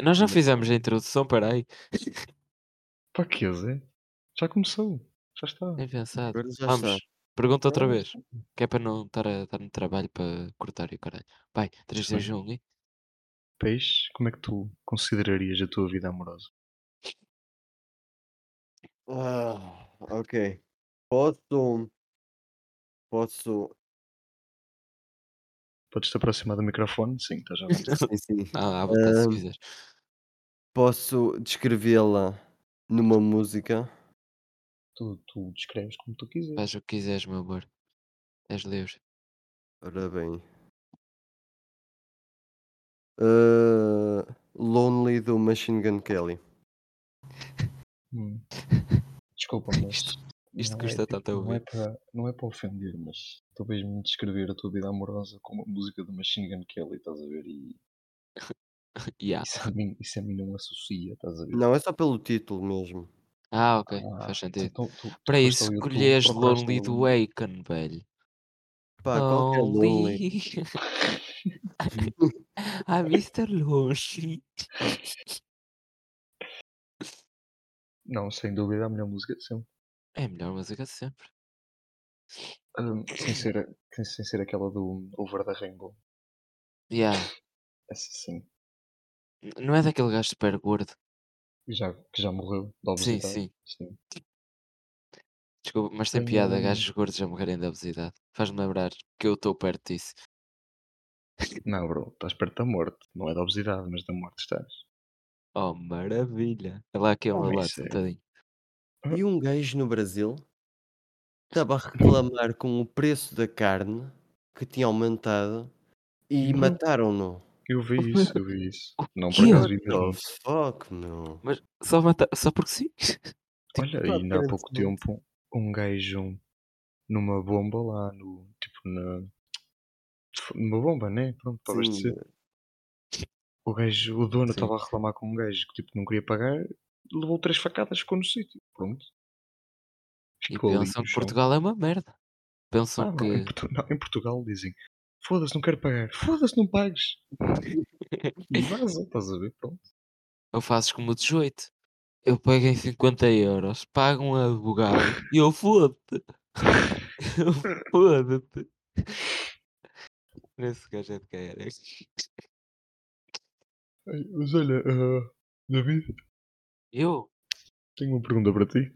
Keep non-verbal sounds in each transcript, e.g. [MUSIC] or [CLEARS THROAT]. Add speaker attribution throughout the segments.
Speaker 1: Nós
Speaker 2: é que
Speaker 1: fizemos a introdução, espera aí.
Speaker 2: Para quê, Zé? Já começou. Já está.
Speaker 1: Bem pensado.
Speaker 3: Já
Speaker 1: Vamos,
Speaker 3: está.
Speaker 1: pergunta outra
Speaker 2: Ah,
Speaker 1: vez. Que é para não estar a dar no trabalho para cortar e o caralho. Vai, 3,
Speaker 2: Está
Speaker 1: 2,
Speaker 2: bem.
Speaker 1: 1 e.
Speaker 2: Peixe, como é que tu considerarias a tua vida amorosa?
Speaker 3: Ah, ok. Posso. Posso.
Speaker 2: Podes te aproximar do microfone? Sim, estás à vontade.
Speaker 3: Sim, sim.
Speaker 1: Ah, à vontade se
Speaker 3: Ahm,
Speaker 1: quiseres.
Speaker 3: posso descrevê-la numa música?
Speaker 2: tu, tu descreves como tu quiseres.
Speaker 1: Faz o que quiseres, meu amor. És livre.
Speaker 3: Ora bem. Ah, Lonely do Machine Gun Kelly.
Speaker 2: Hum. [LAUGHS] Desculpa, mas
Speaker 1: Isto, isto
Speaker 2: não
Speaker 1: custa
Speaker 2: é,
Speaker 1: tanto a
Speaker 2: não, é
Speaker 1: ouvir.
Speaker 2: para, não é para ofender, mas talvez me descrever a tua vida amorosa com uma música do Machine Gun Kelly, estás a ver? E [LAUGHS]
Speaker 1: Yeah.
Speaker 2: isso, a mim, isso a mim não associa, estás a ver?
Speaker 3: Não, é só pelo título mesmo.
Speaker 1: Ah, ok.
Speaker 2: Ah,
Speaker 1: Faz sentido.
Speaker 2: então, tu, tu
Speaker 1: Para isso escolhes Lonely do Aiken, velho.
Speaker 3: Pá, qualquer Lonely.
Speaker 1: Lonely. [LAUGHS] ah, Mr. Lonely.
Speaker 2: Não, sem dúvida a melhor música de sempre.
Speaker 1: É a melhor música de sempre.
Speaker 2: Sem, ser, sem ser aquela do Over the Rainbow.
Speaker 1: Yeah.
Speaker 2: Essa sim.
Speaker 1: Não é daquele gajo super gordo.
Speaker 2: Que já, que já morreu da
Speaker 1: Sim,
Speaker 2: obesidade.
Speaker 1: sim.
Speaker 2: sim.
Speaker 1: Desculpa, mas tem piada
Speaker 2: hum,
Speaker 1: gajos gordos a morrerem de obesidade. Faz-me lembrar que eu estou perto disso.
Speaker 2: Não, bro, estás perto da morte. Não é da obesidade, mas da morte estás.
Speaker 1: Oh, maravilha. É lá aqui ao
Speaker 2: Oh,
Speaker 1: meu lado,
Speaker 2: é-
Speaker 1: sentadinho.
Speaker 3: E um gajo no Brasil estava a reclamar com o preço da carne que tinha aumentado e
Speaker 2: Uhum.
Speaker 3: mataram-no.
Speaker 2: Eu vi isso, eu vi isso. Não por acaso vi mesmo.
Speaker 3: fuck, meu?
Speaker 1: Mas só, mata... só porque sim? [LAUGHS]
Speaker 2: Olha,
Speaker 3: pá,
Speaker 2: ainda há pouco tempo um gajo numa bomba lá no. Tipo na. Numa bomba, né? Pronto, para abastecer. O gajo, o dono estava a reclamar com um gajo que tipo não queria pagar, levou três facadas, ficou no sítio. Pronto.
Speaker 1: E
Speaker 2: Ficou
Speaker 1: pensam que. Portugal é uma merda. Pensam
Speaker 2: Ah, não, em,
Speaker 1: que.
Speaker 2: Portu- não, em Portugal dizem foda-se, não quero pagar. Foda-se, não pagues. [LAUGHS] E vaza, estás a ver? Pronto.
Speaker 1: Ou fazes como o 18. Eu paguei 50 euros, pago um advogado e eu foda-te. [LAUGHS] Eu foda-te. Esse gajo é de?
Speaker 2: Ai, Mas olha, ah, David,
Speaker 1: Eu?
Speaker 2: tenho uma pergunta para ti.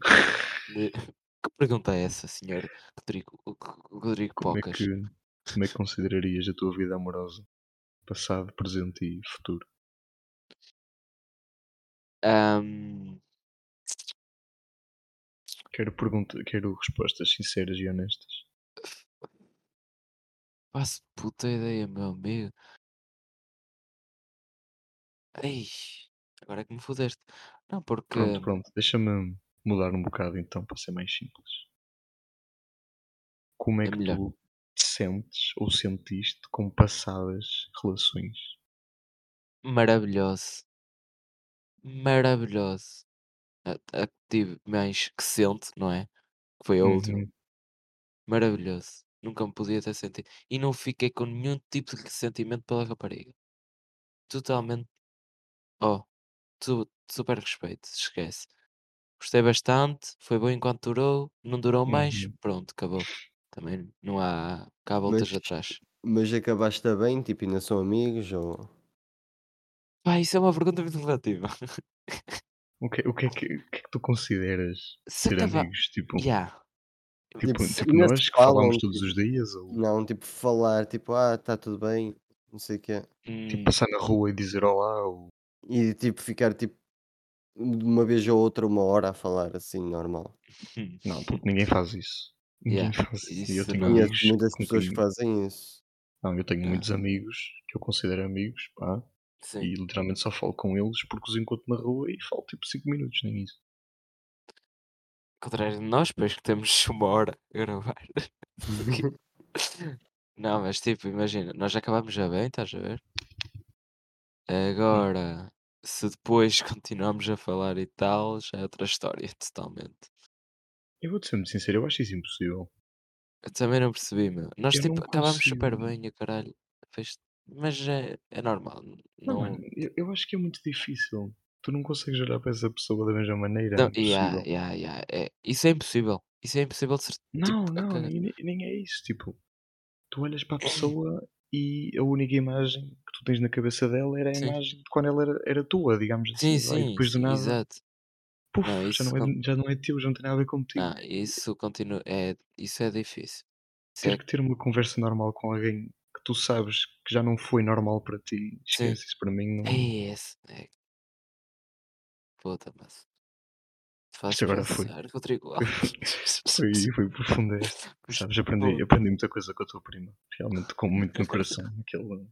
Speaker 1: Que pergunta é essa, senhor Rodrigo, Rodrigo
Speaker 2: Como é,
Speaker 1: Pocas?
Speaker 2: que, como é que considerarias a tua vida amorosa? Passado, presente e futuro?
Speaker 1: Ahm,
Speaker 2: Quero, pergunta, quero respostas sinceras e honestas.
Speaker 1: faço puta ideia, meu amigo. Ei, agora é que me fodeste. Não, porque.
Speaker 2: Pronto, pronto. Deixa-me mudar um bocado então para ser mais simples. Como é
Speaker 1: É
Speaker 2: que
Speaker 1: melhor.
Speaker 2: tu te sentes ou sentiste com passadas relações?
Speaker 1: Maravilhoso. Maravilhoso. A, a que tive mais que sente, não é? Que foi a última.
Speaker 2: Uhum.
Speaker 1: Maravilhoso. Nunca me podia ter sentido. E não fiquei com nenhum tipo de ressentimento pela rapariga. Totalmente. Oh, tu, super respeito. Esquece. Gostei bastante. Foi bom enquanto durou. Não durou mais.
Speaker 2: Uhum.
Speaker 1: Pronto, acabou. Também não há cá voltas
Speaker 3: Mas,
Speaker 1: atrás.
Speaker 3: mas acabaste bem, tipo, ainda são amigos ou...
Speaker 1: Pá, isso é uma pergunta muito relativa. [LAUGHS]
Speaker 2: O que, o, que é que, o que é que tu consideras
Speaker 1: Se
Speaker 2: ser
Speaker 1: acaba-
Speaker 2: amigos? Tipo,
Speaker 1: Yeah.
Speaker 2: tipo,
Speaker 3: Tipo,
Speaker 2: tipo
Speaker 3: ainda se
Speaker 2: nós que
Speaker 3: falam,
Speaker 2: falamos todos
Speaker 3: tipo,
Speaker 2: os dias? Ou
Speaker 3: Não, tipo, falar, tipo, ah, está tudo bem, não sei o quê.
Speaker 2: tipo
Speaker 1: Hum,
Speaker 2: passar na rua e dizer olá? Ou...
Speaker 3: E, tipo, ficar, tipo, de uma vez ou outra, uma hora a falar, assim, normal.
Speaker 2: Não, porque ninguém faz isso. Ninguém
Speaker 1: Yeah,
Speaker 2: faz isso. E eu tenho.
Speaker 3: Conheço
Speaker 2: amigos
Speaker 3: muitas pessoas que fazem isso.
Speaker 2: Não, eu tenho
Speaker 1: Yeah.
Speaker 2: muitos amigos que eu considero amigos, pá,
Speaker 1: Sim.
Speaker 2: e literalmente só falo com eles porque os encontro na rua e falo tipo 5 minutos, nem isso.
Speaker 1: Ao contrário de nós, pois que temos [LAUGHS] uma hora a gravar. [LAUGHS] Não, mas tipo, imagina, nós já acabámos já bem, estás a ver?
Speaker 2: Hum.
Speaker 1: Agora, se depois [LAUGHS] continuarmos a falar e tal, já é outra história, [LAUGHS] totalmente.
Speaker 2: Eu vou-te ser muito sincero, eu acho isso impossível.
Speaker 1: Eu também não percebi, meu. Nós
Speaker 2: Eu
Speaker 1: tipo, acabámos super bem, a caralho. Fez mas é, é normal.
Speaker 2: Não, mano,
Speaker 1: Não,
Speaker 2: eu eu acho que é muito difícil. Tu não consegues olhar para essa pessoa da mesma maneira, é
Speaker 1: não, yeah,
Speaker 2: impossível.
Speaker 1: yeah, yeah, é, isso é impossível. Isso é impossível de ser, tipo,
Speaker 2: Não,
Speaker 1: a
Speaker 2: não, nem nem nem é isso, tipo, tu olhas para a [CLEARS THROAT] pessoa e a única imagem que tu tens na cabeça dela era a
Speaker 1: Sim,
Speaker 2: imagem de quando ela era era tua, digamos
Speaker 1: sim,
Speaker 2: assim, vai, e
Speaker 1: sim,
Speaker 2: depois do
Speaker 1: sim,
Speaker 2: nada,
Speaker 1: exato.
Speaker 2: puf,
Speaker 1: Não,
Speaker 2: já
Speaker 1: isso,
Speaker 2: não é já não é teu, já não tem nada a ver
Speaker 1: não,
Speaker 2: contigo.
Speaker 1: isso continua, é, isso é difícil. Isso
Speaker 2: Ter
Speaker 1: é,
Speaker 2: que ter uma conversa normal com alguém que tu sabes que já não foi normal para ti,
Speaker 1: sim,
Speaker 2: esquece, isso para mim
Speaker 1: é
Speaker 2: não
Speaker 1: esse, é, puta, mas
Speaker 2: isto agora foi [LAUGHS] [LAUGHS] foi foi profundo esta.
Speaker 1: Mas,
Speaker 2: Sabes, aprendi aprendi muita coisa com a tua prima, realmente com muito no coração aquele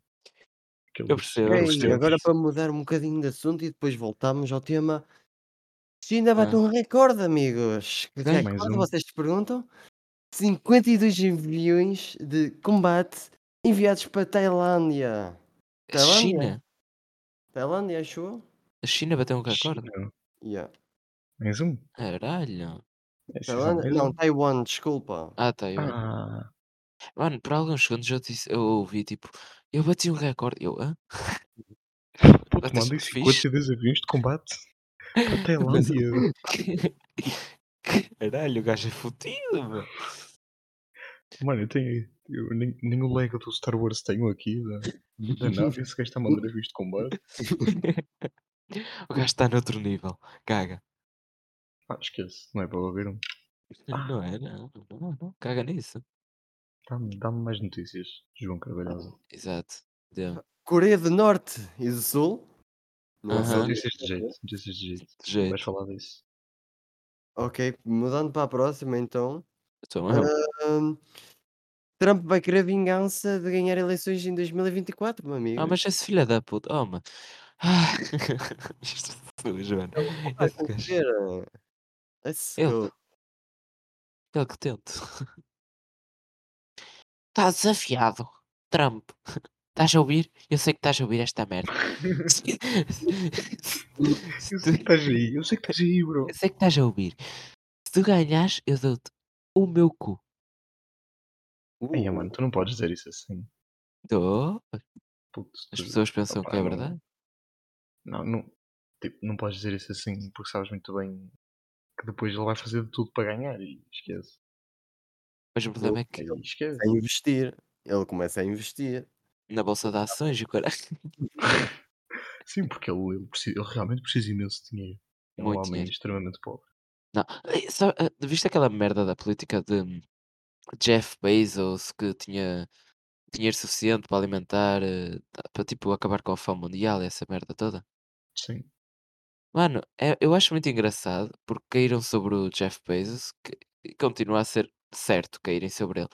Speaker 1: Eu percebo, eu percebo.
Speaker 3: agora
Speaker 2: tempos.
Speaker 3: para mudar um bocadinho de assunto e depois voltamos ao tema. China
Speaker 1: Ah,
Speaker 3: bateu um recorde, amigos. Que recorde,
Speaker 2: um.
Speaker 3: vocês se perguntam? 52 aviões de combate enviados para Tailândia.
Speaker 1: A China?
Speaker 3: Tailândia? Tailândia, achou?
Speaker 1: A China bateu um recorde?
Speaker 2: China,
Speaker 3: Yeah.
Speaker 2: Mais um.
Speaker 1: Caralho.
Speaker 2: É
Speaker 3: Tailândia?
Speaker 2: mais
Speaker 3: Não. Taiwan, desculpa.
Speaker 1: Ah, Taiwan.
Speaker 2: Ah,
Speaker 1: Mano, por alguns segundos eu, disse, eu ouvi tipo, eu bati um recorde. Eu, hã? [LAUGHS]
Speaker 2: puto,
Speaker 1: fixe.
Speaker 2: 52 aviões de combate para a [LAUGHS] Tailândia. [LAUGHS]
Speaker 1: caralho, o gajo é fodido, meu.
Speaker 2: Mano, eu tenho. Eu, nem, nem o Lego do Star Wars tenho aqui da, da nave. Esse gajo está a mandar aviões de combate.
Speaker 1: O gajo está noutro nível. Caga.
Speaker 2: Ah, esquece, não é para ouvir um. Ah,
Speaker 1: Não é, não, não, não. Caga nisso.
Speaker 2: dá-me dá mais notícias, João Carvalhosa.
Speaker 1: Exato. Deu.
Speaker 3: Coreia do Norte e do Sul. Não.
Speaker 2: Notícias de jeito, notícias de jeito.
Speaker 1: De
Speaker 2: Não vais
Speaker 1: jeito.
Speaker 2: falar disso.
Speaker 3: Ok, mudando para a próxima então.
Speaker 1: Então, eu.
Speaker 3: Ahm, Trump vai querer vingança de ganhar eleições em 2024, meu amigo.
Speaker 1: Ah, mas esse filho da puta. Oh, mano. Ah. [LAUGHS] Isto é Esse Ele,
Speaker 3: go.
Speaker 1: ele que tente. Está [LAUGHS] desafiado. Trump. Estás a ouvir? Eu sei que estás a ouvir esta merda. [LAUGHS] Se-
Speaker 2: Eu
Speaker 1: tu-
Speaker 2: sei que estás aí, eu sei que estás aí, bro.
Speaker 1: Eu sei que estás a ouvir. Se tu ganhas, eu dou-te o meu cu.
Speaker 2: Ai,
Speaker 3: Uh,
Speaker 2: mano, tu não podes dizer isso assim.
Speaker 1: Dou.
Speaker 2: Puto,
Speaker 1: As
Speaker 2: tu-
Speaker 1: pessoas pensam
Speaker 2: opá,
Speaker 1: que é
Speaker 2: não-
Speaker 1: verdade.
Speaker 2: Não, não, tipo, não podes dizer isso assim, porque sabes muito bem que depois ele vai fazer de tudo para ganhar e esquece.
Speaker 1: Mas o problema é que
Speaker 2: Aí esquece.
Speaker 3: a investir. Ele começa a investir.
Speaker 1: na bolsa de ações e [LAUGHS] o cara.
Speaker 2: Sim, porque ele, ele, precisa, ele realmente precisa imenso de dinheiro. É um
Speaker 1: Muito
Speaker 2: homem
Speaker 1: dinheiro.
Speaker 2: extremamente pobre.
Speaker 1: Não. eh, sabe, viste aquela merda da política de Jeff Bezos que tinha dinheiro suficiente para alimentar, eh, para tipo acabar com a fome mundial e essa merda toda?
Speaker 2: Sim.
Speaker 1: Mano, é- eu acho muito engraçado porque caíram sobre o Jeff Bezos, que continua a ser certo caírem sobre ele,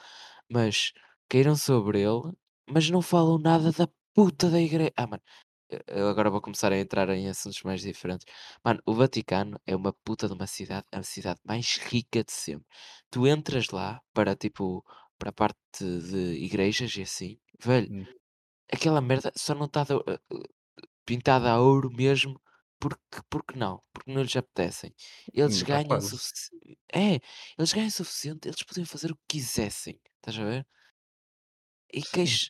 Speaker 1: mas caíram sobre ele, mas não falam nada da puta da igreja. Ah, mano, eu eu agora vou começar a entrar em assuntos mais diferentes. Mano, o Vaticano é uma puta de uma cidade, a cidade mais rica de sempre. Tu entras lá para tipo, para a parte de igrejas e assim, velho,
Speaker 2: Hum.
Speaker 1: aquela merda só não está pintada a ouro mesmo, porque, porque não? Porque não lhes apetecem. Eles
Speaker 2: Hum,
Speaker 1: ganham o suficiente. É, eles ganham o suficiente, eles podiam fazer o que quisessem. Estás a ver? E
Speaker 2: Sim.
Speaker 1: queixo.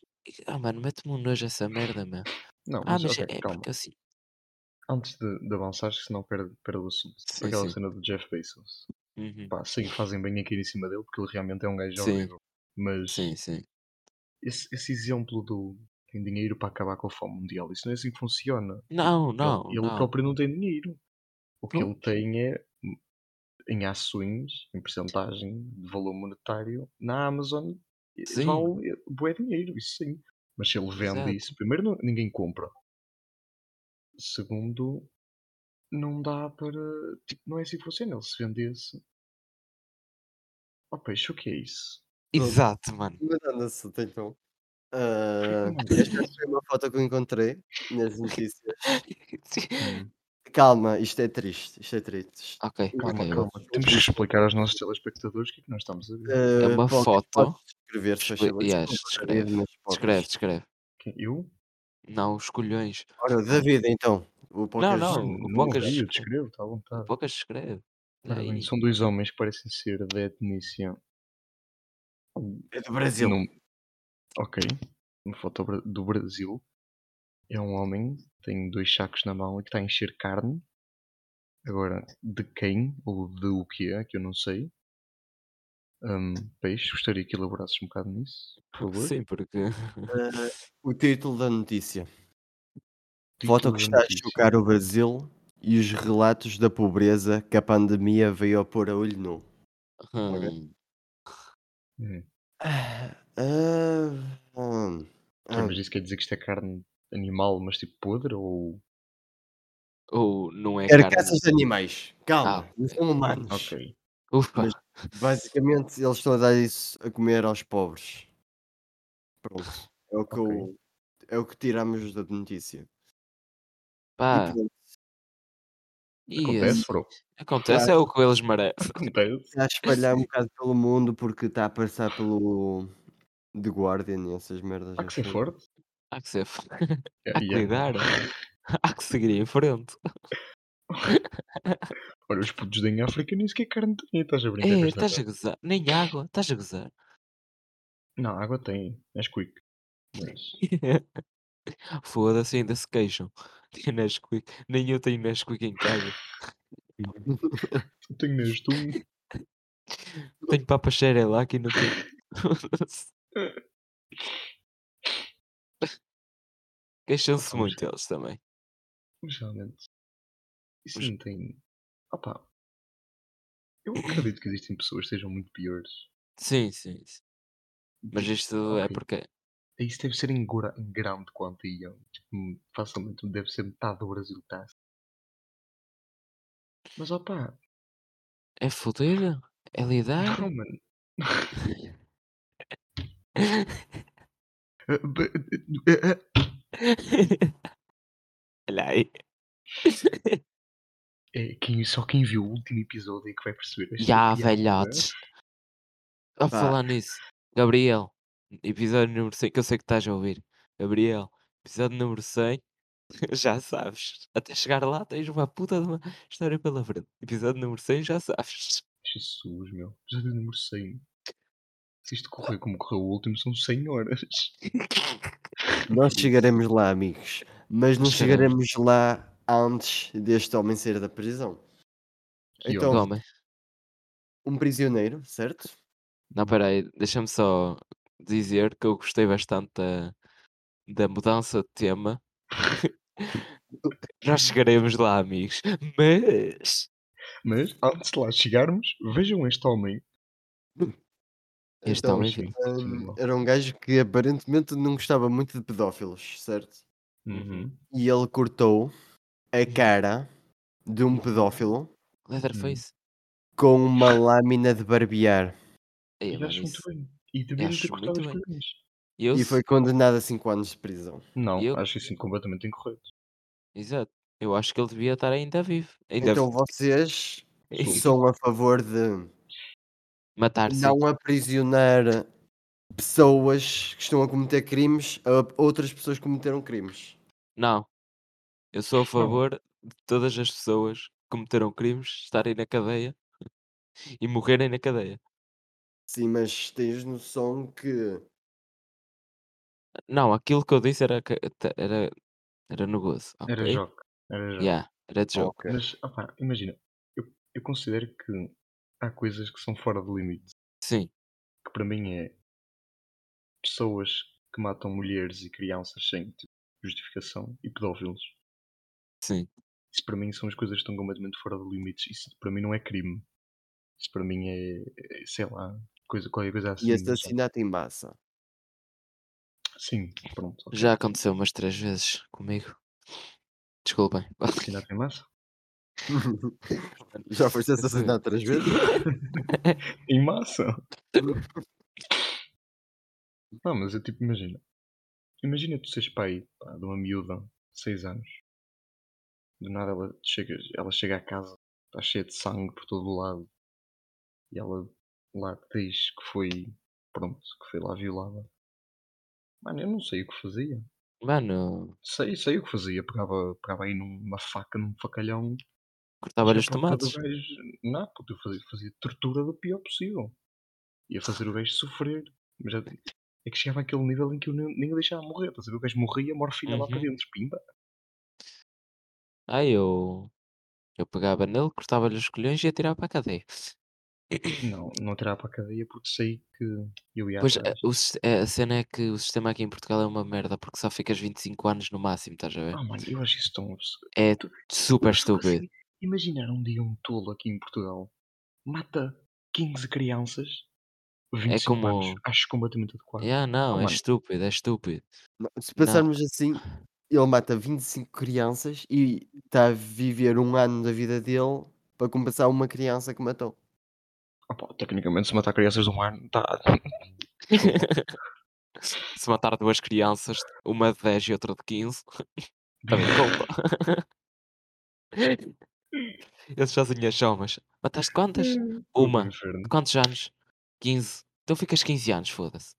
Speaker 1: Ah, mano, mete-me um nojo essa merda, meu.
Speaker 2: Não,
Speaker 1: Ah,
Speaker 2: mas
Speaker 1: mas
Speaker 2: ok,
Speaker 1: é
Speaker 2: calma.
Speaker 1: porque assim.
Speaker 2: Antes de, de avançar, senão perde, perde o assunto.
Speaker 1: Sim,
Speaker 2: aquela
Speaker 1: sim.
Speaker 2: cena do Jeff Bezos.
Speaker 1: Uhum.
Speaker 2: Pá, sim, fazem bem aqui em cima dele, porque ele realmente é um gajo
Speaker 1: Sim,
Speaker 2: horrível. Mas
Speaker 1: sim, sim.
Speaker 2: esse, esse exemplo do tem dinheiro para acabar com a fome mundial, isso não é assim que funciona. Tipo,
Speaker 1: Não,
Speaker 2: ele,
Speaker 1: não,
Speaker 2: ele
Speaker 1: não.
Speaker 2: próprio não tem dinheiro. O que
Speaker 1: Não.
Speaker 2: ele tem é hum, em ações, em percentagem de valor monetário, na Amazon eh,
Speaker 1: Sim,
Speaker 2: vale bué dinheiro, isso sim. Mas se ele vende
Speaker 1: exato.
Speaker 2: isso, primeiro não- ninguém compra. Segundo, não dá para. Tipo, não é assim que funciona. Ele se vendesse. Oh peixe, o que é isso?
Speaker 1: Exato, mano.
Speaker 3: Assunto então.
Speaker 2: Que
Speaker 3: Ah, [LAUGHS]
Speaker 2: não
Speaker 3: esta foi uma foto que eu encontrei nas notícias. [LAUGHS]
Speaker 2: Hum,
Speaker 3: Calma, isto é triste. Isto é triste.
Speaker 1: Ok,
Speaker 2: Calma,
Speaker 1: ok.
Speaker 2: calma. Temos que explicar aos nossos telespectadores o que é que nós estamos a ver.
Speaker 1: É
Speaker 3: Ah,
Speaker 1: uma foto. Expli-
Speaker 3: favor.
Speaker 1: Yes, descreve. Descreve,
Speaker 3: Pocas.
Speaker 1: descreve.
Speaker 2: Quem? Eu?
Speaker 1: Não, os colhões.
Speaker 3: Ora, David, então. O
Speaker 1: Não,
Speaker 3: Pocas.
Speaker 1: não,
Speaker 2: Mano,
Speaker 1: o
Speaker 2: não
Speaker 1: Poucas
Speaker 2: ouvi, eu
Speaker 1: descreve.
Speaker 2: descrevo, está à
Speaker 1: O
Speaker 2: vontade.
Speaker 1: Descreve.
Speaker 2: Ora bem,
Speaker 1: aí.
Speaker 2: são dois homens que parecem ser da etnícia.
Speaker 3: É do Brasil.
Speaker 2: Não... Ok. uma foto do Brasil. É um homem, tem dois sacos na mão e que está a encher carne. Agora, de quem ou de o que é, que eu não sei. Hum, peixe, gostaria que elaborasses um bocado nisso, por favor.
Speaker 1: Sim, porque
Speaker 3: Ah, [LAUGHS] o título da notícia.
Speaker 2: Título
Speaker 3: Foto que está a
Speaker 2: notícia.
Speaker 3: chocar o Brasil e os relatos da pobreza que a pandemia veio a pôr a olho nu.
Speaker 1: hum,
Speaker 2: Hum.
Speaker 3: Ah, ah,
Speaker 2: mas isso quer dizer que isto é carne animal, mas tipo podre? Ou.
Speaker 1: ou não é carne.
Speaker 3: Carcaças de animais. Calma,
Speaker 1: Ah,
Speaker 3: não são humanos.
Speaker 2: Ok.
Speaker 1: Ufa,
Speaker 3: Mas basicamente eles estão a dar isso a comer aos pobres. Pronto. É o que,
Speaker 2: Ok.
Speaker 3: eu, é o que tiramos da notícia.
Speaker 1: Pá, e
Speaker 2: Acontece, bro.
Speaker 1: Acontece, é o que eles merecem.
Speaker 2: Acontece.
Speaker 3: está a espalhar um bocado pelo mundo porque está a passar pelo The Guardian e essas merdas
Speaker 2: Há que ser forte. [LAUGHS]
Speaker 1: Há que ser. f-
Speaker 2: É,
Speaker 1: Há que
Speaker 2: e é.
Speaker 1: Há que seguir em frente. [LAUGHS]
Speaker 2: Olha, os putos em África nem sequer carne têm. Estás a brincar
Speaker 1: É, estás a gozar. Nem água, estás a gozar.
Speaker 2: Não, água tem. És quick. Mas. [LAUGHS]
Speaker 1: Foda-se, ainda se queixam. Tem Nesquik. Nem eu tenho Nesquik em casa.
Speaker 2: Tenho neste um.
Speaker 1: Tenho papas Cerelac e não tenho. [LAUGHS] Queixam-se
Speaker 2: Opa,
Speaker 1: muito eles também.
Speaker 2: mas realmente. Isso
Speaker 1: Mas-
Speaker 2: não tem. Opa. Eu acredito que existem pessoas que sejam muito piores.
Speaker 1: Sim, sim. sim. Mas
Speaker 2: Tipo,
Speaker 1: isto é porque.
Speaker 2: Isso deve ser em, em grande quantia. Tipo, facilmente deve ser metade do Brasil assim. Mas opá,
Speaker 1: É foder? É lidar?
Speaker 2: não, mano. [LAUGHS]
Speaker 1: Olha aí.
Speaker 2: É, quem, só quem viu o último episódio é que vai perceber esta
Speaker 1: Já,
Speaker 2: piada.
Speaker 1: velhotes. A falar nisso. Gabriel, episódio número 100, que eu sei que estás a ouvir. Gabriel, episódio número 100, [LAUGHS] já sabes. Até chegar lá tens uma puta de uma história pela frente. Episódio número 100, já sabes.
Speaker 2: Jesus, meu. Episódio número 100. Se isto correr como correu o último, são 100 horas. [LAUGHS]
Speaker 3: Nós chegaremos lá, amigos. Mas não
Speaker 1: Chegaremos.
Speaker 3: chegaremos lá antes deste homem sair da prisão.
Speaker 2: Que
Speaker 3: Então,
Speaker 1: Homem.
Speaker 3: um prisioneiro, certo?
Speaker 1: Não, peraí, deixa-me só dizer que eu gostei bastante da, da mudança de tema. [LAUGHS] Nós chegaremos lá, amigos. Mas.
Speaker 2: Mas, antes de lá chegarmos, vejam este homem.
Speaker 1: Este
Speaker 3: Então,
Speaker 1: vi-
Speaker 3: hum, era um gajo que aparentemente não gostava muito de pedófilos, certo?
Speaker 2: Uhum.
Speaker 3: E ele cortou a cara de um pedófilo
Speaker 1: Leatherface.
Speaker 3: com uma [LAUGHS] lâmina de barbear.
Speaker 2: E acho muito bem. E deviam ter cortado colhões.
Speaker 1: Eu,
Speaker 3: E foi condenado a 5 anos de prisão.
Speaker 2: Não,
Speaker 1: Eu-
Speaker 2: acho isso completamente incorreto.
Speaker 1: Exato. Eu acho que ele devia estar ainda vivo. Ainda
Speaker 3: Então
Speaker 1: vi-
Speaker 3: vocês
Speaker 1: Sim. [LAUGHS]
Speaker 3: são a favor de
Speaker 1: matar
Speaker 3: não aprisionar pessoas que estão a cometer crimes a outras pessoas que cometeram crimes.
Speaker 1: Não. Eu sou a favor de todas as pessoas que cometeram crimes estarem na cadeia e morrerem na cadeia.
Speaker 3: Sim, mas tens noção que
Speaker 1: Não, aquilo que eu disse era era, era no gozo.
Speaker 2: Era
Speaker 1: ok?
Speaker 2: jogo. Era jogo.
Speaker 1: Yeah, era de jogo.
Speaker 3: Ok.
Speaker 2: Mas, opá, imagina. Eu, eu considero que há coisas que são fora do limite.
Speaker 1: Sim,
Speaker 2: Que para mim é pessoas que matam mulheres e crianças sem tipo, justificação e pedófilos.
Speaker 1: sim.
Speaker 2: Isso para mim são as coisas que estão completamente fora do limite. Isso para mim não é crime. Isso para mim é, é, sei lá, coisa, qualquer coisa assim.
Speaker 3: e assassinato em massa.
Speaker 2: Sim, pronto. ok.
Speaker 1: Já aconteceu umas três vezes comigo. Desculpem.
Speaker 2: Assassinato em massa? [LAUGHS]
Speaker 3: Já foste assassinado três vezes? [LAUGHS]
Speaker 2: Em massa? Não, mas eu tipo, imagina. Imagina tu seres pai pá, de uma miúda de 6 anos. Do nada ela chega, ela chega à casa, está cheia de sangue por todo o lado. E ela lá diz que foi, pronto, que foi lá violada. Mano, eu não sei o que fazia.
Speaker 1: Mano,
Speaker 2: Sei, sei o que fazia. Pegava, pegava aí numa faca, num facalhão.
Speaker 1: Cortava os
Speaker 2: ia a
Speaker 1: tomates.
Speaker 2: gajo. Não, puto, eu fazia, fazia tortura do pior possível. Ia fazer o gajo sofrer. Mas É que chegava àquele nível em que eu nem, nem o deixava morrer. Estás a ver? O gajo morria, morfina lá para
Speaker 1: Uhum.
Speaker 2: dentro. Pimba.
Speaker 1: Aí eu eu pegava nele, cortava-lhe os colhões e atirava para a cadeia.
Speaker 2: Não, não tirava para a cadeia porque sei que eu ia
Speaker 1: Pois, a
Speaker 2: atrás.
Speaker 1: o sis a cena é que o sistema aqui em Portugal é uma merda, porque só ficas 25 anos no máximo, estás a ver?
Speaker 2: Ah, mano, eu acho isso tão absurdo.
Speaker 1: É super estúpido.
Speaker 2: Imaginar um dia um tolo aqui em Portugal mata 15 crianças, 25
Speaker 1: como
Speaker 2: anos, acho completamente adequado.
Speaker 1: Yeah, não,
Speaker 2: Oh,
Speaker 1: é
Speaker 2: mano.
Speaker 1: estúpido, é estúpido.
Speaker 3: Não, se pensarmos assim, ele mata 25 crianças e está a viver um ano da vida dele para compensar uma criança que matou.
Speaker 2: Ah, pá, tecnicamente, se matar crianças de um ano, tá. [LAUGHS]
Speaker 1: Se matar duas crianças, uma de 10 e outra de 15, também [LAUGHS] conta. [LAUGHS] Eles fazem as somas. Mataste quantas?
Speaker 2: O
Speaker 1: Uma. De quantos anos? 15. Então ficas 15 anos, foda-se.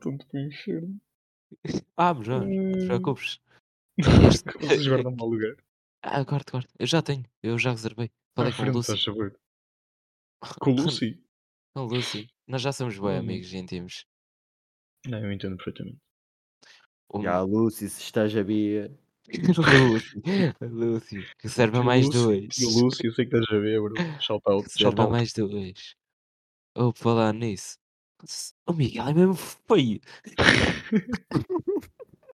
Speaker 2: Tanto para o inferno.
Speaker 1: Vamos, vamos, não te
Speaker 2: Hum.
Speaker 1: preocupes. [LAUGHS]
Speaker 2: Vocês guardam mal lugar.
Speaker 1: Ah, guarda, guarda. Eu já tenho, eu já reservei. Falei
Speaker 2: À
Speaker 1: com o Lucy. [LAUGHS]
Speaker 2: Com o Lucy?
Speaker 1: Com o Lucy. Nós já somos bem
Speaker 2: Hum.
Speaker 1: amigos íntimos.
Speaker 2: Não, eu entendo perfeitamente.
Speaker 1: O
Speaker 3: Já, Lucy, se estás a ver.
Speaker 1: Lucy, Lucy, reserva
Speaker 2: Tio
Speaker 1: mais
Speaker 2: Lucy,
Speaker 1: dois.
Speaker 2: Lucy, eu sei que estás a ver, bro. Shout out. Shout
Speaker 1: Reserva
Speaker 2: out.
Speaker 1: mais dois. Ou falar nisso. O Miguel é mesmo feio. [LAUGHS]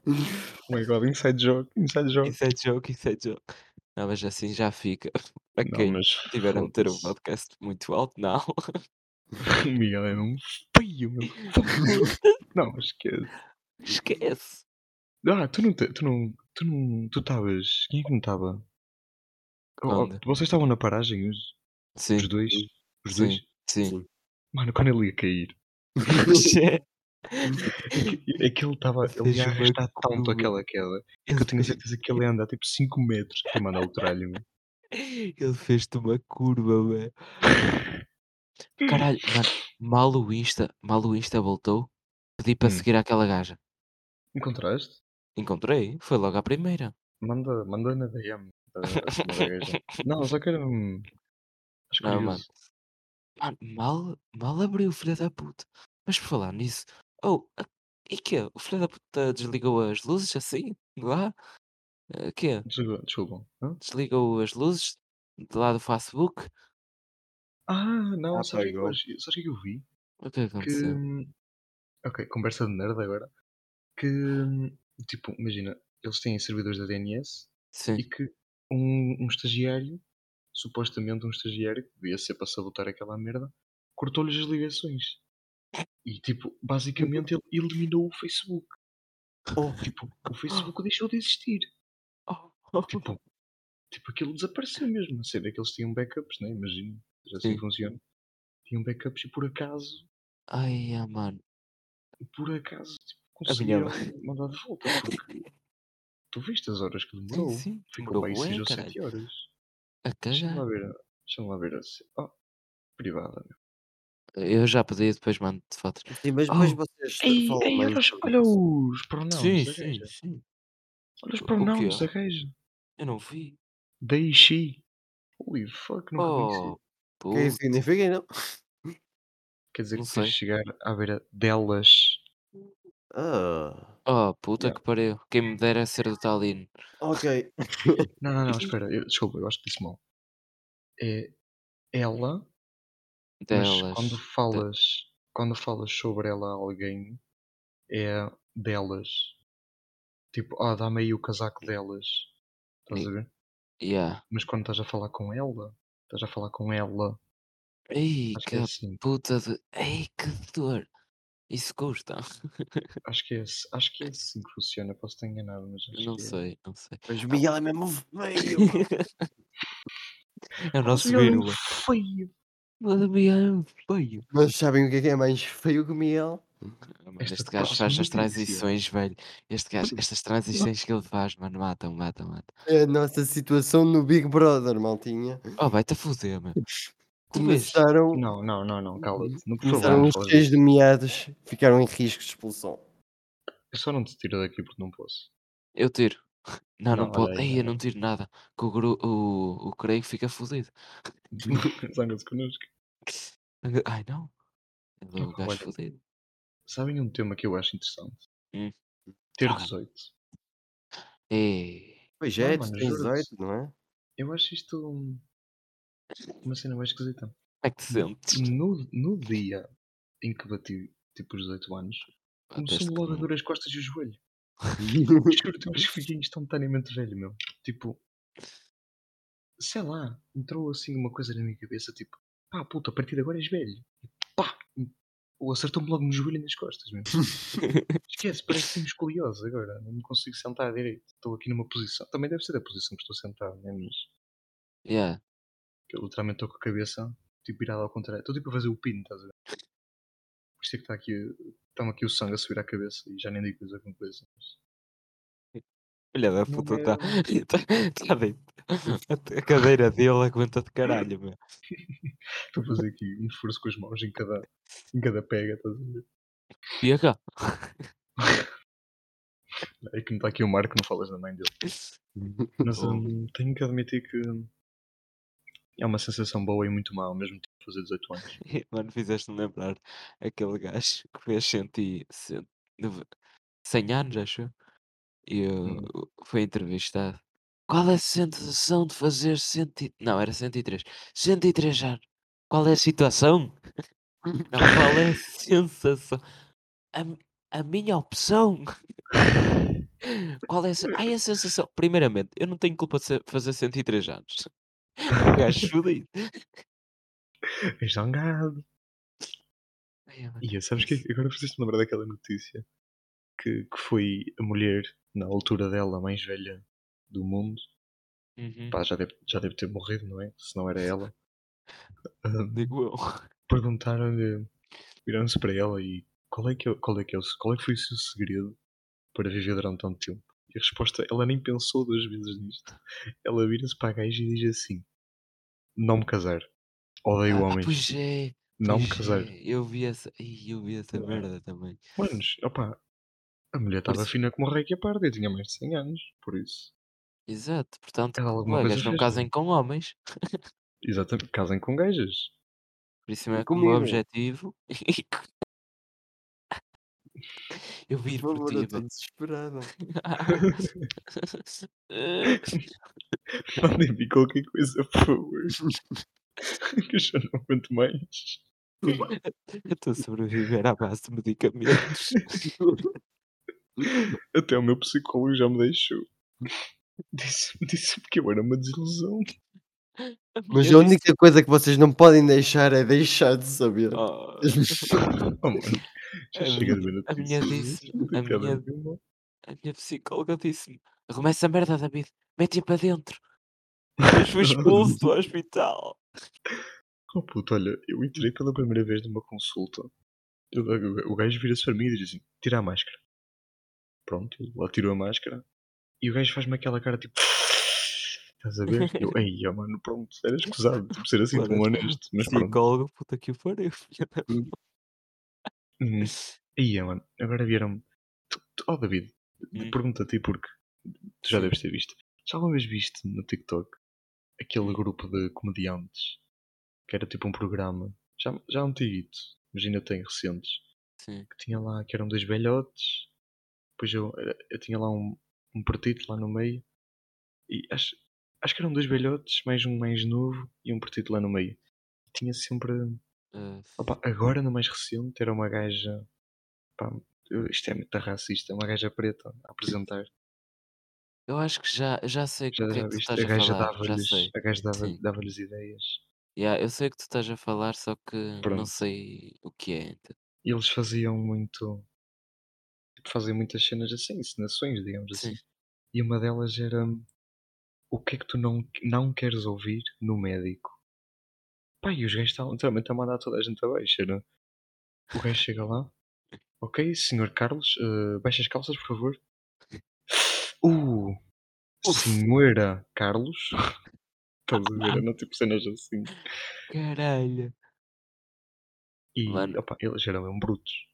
Speaker 2: Oh my god, inside joke, inside joke.
Speaker 1: Inside joke, inside joke. Não, mas assim já fica. [LAUGHS] Para
Speaker 2: Não,
Speaker 1: quem
Speaker 2: mas
Speaker 1: tiver a meter o
Speaker 2: foda-se.
Speaker 1: podcast muito alto, não. [LAUGHS]
Speaker 2: O Miguel é um feio, meu. Não, esquece.
Speaker 1: Esquece.
Speaker 2: Ah, tu não, te- tu não, tu não, tu estavas, quem é que não estava? Oh, oh, vocês estavam na paragem hoje?
Speaker 1: Sim,
Speaker 2: Os dois? Os dois?
Speaker 1: sim, sim.
Speaker 3: Sim.
Speaker 2: Mano, quando ele ia cair, é que ele estava, ele ia arrastar tanto aquela queda, que
Speaker 1: Ele
Speaker 2: eu tenho certeza que ele ia andar tipo 5 metros a mandar o tralho.
Speaker 1: Ele fez-te uma curva, velho. Caralho, mano, mal o Insta, mal o Insta voltou, pedi para
Speaker 2: Hum.
Speaker 1: seguir aquela gaja.
Speaker 2: Encontraste?
Speaker 1: Encontrei, foi logo à primeira.
Speaker 2: Manda, manda na DM da, da cena da gaja. Não, só que era um... Acho
Speaker 1: Não,
Speaker 2: curioso.
Speaker 1: mano. Mano, mal, mal abriu, filho da puta. Mas por falar nisso, oh, a- e quê? O filho da puta desligou as luzes assim? Lá? Eh, quê?
Speaker 2: Desculpa, desculpa. Hã?
Speaker 1: Desligou as luzes de lá do Facebook?
Speaker 2: Ah, não,
Speaker 3: Ah,
Speaker 2: sabes o que, é que sabes o que é que eu vi?
Speaker 1: O que é que
Speaker 2: Que.
Speaker 1: aconteceu?
Speaker 2: hum, Ok, conversa de nerd agora. Que. Tipo, imagina, eles têm servidores da DNS
Speaker 1: Sim.
Speaker 2: e que um, um estagiário, supostamente um estagiário, que devia ser para sabotar aquela merda, cortou-lhes as ligações. E tipo, basicamente ele eliminou o Facebook.
Speaker 3: Oh,
Speaker 2: Tipo, o Facebook deixou de existir.
Speaker 1: Oh, [LAUGHS]
Speaker 2: Tipo, tipo aquilo desapareceu mesmo. A cena é que eles tinham backups, né? Imagina, já assim
Speaker 1: Sim.
Speaker 2: funciona. Tinham backups e por acaso,
Speaker 1: Ai, ah, mano.
Speaker 2: por acaso, tipo, conseguiram mandar de volta. Porque tu viste as horas que demorou?
Speaker 1: Sim, sim.
Speaker 2: Ficou
Speaker 1: bué,
Speaker 2: 6 ou
Speaker 1: caralho.
Speaker 2: 7 horas.
Speaker 1: A
Speaker 2: Deixa-me lá
Speaker 1: cagar.
Speaker 2: ver. Deixa-me lá ver assim. Oh, privada. meu.
Speaker 1: Eu já pedi, depois mando fotos.
Speaker 3: sim, mas depois
Speaker 1: Oh,
Speaker 3: vocês
Speaker 2: Ei,
Speaker 3: falam
Speaker 2: ei, olha, os- olha os pronouns
Speaker 1: sim,
Speaker 2: da
Speaker 1: sim, sim.
Speaker 2: Olha os
Speaker 1: quê?
Speaker 2: da gaja.
Speaker 1: Eu não vi.
Speaker 2: They, she. Holy fuck, nunca conheci.
Speaker 1: Oh,
Speaker 3: O que é isso
Speaker 1: puto.
Speaker 3: significa, não?
Speaker 2: Quer dizer
Speaker 1: Não
Speaker 2: que
Speaker 1: sei.
Speaker 2: chegar à beira delas.
Speaker 3: Ah,
Speaker 1: Oh, puta
Speaker 2: Yeah.
Speaker 1: que pariu. Quem me dera ser do Talino.
Speaker 3: ok. [LAUGHS]
Speaker 2: Não, não, não, espera. eu- desculpa, eu acho que disse mal. É ela, mas
Speaker 1: Delas.
Speaker 2: quando
Speaker 1: De-
Speaker 2: falas, quando falas sobre ela a alguém, é delas. Tipo, ah, dá-me aí o casaco delas. Estás a ver?
Speaker 1: Yeah.
Speaker 2: Mas quando estás a falar com ela, estás a falar com ela.
Speaker 1: Ei,
Speaker 2: Acho que
Speaker 1: que
Speaker 2: é assim.
Speaker 1: puta de. Ei, que dor. Isso custa. [LAUGHS]
Speaker 2: Acho que é, assim- acho que é assim que funciona. Posso estar enganado, mas acho
Speaker 1: Não
Speaker 2: que é.
Speaker 1: sei, não sei.
Speaker 3: Mas o [LAUGHS] Miguel é mesmo feio.
Speaker 1: É o nosso
Speaker 2: Mas ele é
Speaker 1: vírgula.
Speaker 2: feio.
Speaker 1: Mas o Miguel é feio.
Speaker 3: Mas sabem o que é que é mais feio que o Miguel?
Speaker 1: Ah,
Speaker 2: Esta
Speaker 1: Este gajo faz as transições, velho. Este gajo, estas transições que ele faz, mano, matam, matam, matam.
Speaker 3: É a nossa situação no Big Brother, maltinha.
Speaker 1: Oh, vai-te a foder, mano. [LAUGHS]
Speaker 3: Começaram,
Speaker 2: Não, não, não, não, cala-te. Não, por favor,
Speaker 3: começaram
Speaker 2: não
Speaker 3: os cheios de meados, ficaram em risco de expulsão.
Speaker 2: Eu só não te tiro daqui porque não posso.
Speaker 1: Eu tiro. [LAUGHS] Não, não,
Speaker 2: Não,
Speaker 1: pode.
Speaker 2: aí,
Speaker 1: Ei, eu não tiro nada. Que o, gru... o, o Craig fica fodido. [LAUGHS]
Speaker 2: Zanga-se connosco. [LAUGHS]
Speaker 1: Ai não, ele é
Speaker 2: Opa,
Speaker 1: gajo fodido.
Speaker 2: sabem um tema que eu acho interessante?
Speaker 1: Hum,
Speaker 2: Ter
Speaker 1: ah,
Speaker 2: 18.
Speaker 1: é.
Speaker 3: Pois é, tu
Speaker 2: mano,
Speaker 3: tens
Speaker 2: juro-te.
Speaker 3: 18, não é?
Speaker 2: Eu acho isto um- uma cena mais esquisita.
Speaker 1: Como é que te sentes?
Speaker 2: No, no dia em que bati tipo os 18 anos, começou-me logo a doer as costas e o joelho. [LAUGHS] Juro-te, que fiquei instantaneamente velho, meu. Tipo, sei lá, entrou assim uma coisa na minha cabeça, tipo, pá, puta, a partir de agora és velho. E pá, ou acertou-me logo no joelho e nas costas, meu. [LAUGHS] Esquece, parece que tenho escoliose agora. Não me consigo sentar direito. Estou aqui numa posição. Também deve ser da posição que estou sentado, não é? Mas
Speaker 1: yeah.
Speaker 2: Que eu literalmente estou com a cabeça tipo virada ao contrário. Estou tipo a fazer o pino, estás a ver? Por isso é que está aqui, está-me aqui o sangue a subir à cabeça e já nem digo coisa com coisa. Mas
Speaker 1: Filha da puta,
Speaker 2: é.
Speaker 1: tá, [LAUGHS] tá, tá deito. A, cadeira dele aguenta de caralho, meu. [LAUGHS]
Speaker 2: Estou a fazer aqui um esforço com as mãos em cada, em cada pega, estás a ver?
Speaker 1: PH.
Speaker 2: É que não está aqui o Marco, não falas da mãe dele. [LAUGHS] Mas
Speaker 1: Oh.
Speaker 2: hum, tenho que admitir que é uma sensação boa e muito má ao mesmo tempo fazer 18 anos. [LAUGHS]
Speaker 1: Mano, fizeste-me lembrar aquele gajo que fez 100, e- cento- nove- 100 anos, acho eu, e
Speaker 2: Hum.
Speaker 1: uh, foi entrevistado. Qual é a sensação de fazer 100 e... Não, era 103. 103 anos. Qual é a situação? [LAUGHS] Não, qual é a sensação? A, a minha opção? [LAUGHS] Qual é a, Ai, a sensação? Primeiramente, eu não tenho culpa de fazer 103 anos. O gajo fodido.
Speaker 2: É
Speaker 1: mano,
Speaker 2: E sabes que agora fizeste-me lembrar daquela notícia que, que foi a mulher, na altura dela, a mais velha do mundo.
Speaker 1: Uhum,
Speaker 2: Pá, já deve, já deve ter morrido, não é? Se não era ela. [LAUGHS]
Speaker 1: Digo eu.
Speaker 2: Perguntaram-lhe, viraram-se para ela e qual é, que é, qual, é que é o, qual é que foi o seu segredo para viver durante tanto tempo? E a resposta, ela nem pensou duas vezes nisto. Ela vira-se para a gaja e diz assim: Não me casar. Odeio
Speaker 1: Ah,
Speaker 2: homens.
Speaker 1: pois é,
Speaker 2: Não me casar.
Speaker 1: é. Eu vi essa, eu vi essa
Speaker 2: é?
Speaker 1: merda também.
Speaker 2: Manos, opá, a mulher estava
Speaker 1: isso-
Speaker 2: fina como o rei que a parda e tinha mais de 100 anos, por isso.
Speaker 1: Exato, portanto, colegas, não casem com homens.
Speaker 2: Exatamente, casem com gajas.
Speaker 1: Por isso é como
Speaker 3: Comigo.
Speaker 1: objetivo. [LAUGHS] Eu
Speaker 3: Por
Speaker 1: viro por
Speaker 3: favor,
Speaker 1: ti,
Speaker 3: eu estou
Speaker 1: ver.
Speaker 3: desesperado. [LAUGHS]
Speaker 2: Mandem vir qualquer coisa, por favor. [LAUGHS] que eu já não aguento mais.
Speaker 1: Eu estou a sobreviver à base de medicamentos. [LAUGHS]
Speaker 2: Até o meu psicólogo já me deixou. Disse-me disse que eu era uma desilusão.
Speaker 3: Mas
Speaker 1: minha
Speaker 3: a única coisa que vocês não podem deixar é deixar de saber.
Speaker 1: Oh,
Speaker 2: Oh, mano, já
Speaker 1: A
Speaker 2: chega de
Speaker 1: minha-
Speaker 2: ver
Speaker 1: a minha disse- [LAUGHS] a minha- a minha psicóloga disse-me: arruma essa merda, David, mete-a para dentro. Depois fui [LAUGHS] expulso do hospital.
Speaker 2: Oh puto, olha, eu entrei pela primeira vez numa consulta. Eu- o o gajo vira-se para mim e diz assim: tira a máscara. Pronto, ele lá tirou a máscara e o gajo faz-me aquela cara tipo. Estás a ver? Eu, ei, mano, pronto, era [LAUGHS] escusado tipo, ser assim tão honesto, mas pronto.
Speaker 1: Psicólogo, puta que o pariu.
Speaker 2: Uhum. Ia, mano, agora. Tu- tu- Oh, David,
Speaker 1: Hum.
Speaker 2: pergunto a ti porque tu já
Speaker 1: Sim.
Speaker 2: deves ter visto. Já alguma vez viste no TikTok aquele grupo de comediantes que era tipo um programa já, já antiguito, mas ainda tem recentes,
Speaker 1: Sim.
Speaker 2: que tinha lá que eram dois velhotes, depois eu, era- eu tinha lá um, um pretito lá no meio e acho, acho que eram dois velhotes, mais um mais novo e um pretito lá no meio. Tinha sempre.
Speaker 1: Uh,
Speaker 2: Opa, agora no mais recente era uma gaja. Pá, isto é muito racista, uma gaja preta a apresentar.
Speaker 1: eu acho que já, já sei o que
Speaker 2: Já,
Speaker 1: é
Speaker 2: já
Speaker 1: que tu estás
Speaker 2: A gaja
Speaker 1: falar. Já
Speaker 2: dava-lhes
Speaker 1: sei.
Speaker 2: a gaja dava, dava-lhes ideias.
Speaker 1: Yeah, eu sei o que tu estás a falar, só que não
Speaker 2: Pronto.
Speaker 1: sei o que é.
Speaker 2: eles faziam muito. tipo, Faziam muitas cenas assim, encenações, digamos
Speaker 1: Sim.
Speaker 2: assim. E uma delas era. O que é que tu não, não queres ouvir no médico? Pá, e os gajos estavam literalmente a mandar toda a gente abaixo. Era... O gajo chega lá. Ok, senhor Carlos, eh, baixa as calças, por favor. Uh,
Speaker 1: Uf.
Speaker 2: senhora Carlos. [LAUGHS] Estás a ver? Eram tipo cenas assim.
Speaker 1: Caralho.
Speaker 2: E,
Speaker 1: Mano.
Speaker 2: opa, eles eram mesmo brutos.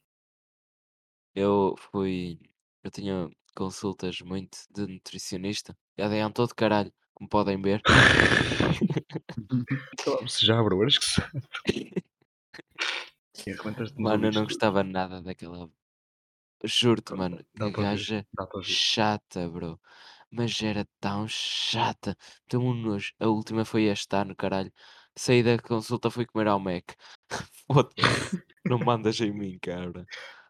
Speaker 1: Eu fui. Eu tinha consultas muito de nutricionista. Já deram todo caralho, como podem ver. [LAUGHS]
Speaker 2: Calámos-se já, bro, eras que sabe.
Speaker 1: Mano, eu não gostava nada daquela juro-te, mano,
Speaker 2: dá
Speaker 1: que gaja chata, bro. Mas era tão chata, deu-me um nojo. A última foi este ano, caralho. Saí da consulta, fui comer ao Mac. [LAUGHS] Foda-se, não mandas em mim, cabra.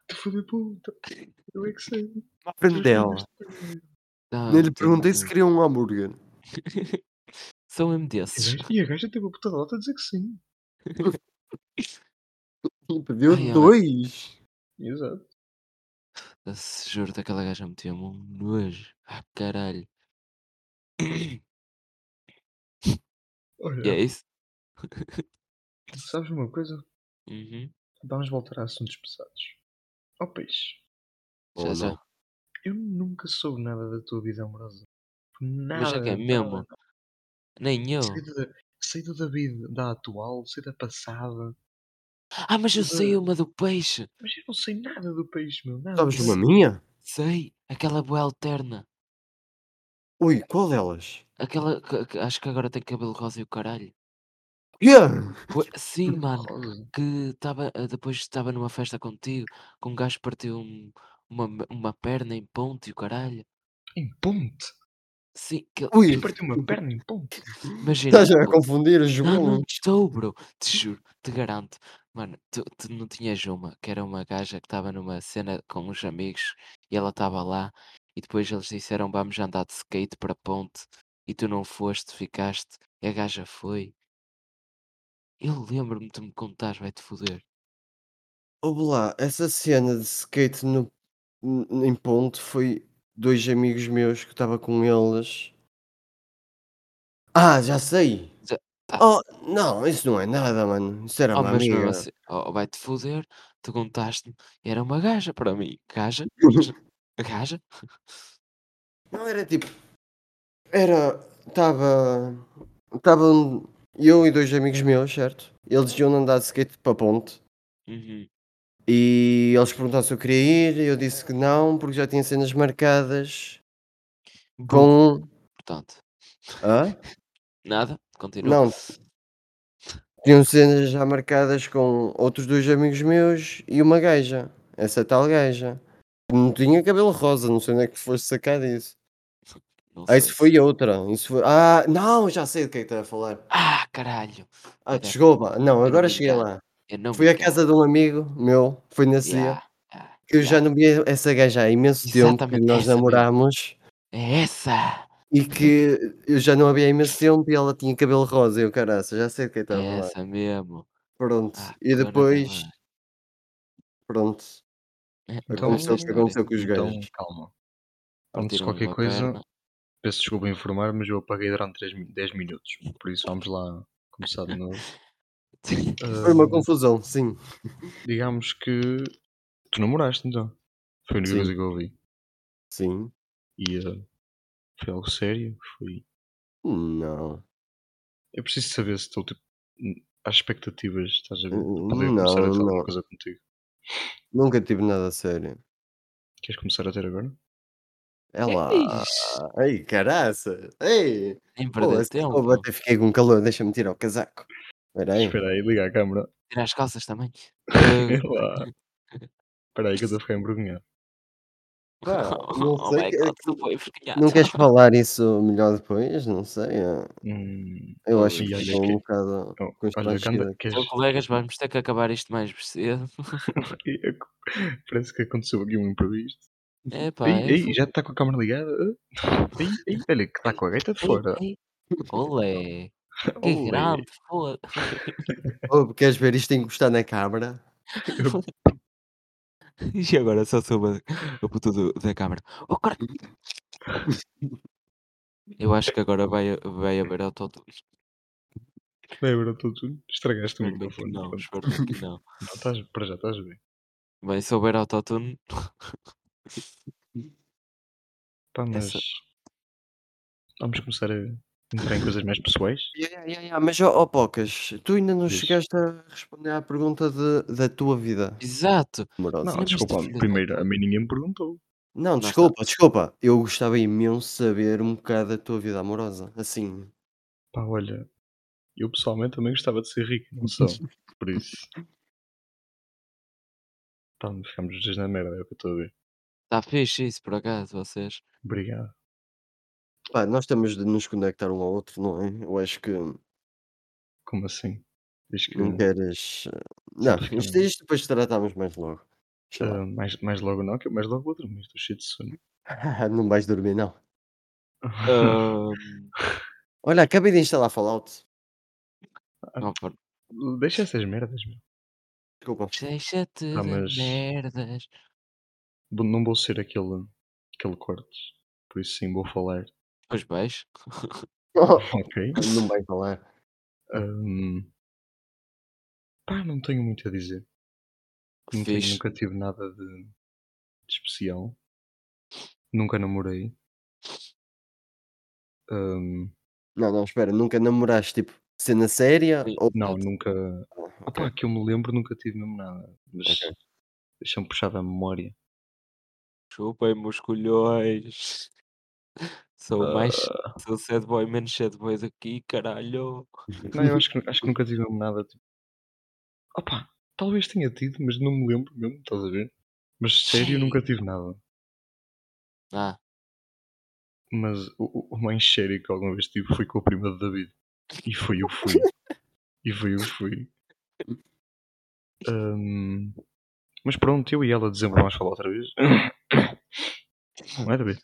Speaker 2: Tu de puta, eu é que sei.
Speaker 1: Não,
Speaker 3: Nem lhe perguntei se queria um hambúrguer. [LAUGHS]
Speaker 1: Sou mesmo
Speaker 2: E a
Speaker 1: desses.
Speaker 2: gaja- E a gaja teve a puta de a dizer que sim. [LAUGHS]
Speaker 3: E pediu
Speaker 1: Ai,
Speaker 3: dois.
Speaker 2: Exato.
Speaker 1: Se juro-te, aquela gaja metia-me um nojo. Ah, caralho. E é
Speaker 2: Olha,
Speaker 1: isso? [LAUGHS]
Speaker 2: sabes uma coisa?
Speaker 1: Uhum.
Speaker 2: Vamos voltar a assuntos pesados. Ó peixe,
Speaker 1: Já, já.
Speaker 2: eu nunca soube nada da tua vida amorosa.
Speaker 1: Mas já
Speaker 2: Nada,
Speaker 1: que é
Speaker 2: nada,
Speaker 1: mesmo?
Speaker 2: nada.
Speaker 1: Nem eu.
Speaker 2: Sei da, sei da da vida da atual, sei da passada.
Speaker 1: Ah, mas eu
Speaker 2: sei
Speaker 1: uma do peixe.
Speaker 2: Mas eu não sei nada do peixe, meu. Nada.
Speaker 3: Sabes uma minha?
Speaker 1: Sei. Aquela boa alterna.
Speaker 3: Ui, qual delas?
Speaker 1: Aquela que, que acho que agora tem cabelo rosa e o caralho.
Speaker 3: Yeah!
Speaker 1: Sim, mano.
Speaker 2: Rosa.
Speaker 1: Que estava depois estava numa festa contigo, com um gajo que partiu um- uma, uma perna em ponto e o caralho.
Speaker 2: Em ponte.
Speaker 1: Sim, que,
Speaker 3: Ui!
Speaker 2: Quem partiu uma perna em ponte?
Speaker 1: imagina.
Speaker 3: Estás a
Speaker 1: o-
Speaker 3: confundir os
Speaker 1: Não, não
Speaker 3: João.
Speaker 1: estou, bro. Te juro, te garanto. Mano, tu, tu não tinhas uma, que era uma gaja que estava numa cena com uns amigos e ela estava lá e depois eles disseram vamos andar de skate para a ponte e tu não foste, ficaste e a gaja foi. Eu lembro-me de me contares, vai-te foder.
Speaker 3: Ouve lá, essa cena de skate no, em ponto foi dois amigos meus que estava com eles. Ah, já sei!
Speaker 1: Já-.
Speaker 3: Oh, não, isso não é nada, mano. Isso era
Speaker 1: Oh,
Speaker 3: uma
Speaker 1: mas mesmo
Speaker 3: amiga.
Speaker 1: assim, oh, vai-te foder, tu contaste-me, era uma gaja para mim. Gaja? [LAUGHS] Gaja?
Speaker 3: Não era tipo. Era. Estava. Estavam eu e dois amigos meus, certo? Eles iam andar de skate para a ponte.
Speaker 1: Uhum.
Speaker 3: E eles perguntaram se eu queria ir. Eu disse que não, porque já tinha cenas marcadas com.
Speaker 1: portanto.
Speaker 3: Hã? [LAUGHS]
Speaker 1: Nada? Continua.
Speaker 3: Não, tinham cenas já marcadas com outros dois amigos meus e uma gaja. Essa tal gaja. Não tinha cabelo rosa, não sei onde é que foste sacar disso.
Speaker 1: Não
Speaker 3: Ah, isso foi outra. Isso foi... Ah, não, já sei do que é que estás a falar.
Speaker 1: Ah, caralho.
Speaker 3: Ah, desculpa. Não, agora cheguei lá.
Speaker 1: Eu não
Speaker 3: Fui à casa de um amigo meu, foi nesse dia, que eu já não via essa gaja há imenso tempo, que
Speaker 1: Exatamente,
Speaker 3: nós namorámos
Speaker 1: É essa.
Speaker 3: e que eu já não a via há imenso tempo e ela tinha cabelo rosa. Eu, caraça, já sei do que é que estás a
Speaker 1: É
Speaker 3: falar.
Speaker 1: essa mesmo.
Speaker 3: Pronto.
Speaker 1: Ah,
Speaker 3: E depois, pronto,
Speaker 1: É,
Speaker 2: Então,
Speaker 3: aconteceu o que
Speaker 1: história.
Speaker 3: aconteceu com os
Speaker 2: então
Speaker 3: gajos.
Speaker 2: calma. Antes de qualquer coisa,
Speaker 1: perna.
Speaker 2: peço desculpa em informar, mas eu apaguei durante 3, 10 minutos. Por isso vamos lá começar de novo.
Speaker 3: Foi uma confusão, sim.
Speaker 2: digamos que tu namoraste então. Foi a única
Speaker 3: Sim.
Speaker 2: coisa que eu ouvi.
Speaker 3: Sim.
Speaker 2: E ah, foi algo sério. Foi.
Speaker 3: Não.
Speaker 2: Eu preciso saber se estou tipo, às expectativas, estás a ver? Poder
Speaker 3: Não,
Speaker 2: começar a ter alguma
Speaker 3: não.
Speaker 2: coisa contigo.
Speaker 3: Nunca tive nada a sério.
Speaker 2: Queres começar a ter agora?
Speaker 3: É lá. Ei, caraça. Ei.
Speaker 1: Nem perder tempo.
Speaker 3: pô, até fiquei com calor. Deixa-me tirar o casaco. Espera aí.
Speaker 2: Espera aí, liga a câmera.
Speaker 1: Tirar as calças também.
Speaker 2: É. [LAUGHS] Espera aí que eu estou a ficar envergonhado.
Speaker 3: Pá, [LAUGHS] não
Speaker 1: oh
Speaker 3: sei. que-
Speaker 1: god,
Speaker 3: que-. Não queres falar isso melhor depois? Não sei. ah.
Speaker 2: Hum,
Speaker 3: Eu acho que
Speaker 2: e olha
Speaker 3: ficou um
Speaker 2: que.
Speaker 3: bocado
Speaker 2: oh,
Speaker 3: constrangido.
Speaker 1: Então, colegas, vamos ter que acabar isto mais cedo. [LAUGHS]
Speaker 2: Parece que aconteceu aqui um imprevisto.
Speaker 1: É pá,
Speaker 2: Ei,
Speaker 1: é
Speaker 2: ei, já está com a câmera ligada? Ah, Ei, ei, olha que está com a gaita de fora.
Speaker 1: Olé, [LAUGHS] que
Speaker 2: Olé.
Speaker 1: grande, foda.
Speaker 3: Oh, queres ver isto encostar na câmara? [LAUGHS]
Speaker 1: E agora só soube a, puta do- da câmara. Oh, cara. Eu acho que agora vai, vai haver autotune.
Speaker 2: Lembra tudo? Estragaste o microfone.
Speaker 1: não, espero que não. [LAUGHS]
Speaker 2: Não, estás, para já estás bem.
Speaker 1: Bem, se houver autotune,
Speaker 2: Pá, mas.
Speaker 1: Essa-
Speaker 2: Vamos começar a entrar em coisas mais pessoais?
Speaker 3: Yeah, yeah, yeah, Mas, ó oh, Pocas, tu ainda não
Speaker 2: Diz.
Speaker 3: chegaste a responder à pergunta de, da tua vida
Speaker 1: exato.
Speaker 3: amorosa.
Speaker 2: Não, desculpa, primeiro, a mim ninguém me perguntou.
Speaker 3: Não, desculpa, desculpa. Eu gostava imenso de saber um bocado da tua vida amorosa. Assim.
Speaker 2: Pá, olha, eu pessoalmente também gostava de ser rico, não sou. [LAUGHS] Por isso. Pá, ficámos os 2 na merda, é o que eu estou a ver.
Speaker 1: Está fixe isso, por acaso, vocês.
Speaker 2: Obrigado.
Speaker 3: Pá, nós temos de nos conectar um ao outro, não é? Eu acho que
Speaker 2: Como assim? Diz que,
Speaker 3: não queres. eh, Não, isto, isto depois tratamos mais logo. Sei lá.
Speaker 2: ah, mais mais logo não, que eu mais logo vou dormir, estou cheio de sono.
Speaker 3: Não vais dormir, não. [LAUGHS] Olha, acabei de instalar Fallout.
Speaker 1: não, pá,
Speaker 2: Deixa essas merdas, meu.
Speaker 3: Desculpa.
Speaker 1: Deixa-te de
Speaker 2: mas-
Speaker 1: merdas.
Speaker 2: Vou- Não vou ser aquele aquele corte, por isso sim vou falar.
Speaker 1: Pois vais. [LAUGHS]
Speaker 2: Ok.
Speaker 3: não vai falar.
Speaker 2: Ahm, pá, não tenho muito a dizer. Tenho,
Speaker 1: Fixe.
Speaker 2: nunca tive nada de, de especial. Nunca namorei. Ahm,
Speaker 3: Não, não, espera, nunca namoraste tipo cena séria?
Speaker 1: Sim.
Speaker 3: Ou...
Speaker 2: não,
Speaker 1: Exato.
Speaker 2: nunca.
Speaker 3: Ah, ok.
Speaker 2: Opá, que eu me lembro, nunca tive mesmo nada. Mas
Speaker 3: Ok.
Speaker 2: deixa-me puxar da memória.
Speaker 1: Chupem-me os colhões. [LAUGHS] Sou mais.
Speaker 2: Ah,
Speaker 1: Sou sad boy, menos sad boy daqui, caralho.
Speaker 2: não, eu acho que, acho que nunca tive nada. Tipo... Opá, talvez tenha tido, mas não me lembro mesmo, estás a ver? Mas sério, nunca tive nada.
Speaker 1: Ah,
Speaker 2: Mas o, o- o mais sério que alguma vez tive foi com a prima de David. E foi eu fui. e foi eu fui. Ahm, mas pronto, eu e ela dezembro vamos falar outra vez. [COUGHS] Não é, David?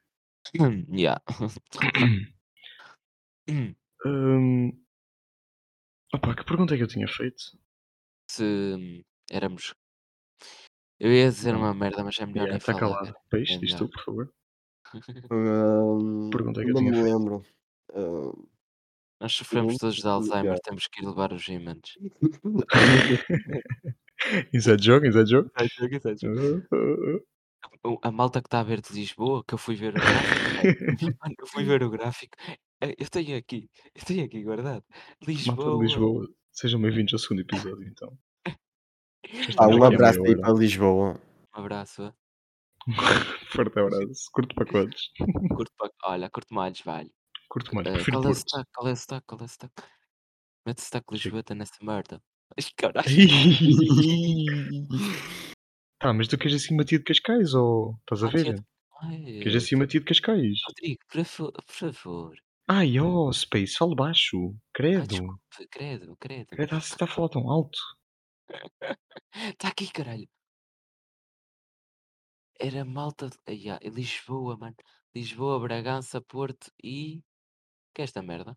Speaker 1: Yeah.
Speaker 2: Ahm, opá, que pergunta é que eu tinha feito?
Speaker 1: Se hum, éramos. Eu ia dizer uma merda, mas é melhor nem
Speaker 2: Está
Speaker 1: falar.
Speaker 2: calado. Peixe,
Speaker 1: É
Speaker 2: diz tu, por favor.
Speaker 3: Hum,
Speaker 2: Pergunta é que eu
Speaker 3: não
Speaker 2: tinha
Speaker 3: me
Speaker 2: feito.
Speaker 3: lembro. Hum,
Speaker 1: Nós sofremos todos de Alzheimer,
Speaker 3: yeah.
Speaker 1: temos que ir levar os imentos.
Speaker 2: Inside joke, inside joke.
Speaker 1: Tá
Speaker 2: Ah, ah,
Speaker 1: O- A malta que está a ver de Lisboa, que eu fui ver o gráfico. [LAUGHS] mano, eu fui ver o gráfico. eh, Eu tenho aqui, eu tenho aqui guardado.
Speaker 2: Malta
Speaker 1: Lisboa.
Speaker 2: de Lisboa, sejam bem-vindos ao segundo episódio, então. Já
Speaker 3: Ah,
Speaker 2: estamos
Speaker 3: um
Speaker 2: aqui há
Speaker 3: abraço
Speaker 2: meia
Speaker 3: aí
Speaker 2: hora.
Speaker 3: para Lisboa.
Speaker 1: Um abraço. eh. [LAUGHS]
Speaker 2: Forte abraço. Curto pacotes.
Speaker 1: Curto pa- Olha, curto malhos, vale.
Speaker 2: Curto mais.
Speaker 1: Eh,
Speaker 2: Prefiro
Speaker 1: qual é o
Speaker 2: Porto.
Speaker 1: sotaque? Qual é o sotaque? Qual é o sotaque? Mete sotaque
Speaker 2: Chico.
Speaker 1: lisboeta nessa merda. Ai, caralho. [LAUGHS]
Speaker 2: tá, mas tu queres acima de Cascais ou estás a
Speaker 1: Matia
Speaker 2: ver? Queres acima de Cascais?
Speaker 1: Rodrigo, por fa- por favor.
Speaker 2: Ai, oh, Space, fala baixo.
Speaker 1: Ai,
Speaker 2: Credo.
Speaker 1: credo, credo.
Speaker 2: Credo, você está a falar tão alto.
Speaker 1: Está [LAUGHS] aqui, caralho. Era malta de. Ai, ah, Lisboa, mano. Lisboa, Bragança, Porto e. Que é esta merda?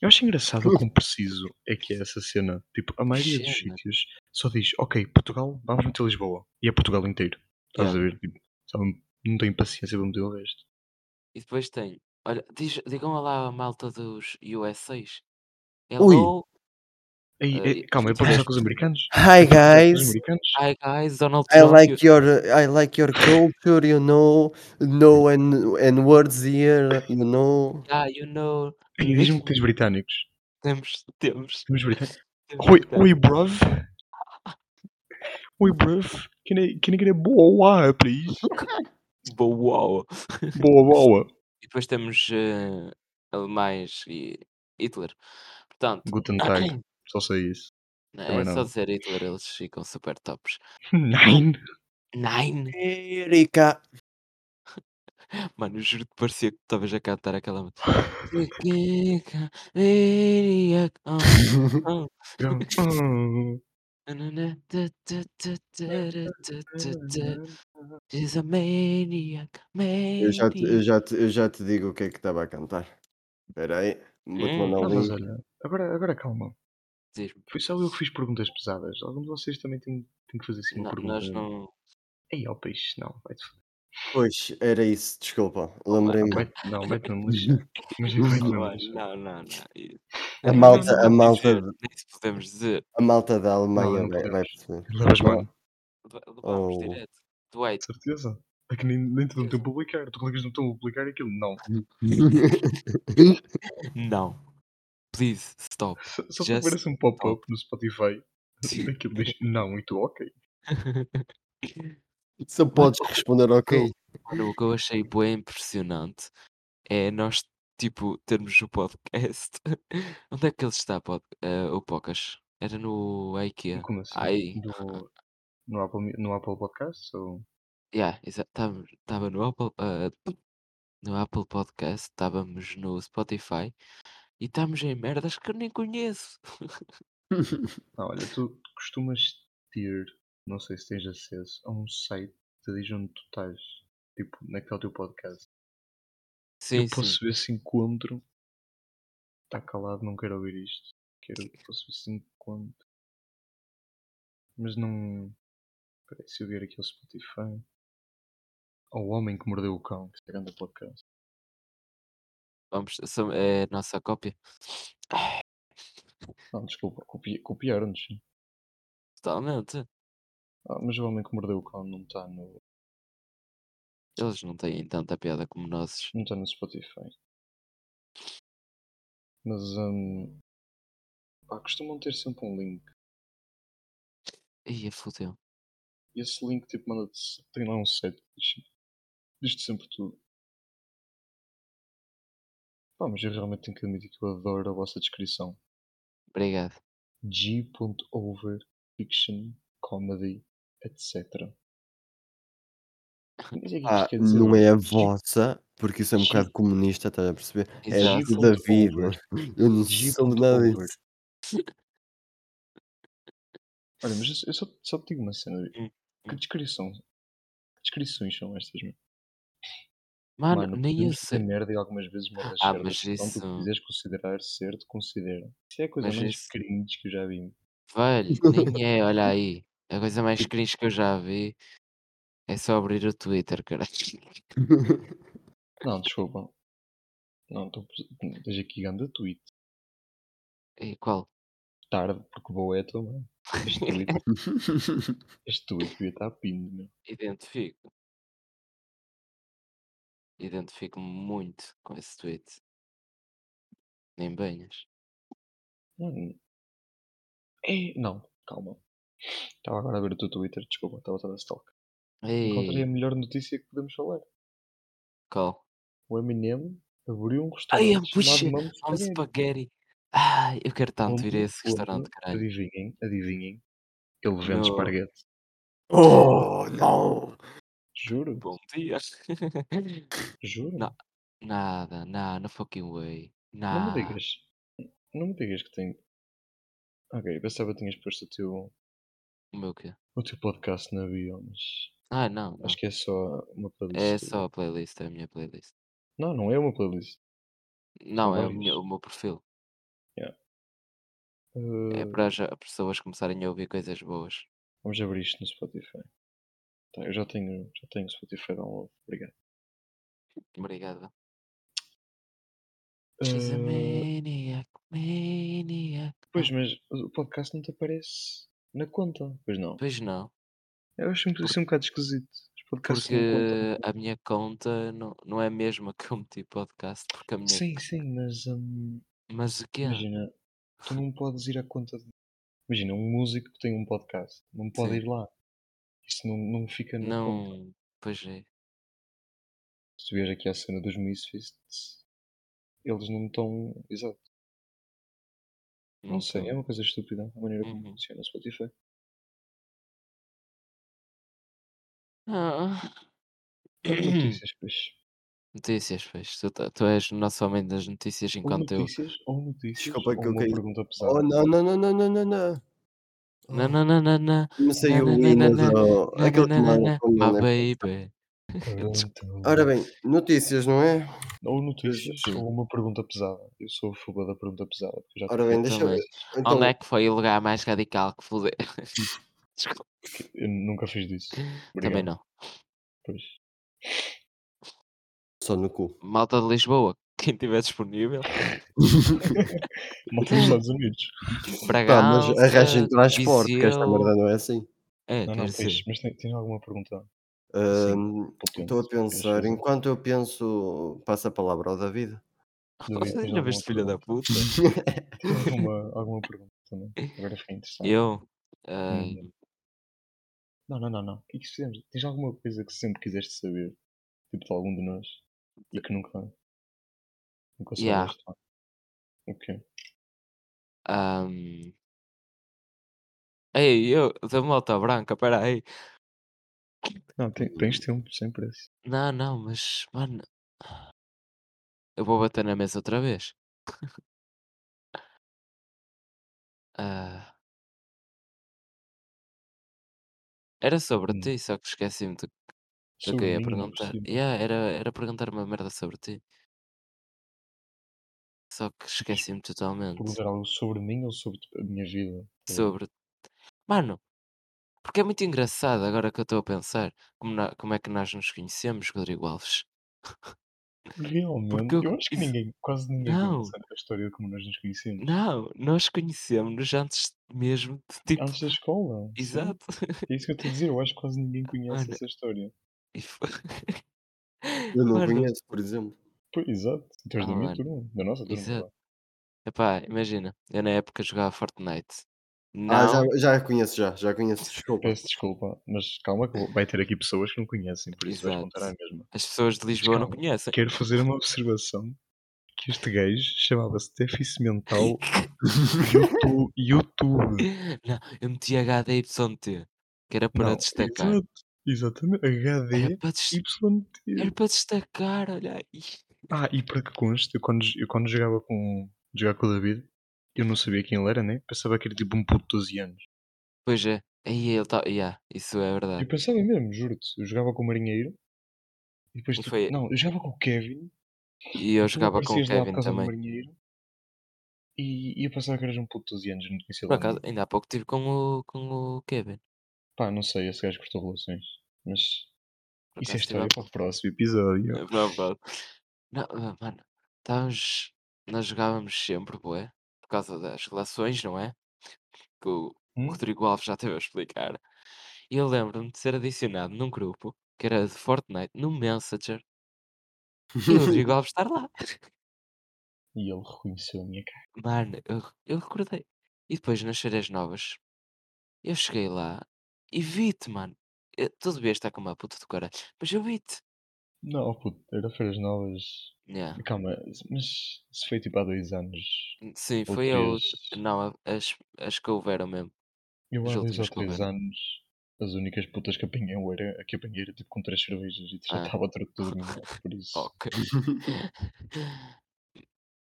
Speaker 2: Eu acho engraçado o quão preciso é que é essa cena. Tipo, a maioria dos sítios só diz, ok, Portugal, vamos meter Lisboa. E é Portugal inteiro. Estás
Speaker 1: Yeah.
Speaker 2: a ver? Tipo, só não tenho paciência para meter o resto.
Speaker 1: E depois tem. Olha, diz, digam lá a malta dos USAs.
Speaker 3: Ui.
Speaker 2: Ei,
Speaker 1: Ah,
Speaker 2: ei, calma, eu
Speaker 1: e
Speaker 2: posso usar
Speaker 1: tiveste-
Speaker 2: com os americanos?
Speaker 3: Hi guys?
Speaker 1: Hi guys, Donald
Speaker 3: I
Speaker 1: Trump.
Speaker 3: like your I like your culture, you know, no and and words here, you know.
Speaker 1: Yeah, you know.
Speaker 2: Ei, diz-me que tens britânicos.
Speaker 1: Temos, temos.
Speaker 2: Temos
Speaker 1: britânicos?
Speaker 2: Oi, bruv. Oi, bruv. Can I, can I get a boa, please? [LAUGHS]
Speaker 1: Boa.
Speaker 2: Boa, boa.
Speaker 1: E depois temos eh, alemães e Hitler. Portanto,
Speaker 2: Guten Tag. [CLEARS THROAT] Só sei isso.
Speaker 1: é
Speaker 2: Também
Speaker 1: só
Speaker 2: não.
Speaker 1: dizer Hitler, eles ficam super tops. [LAUGHS]
Speaker 2: Nine.
Speaker 1: Nine!
Speaker 3: Erika. [LAUGHS]
Speaker 1: Mano, eu juro que parecia que estavas a cantar aquela Maniac. She's a maniac,
Speaker 3: Eu já, te, eu,
Speaker 1: maniac.
Speaker 3: já te, eu já te digo o que é que estava a cantar. Espera aí, vou-te mandar o link.
Speaker 2: agora, agora calma.
Speaker 1: Diz-me.
Speaker 2: Foi só eu que fiz perguntas pesadas. Algum de vocês também tem, tem que fazer assim uma
Speaker 1: Não,
Speaker 2: pergunta.
Speaker 1: nós não.
Speaker 2: Ei, ó peixe, não, vai-te foder.
Speaker 3: Pois, era isso, desculpa,
Speaker 2: Não,
Speaker 3: lembrei-me.
Speaker 2: vai não, mesmo
Speaker 1: Mano,
Speaker 2: lixar.
Speaker 1: não, não, não.
Speaker 3: A malta,
Speaker 1: nem
Speaker 3: a malta,
Speaker 1: dizer, Nem se podemos dizer.
Speaker 3: a malta da Alemanha
Speaker 2: não
Speaker 3: vai, vai perceber.
Speaker 2: Levas
Speaker 3: Não.
Speaker 2: mano,
Speaker 1: Leva- Levamos
Speaker 3: Oh.
Speaker 1: direto. Dwight.
Speaker 2: certeza. É que nem, nem te dão tempo a publicar. Tu clicas no botão publicar e aquilo não. [LAUGHS] [LAUGHS]
Speaker 1: Não. Please, stop.
Speaker 2: Só, só
Speaker 1: Just
Speaker 2: aparece um pop-up no Spotify.
Speaker 1: Sim. [LAUGHS]
Speaker 2: Aquilo diz não e tu ok. [LAUGHS]
Speaker 3: Só podes responder ok.
Speaker 1: O que eu achei bem impressionante é nós, tipo, termos o podcast. [LAUGHS] Onde é que ele está, pod... eh, o Pocas? Era no IKEA.
Speaker 2: Como assim?
Speaker 1: Ai,
Speaker 2: Do... No Apple, no Apple Podcasts? Ou...
Speaker 1: Yeah, estava no Apple, ah, no Apple Podcast, estávamos no Spotify e estamos em merdas que eu nem conheço. [LAUGHS]
Speaker 2: Ah, olha, tu costumas ter, não sei se tens acesso, a um site que te diz onde tu estás, tipo, naquele teu podcast.
Speaker 1: Sim,
Speaker 2: eu posso
Speaker 1: sim.
Speaker 2: ver se encontro. Está calado, não quero ouvir isto. Quero, [LAUGHS] posso ver se encontro. Mas não. Peraí, se eu ver aqui o Spotify. O Homem que Mordeu o Cão, que é grande podcast.
Speaker 1: Vamos, é a nossa cópia.
Speaker 2: Não, desculpa, copi- copiaram-nos.
Speaker 1: Totalmente.
Speaker 2: Ah, mas o Homem que Mordeu o Cão não está no,
Speaker 1: Eles não têm tanta piada como nós.
Speaker 2: não está no Spotify. Mas hum, pá, costumam ter sempre um link.
Speaker 1: Ia fodeu.
Speaker 2: E esse link tipo manda-te. Tem lá um diz- diz-te sempre tudo. Pá, mas eu realmente tenho que admitir que eu adoro a vossa descrição.
Speaker 1: Obrigado.
Speaker 2: G.over fiction comedy etc. [LAUGHS] Mas é que isto
Speaker 3: Ah,
Speaker 2: dizer
Speaker 3: não é a vossa, porque isso é um
Speaker 2: G-
Speaker 3: bocado comunista, estás a perceber? É do David,
Speaker 2: G.over.
Speaker 3: eu não soube nada
Speaker 2: G.over.
Speaker 3: disso.
Speaker 2: Olha, mas eu, só, só te digo uma cena.
Speaker 1: Hum,
Speaker 2: Que descrição? Que descrições são estas, meu?
Speaker 1: Mano,
Speaker 2: Mano,
Speaker 1: nem eu
Speaker 2: podemos
Speaker 1: sei.
Speaker 2: dizer merda e algumas vezes merdas
Speaker 1: Ah,
Speaker 2: certas.
Speaker 1: mas
Speaker 2: Então, tu
Speaker 1: isso.
Speaker 2: quiseres considerar certo, considera. Isso é a coisa
Speaker 1: Mas
Speaker 2: mais
Speaker 1: isso.
Speaker 2: cringe que eu já vi.
Speaker 1: Velho, [LAUGHS] nem é, olha aí. A coisa mais cringe que eu já vi é só abrir o Twitter, caralho.
Speaker 2: não, desculpa. Não, tô, tens aqui grande tweet.
Speaker 1: E qual?
Speaker 2: Tarde, porque vou é também. Este tweet, [LAUGHS] este tweet devia estar pindo, meu.
Speaker 1: Identifico. Identifico-me muito com esse tweet. Nem banhas.
Speaker 2: Não, é, não, calma. Estava agora a ver o teu Twitter, desculpa, estava a dar stalk. Encontrei a melhor notícia que podemos falar.
Speaker 1: qual?
Speaker 2: O Eminem abriu um
Speaker 1: Ai,
Speaker 2: restaurante
Speaker 1: puxa,
Speaker 2: chamado Mamo
Speaker 1: um
Speaker 2: Spaghetti.
Speaker 1: spaghetti. Ai, eu quero tanto ir a esse restaurante, caralho.
Speaker 2: adivinhem, adivinhem, ele vende esparguete.
Speaker 3: Oh, não!
Speaker 2: Juro,
Speaker 1: Bom Dia. [LAUGHS]
Speaker 2: juro.
Speaker 1: Não, nada, nada, no fucking way.
Speaker 2: Não me
Speaker 1: Nada.
Speaker 2: digas, não me digas que tem. Ok, pensava que tinhas posto o teu,
Speaker 1: O meu quê?
Speaker 2: o teu podcast na bio, mas
Speaker 1: Ah, não, não.
Speaker 2: acho que é só uma playlist.
Speaker 1: É só a playlist, é a minha playlist.
Speaker 2: Não, não é uma playlist.
Speaker 1: Não, é o,
Speaker 2: várias.
Speaker 1: minha- o meu perfil. É
Speaker 2: Uh,
Speaker 1: para as as pessoas começarem a ouvir coisas boas.
Speaker 2: vamos abrir isto no Spotify. Tá, eu já tenho, já tenho Spotify download. Obrigado.
Speaker 1: Obrigado. She's a maniac, maniac.
Speaker 2: pois, mas o podcast não te aparece na conta, pois não?
Speaker 1: Pois não,
Speaker 2: Eu acho
Speaker 1: Por-
Speaker 2: isso um bocado esquisito. Os podcasts
Speaker 1: porque a minha conta não, não é a mesma que eu meti podcast, porque a minha.
Speaker 2: Sim, sim, mas hum,
Speaker 1: Mas o quê?
Speaker 2: imagina, tu não podes ir à conta de. Imagina, um músico que tem um podcast, não pode
Speaker 1: Sim.
Speaker 2: ir lá. Isso não, não fica conta.
Speaker 1: Não. Pois é.
Speaker 2: Se tu vês aqui a cena dos Misfits, eles não estão. Exato. Não sei, é
Speaker 1: Então,
Speaker 2: uma coisa estúpida a maneira como
Speaker 1: Uhum.
Speaker 2: funciona o Spotify.
Speaker 1: Ah.
Speaker 2: Notícias, pois. [CLEARS THROAT]
Speaker 1: Notícias, pois. Tu, tá- tu és o nosso homem das notícias
Speaker 2: Ou
Speaker 1: enquanto eu.
Speaker 2: notícias, ou notícias,
Speaker 3: Desculpa
Speaker 2: ou
Speaker 3: que eu
Speaker 2: uma
Speaker 3: caí.
Speaker 2: pergunta
Speaker 3: Oh,
Speaker 2: pesada.
Speaker 3: não, não, não, não, não, não, não. Me saiu
Speaker 1: na
Speaker 3: o Aquele que manda
Speaker 1: Ah, baby. [LAUGHS]
Speaker 2: Então,
Speaker 3: Ora bem, notícias, não é?
Speaker 2: ou notícias, ou uma pergunta pesada. Eu sou a favor da pergunta pesada. Já
Speaker 3: Ora bem, deixa eu
Speaker 1: também.
Speaker 3: ver. Então,
Speaker 1: Onde é que foi o lugar mais radical que foder? [LAUGHS] Desculpa.
Speaker 2: eu nunca fiz disso.
Speaker 1: Também
Speaker 2: Obrigado.
Speaker 1: não.
Speaker 2: Pois.
Speaker 3: só no cu.
Speaker 1: Malta de Lisboa, quem tiver disponível. [LAUGHS]
Speaker 2: Malta dos Estados Unidos.
Speaker 3: Pá, mas arranjem
Speaker 1: Bragança,
Speaker 3: transporte, que esta
Speaker 1: Viseu.
Speaker 3: merda não é assim.
Speaker 1: É,
Speaker 2: Não, não, pois, mas tem, tem alguma pergunta? Potente
Speaker 3: Estou a pensar, enquanto eu penso, passa a palavra ao David.
Speaker 2: David, tens
Speaker 1: Já viste, filha da puta?
Speaker 2: Tem alguma, alguma pergunta também? Agora fiquei interessado.
Speaker 1: Eu.
Speaker 2: Hum. Não, não, não, não. O que é que fizemos? Tens alguma coisa que sempre quiseste saber? Tipo de algum de nós? E que nunca. Nunca
Speaker 1: Yeah.
Speaker 2: soubeste? lá? O quê?
Speaker 1: ahm, Ei, eu da moto branca, espera aí.
Speaker 2: Não, te tens tempo, sem pressa.
Speaker 1: Não, não, mas, mano, eu vou bater na mesa outra vez. [LAUGHS] Ah, era sobre
Speaker 2: Hum.
Speaker 1: ti, só que esqueci-me do do que ia perguntar. Yeah, era era perguntar uma merda sobre ti, só que esqueci-me totalmente.
Speaker 2: perguntar algo sobre mim ou sobre, tipo, a minha vida?
Speaker 1: Sobre mano, porque é muito engraçado agora que eu estou a pensar, como na como é que nós nos conhecemos, Rodrigo Alves.
Speaker 2: Realmente,
Speaker 1: eu
Speaker 2: eu acho que ninguém, quase ninguém
Speaker 1: não,
Speaker 2: conhece a história de como nós nos conhecemos.
Speaker 1: não, nós conhecemos-nos antes mesmo de tipo
Speaker 2: Antes da escola, sim.
Speaker 1: exato.
Speaker 2: É isso que eu estou a dizer, eu acho que quase ninguém [LAUGHS] conhece
Speaker 1: Mano,
Speaker 2: essa história.
Speaker 1: e [LAUGHS] [LAUGHS]
Speaker 3: Eu não
Speaker 1: mano,
Speaker 3: conheço, por exemplo.
Speaker 2: Exato. Tu és da minha
Speaker 1: mano,
Speaker 2: turma, da nossa turma,
Speaker 1: exato.
Speaker 2: vá.
Speaker 1: Epá, imagina, eu na época jogava Fortnite.
Speaker 3: Ah, já já conheço, já, já conheço, [LAUGHS] desculpa.
Speaker 2: Peço desculpa, mas calma que vai ter aqui pessoas que não conhecem, por isso vais contar à mesma.
Speaker 1: As pessoas de Lisboa não
Speaker 2: calma,
Speaker 1: conhecem.
Speaker 2: quero fazer uma [LAUGHS] observação que este gajo chamava-se déficit mental [LAUGHS] YouTube. YouTube.
Speaker 1: Não, eu meti HDYT, que era para
Speaker 2: Não,
Speaker 1: destacar.
Speaker 2: exato, exatamente.
Speaker 1: Era para des era para destacar, olha aí.
Speaker 2: Ah, e para que conste, eu quando, eu quando jogava com, jogava com o David, eu não sabia quem ele era, né? Pensava que era tipo um puto de 12 anos.
Speaker 1: Pois é, aí ele está yeah, isso é
Speaker 2: Eu
Speaker 1: verdade.
Speaker 2: pensava mesmo, juro-te. Eu jogava com o Marinheiro e depois
Speaker 1: E
Speaker 2: tu.
Speaker 1: foi
Speaker 2: Não, eu jogava com o Kevin
Speaker 1: e eu jogava com o Kevin também.
Speaker 2: Marinheiro e, e eu pensava que eras um puto de 12 anos, eu não conhecia
Speaker 1: Por acaso, ainda há pouco estive com o com o Kevin.
Speaker 2: Pá, não sei, esse gajo cortou relações. Mas
Speaker 1: Por
Speaker 2: isso é história para o próximo episódio. [LAUGHS]
Speaker 1: É verdade. Não, ah, mano, estávamos nós jogávamos sempre, bué, por causa das relações, não é? Que o
Speaker 2: Hum?
Speaker 1: Rodrigo Alves já teve a explicar. E eu lembro-me de ser adicionado num grupo, que era de Fortnite, no Messenger, e o Rodrigo [LAUGHS] Alves estar lá.
Speaker 2: E ele reconheceu a minha cara.
Speaker 1: Mano, eu eu recordei. E depois nas férias novas, eu cheguei lá e vi-te, mano. Tu devias estar com uma puta do caralho, mas eu vi-te.
Speaker 2: Não, puto, era feiras novas.
Speaker 1: Yeah.
Speaker 2: Calma, mas isso foi tipo há dois anos.
Speaker 1: Sim,
Speaker 2: Ou
Speaker 1: foi
Speaker 2: três.
Speaker 1: outra. Não, as, as que houveram mesmo.
Speaker 2: Eu há dois ou três anos, as únicas putas que apanhei era a que apanhei era tipo com três cervejas e já
Speaker 1: Ah.
Speaker 2: estava tudo terminado, [LAUGHS] por isso.
Speaker 1: Ok.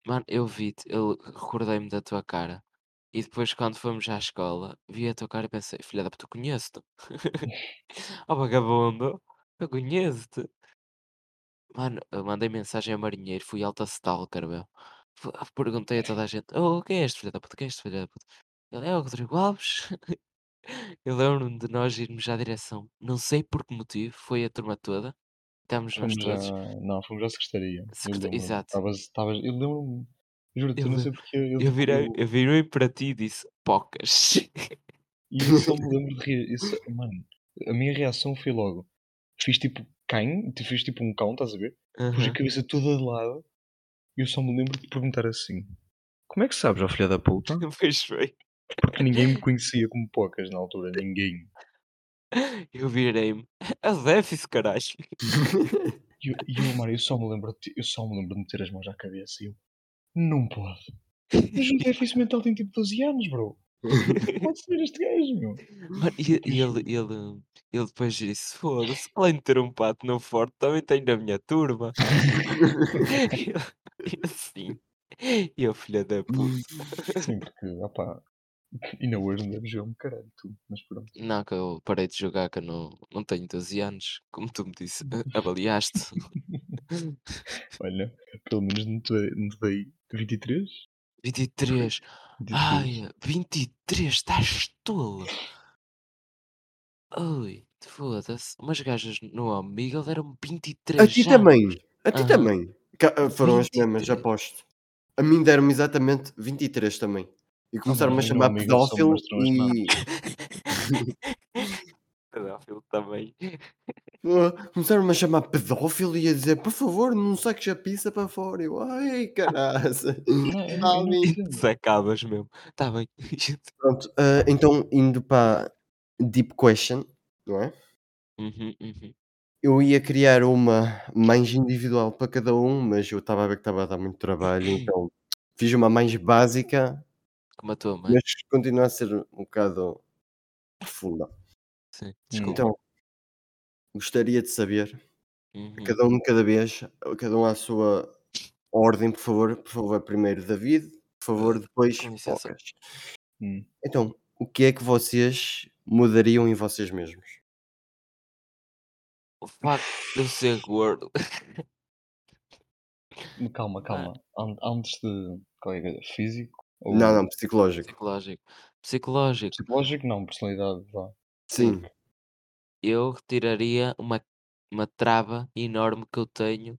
Speaker 1: Mano, eu vi-te, eu recordei-me da tua cara. E depois, quando fomos à escola, vi a tua cara e pensei, filha da puta, conheço-te. [LAUGHS] [LAUGHS] Oh, vagabundo, eu conheço-te. Mano, eu mandei mensagem a marinheiro, fui alta stalker, meu. Fu- Perguntei a toda a gente, oh, quem é este filho da puta? Quem é este filho da puta? Ele é o Rodrigo Alves. [LAUGHS] Eu lembro-me de nós irmos à direção. Não sei por que motivo, foi a turma toda. Estamos nós
Speaker 2: Fomos
Speaker 1: todos.
Speaker 2: Não, fomos à secretaria. Eu
Speaker 1: Secreta-
Speaker 2: lembro-me.
Speaker 1: Exato.
Speaker 2: Estavas. estavas- Eu lembro-me. Juro-te,
Speaker 1: Eu,
Speaker 2: eu não sei porque. Eu,
Speaker 1: eu,
Speaker 2: tipo,
Speaker 1: virei,
Speaker 2: eu-
Speaker 1: eu virei para ti e disse, pocas.
Speaker 2: E eu só me [LAUGHS] lembro de rir. Isso, mano, a minha reação foi logo. Fiz tipo cão, te fiz tipo um cão, estás a ver? Pus a cabeça toda de lado e eu só me lembro de perguntar assim: Como é que sabes, ó filha da puta? [LAUGHS]
Speaker 1: Pois foi.
Speaker 2: Porque ninguém me conhecia como pocas na altura, ninguém.
Speaker 1: Eu virei-me. É o déficit, caralho.
Speaker 2: E eu, e eu, mano, eu só me lembro de, eu só me lembro de meter as mãos à cabeça e eu, não pode. Mas o déficit mental tem tipo 12 anos, bro. [LAUGHS] Não pode ser este gajo, meu.
Speaker 1: Mano, e, e ele, ele, ele depois disse: Foda-se, além de ter um pato no forte, também tenho na minha turma. [LAUGHS] e eu- assim. E eu, filha da puta.
Speaker 2: Sim, porque, opá, ainda hoje não deve jogar um caralho, tu. Mas pronto.
Speaker 1: Não, que eu parei de jogar, que eu não, não tenho 12 anos, como tu me disse, avaliaste. [LAUGHS]
Speaker 2: Olha, pelo menos não te, não te dei 23?
Speaker 1: 23.
Speaker 2: 23.
Speaker 1: Ai, 23, estás tolo. Ui, foda-se. Umas gajas no Omegle deram 23
Speaker 3: A ti
Speaker 1: já.
Speaker 3: também, a ti
Speaker 1: Aham.
Speaker 3: também. Ca- ah, Foram as
Speaker 1: 23.
Speaker 3: mesmas, aposto. A mim deram-me exatamente 23 também. E começaram-me a chamar
Speaker 2: só
Speaker 3: pedófilo e [LAUGHS] [LAUGHS]
Speaker 1: Pedófilo também.
Speaker 3: Começaram-me a chamar pedófilo e a dizer, por favor, não saques a pizza para fora. Eu, ai, caraça.
Speaker 2: Não, eu não, eu não
Speaker 3: Ali.
Speaker 2: entendo.
Speaker 1: Sacavas mesmo. Tá bem. [LAUGHS]
Speaker 3: Pronto, ah, então indo para Deep Question, não é?
Speaker 1: Uhum, uhum.
Speaker 3: Eu ia criar uma mais individual para cada um, mas eu estava a ver que estava a dar muito trabalho, [COUGHS] então fiz uma mais básica,
Speaker 1: Como a tua mãe.
Speaker 3: mas continua a ser um bocado profunda.
Speaker 1: Sim,
Speaker 2: Hum.
Speaker 1: desculpa.
Speaker 3: Então, gostaria de saber,
Speaker 1: Uhum.
Speaker 3: cada um de cada vez, cada um à sua ordem, por favor. Por favor, primeiro David, por favor, depois
Speaker 1: licença.
Speaker 3: Pocas.
Speaker 2: Hum.
Speaker 3: Então, o que é que vocês mudariam em vocês mesmos?
Speaker 1: O facto de eu ser gordo. [LAUGHS]
Speaker 2: Calma, calma. An- Antes de. Qual é que é? Físico? Ou
Speaker 3: Não, não, psicológico.
Speaker 1: Psicológico. Psicológico.
Speaker 2: Psicológico? Não, personalidade. Vá.
Speaker 3: Sim.
Speaker 1: Eu retiraria uma, uma trava enorme que eu tenho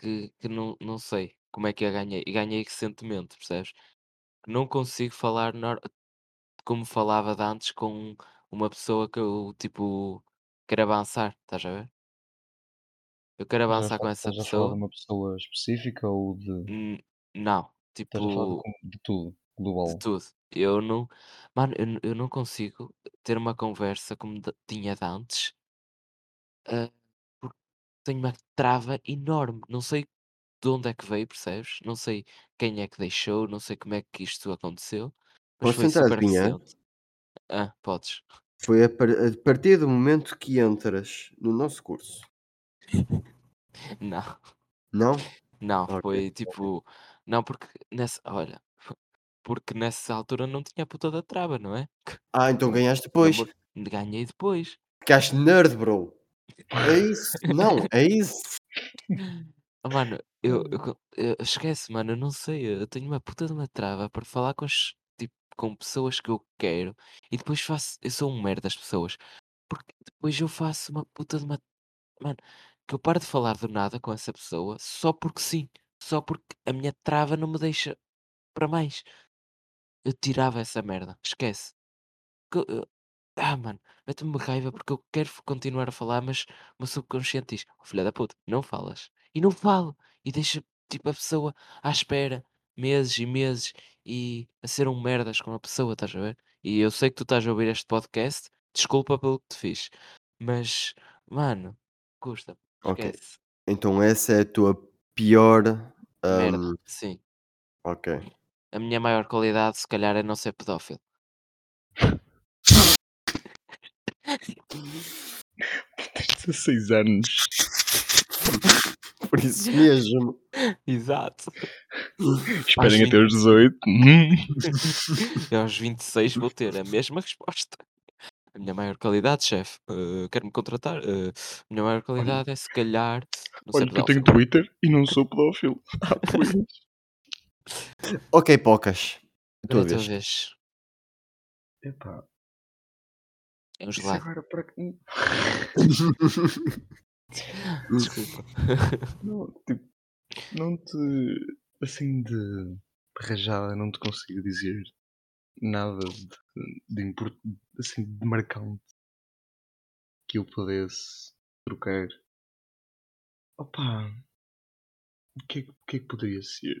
Speaker 1: que, que não, não sei como é que a ganhei. E ganhei recentemente, percebes? Não consigo falar nor- como falava de antes com uma pessoa que eu, tipo, quero avançar, estás a ver? Eu quero avançar com essa
Speaker 2: Estás a falar de
Speaker 1: pessoa.
Speaker 2: uma pessoa específica ou de.
Speaker 1: Não,
Speaker 2: Estás a falar de,
Speaker 1: tipo,
Speaker 2: com- de tudo?
Speaker 1: De
Speaker 2: Global.
Speaker 1: tudo. Eu não, mano, eu, n- eu não consigo ter uma conversa como de- tinha de antes, ah, porque tenho uma trava enorme. Não sei de onde é que veio, percebes? Não sei quem é que deixou, não sei como é que isto aconteceu, mas
Speaker 3: Posso
Speaker 1: foi
Speaker 3: tentar
Speaker 1: super
Speaker 3: adivinhar?
Speaker 1: recente. Ah, podes.
Speaker 3: Foi a, par- a partir do momento que entras no nosso curso. [LAUGHS]
Speaker 1: Não,
Speaker 3: Não?
Speaker 1: não,
Speaker 3: Ok.
Speaker 1: foi tipo, não, porque nessa, olha, porque nessa altura não tinha a puta da trava, não é?
Speaker 3: Ah, então ganhaste [LAUGHS] depois.
Speaker 1: Ganhei depois.
Speaker 3: Ficaste nerd, bro. É [LAUGHS] isso. Não, é isso.
Speaker 1: Oh, mano, eu, eu eu- esquece, mano, eu não sei, eu tenho uma puta de uma trava para falar com as, tipo, com pessoas que eu quero e depois faço, eu sou um merda das pessoas, porque depois eu faço uma puta de uma, mano, que eu paro de falar do nada com essa pessoa só porque sim, só porque a minha trava não me deixa para mais. Eu tirava essa merda, esquece. Que ah, mano, mete-me raiva porque eu quero f- continuar a falar, mas o meu subconsciente diz: oh, filha da puta, não falas. E não falo. E deixa tipo a pessoa à espera meses e meses e a ser um merdas com a pessoa, estás a ver? E eu sei que tu estás a ouvir este podcast, desculpa pelo que te fiz, mas, mano, custa,
Speaker 3: Ok.
Speaker 1: esquece.
Speaker 3: Então essa é a tua pior.
Speaker 1: Merda,
Speaker 3: hum,
Speaker 1: sim.
Speaker 3: ok.
Speaker 1: A minha maior qualidade, se calhar, é não ser pedófilo. [LAUGHS]
Speaker 2: Tens 16 anos.
Speaker 3: Por isso mesmo.
Speaker 1: Exato.
Speaker 2: Esperem
Speaker 1: Aos
Speaker 2: até os 18. Hum.
Speaker 1: Eu aos 26 [LAUGHS] vou ter a mesma resposta. A minha maior qualidade, chefe, eh, quer-me contratar? Eh, a minha maior qualidade é se calhar
Speaker 2: Olha que eu tenho. Twitter e não sou pedófilo. Ah, pois. [LAUGHS]
Speaker 3: Ok, Pocas. A tua vez.
Speaker 1: vez.
Speaker 2: Epá,
Speaker 1: É um gelado.
Speaker 2: agora para. [LAUGHS]
Speaker 1: Desculpa.
Speaker 2: Não, tipo, não te. Assim de. Rajada, não te consigo dizer nada de, de import- assim de marcante que eu pudesse trocar. Opa, o que, é, que- o que é que poderia ser?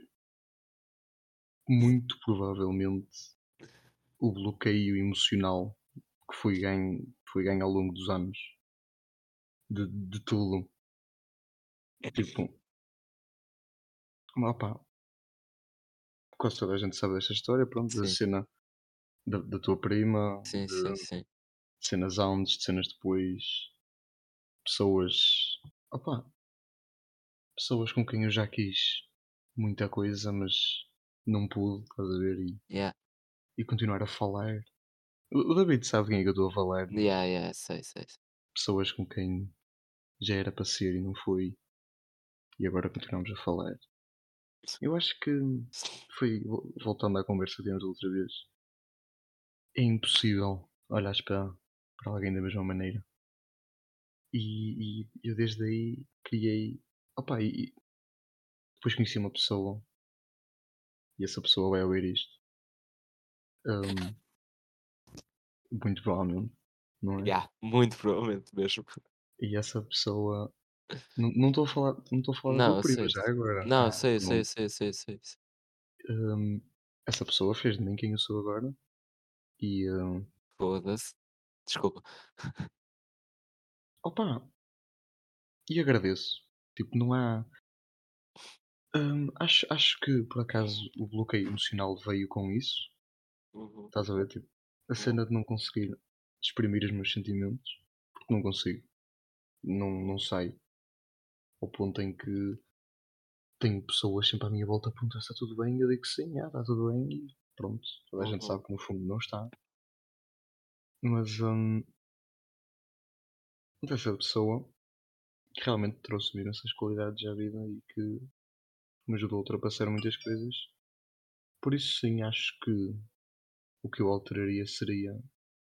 Speaker 2: Muito provavelmente o bloqueio emocional que foi ganho, foi ganho ao longo dos anos de, de tudo. Tipo, opa, quase toda a gente sabe desta história, pronto, da
Speaker 1: Sim.
Speaker 2: cena da, da tua prima,
Speaker 1: Sim,
Speaker 2: de
Speaker 1: sim, sim.
Speaker 2: cenas antes, de cenas depois, pessoas, opa, pessoas com quem eu já quis muita coisa, mas não pude, estás a ver, e,
Speaker 1: Yeah,
Speaker 2: e continuar a falar. O o David sabe quem é que eu estou a falar,
Speaker 1: yeah, yeah, sei, sei. sei.
Speaker 2: pessoas com quem já era para ser e não foi, e agora continuamos a falar. Eu acho que foi, vo- voltando à conversa que tivemos da outra vez, é impossível olhares para, para alguém da mesma maneira. E, e eu desde aí criei. Opa, e depois conheci uma pessoa e essa pessoa vai ouvir isto. Ahm, muito provavelmente, não é?
Speaker 1: Yeah, muito provavelmente mesmo.
Speaker 2: E essa pessoa. Não não estou a falar, não estou a falar
Speaker 1: Não,
Speaker 2: prima já agora.
Speaker 1: Não,
Speaker 2: Ah,
Speaker 1: sei, eu sei, sei, sei, sei. sei.
Speaker 2: Ahm, essa pessoa fez de mim quem eu sou agora. E ahm,
Speaker 1: Foda-se. Desculpa. [LAUGHS]
Speaker 2: opa, e agradeço. Tipo, não há. Ahm, acho, acho que por acaso o bloqueio emocional veio com isso.
Speaker 1: Uhum.
Speaker 2: Estás a ver? Tipo, a cena de não conseguir exprimir os meus sentimentos, porque não consigo. Não, não saio. Ao ponto em que tenho pessoas sempre à minha volta a perguntar se está tudo bem, eu digo que sim, ah, está tudo bem, e pronto. Toda a gente
Speaker 1: Uhum.
Speaker 2: sabe que no fundo não está. Mas hum, essa pessoa que realmente trouxe-me imensas qualidades à vida e que me ajudou a ultrapassar muitas coisas. Por isso sim, acho que o que eu alteraria seria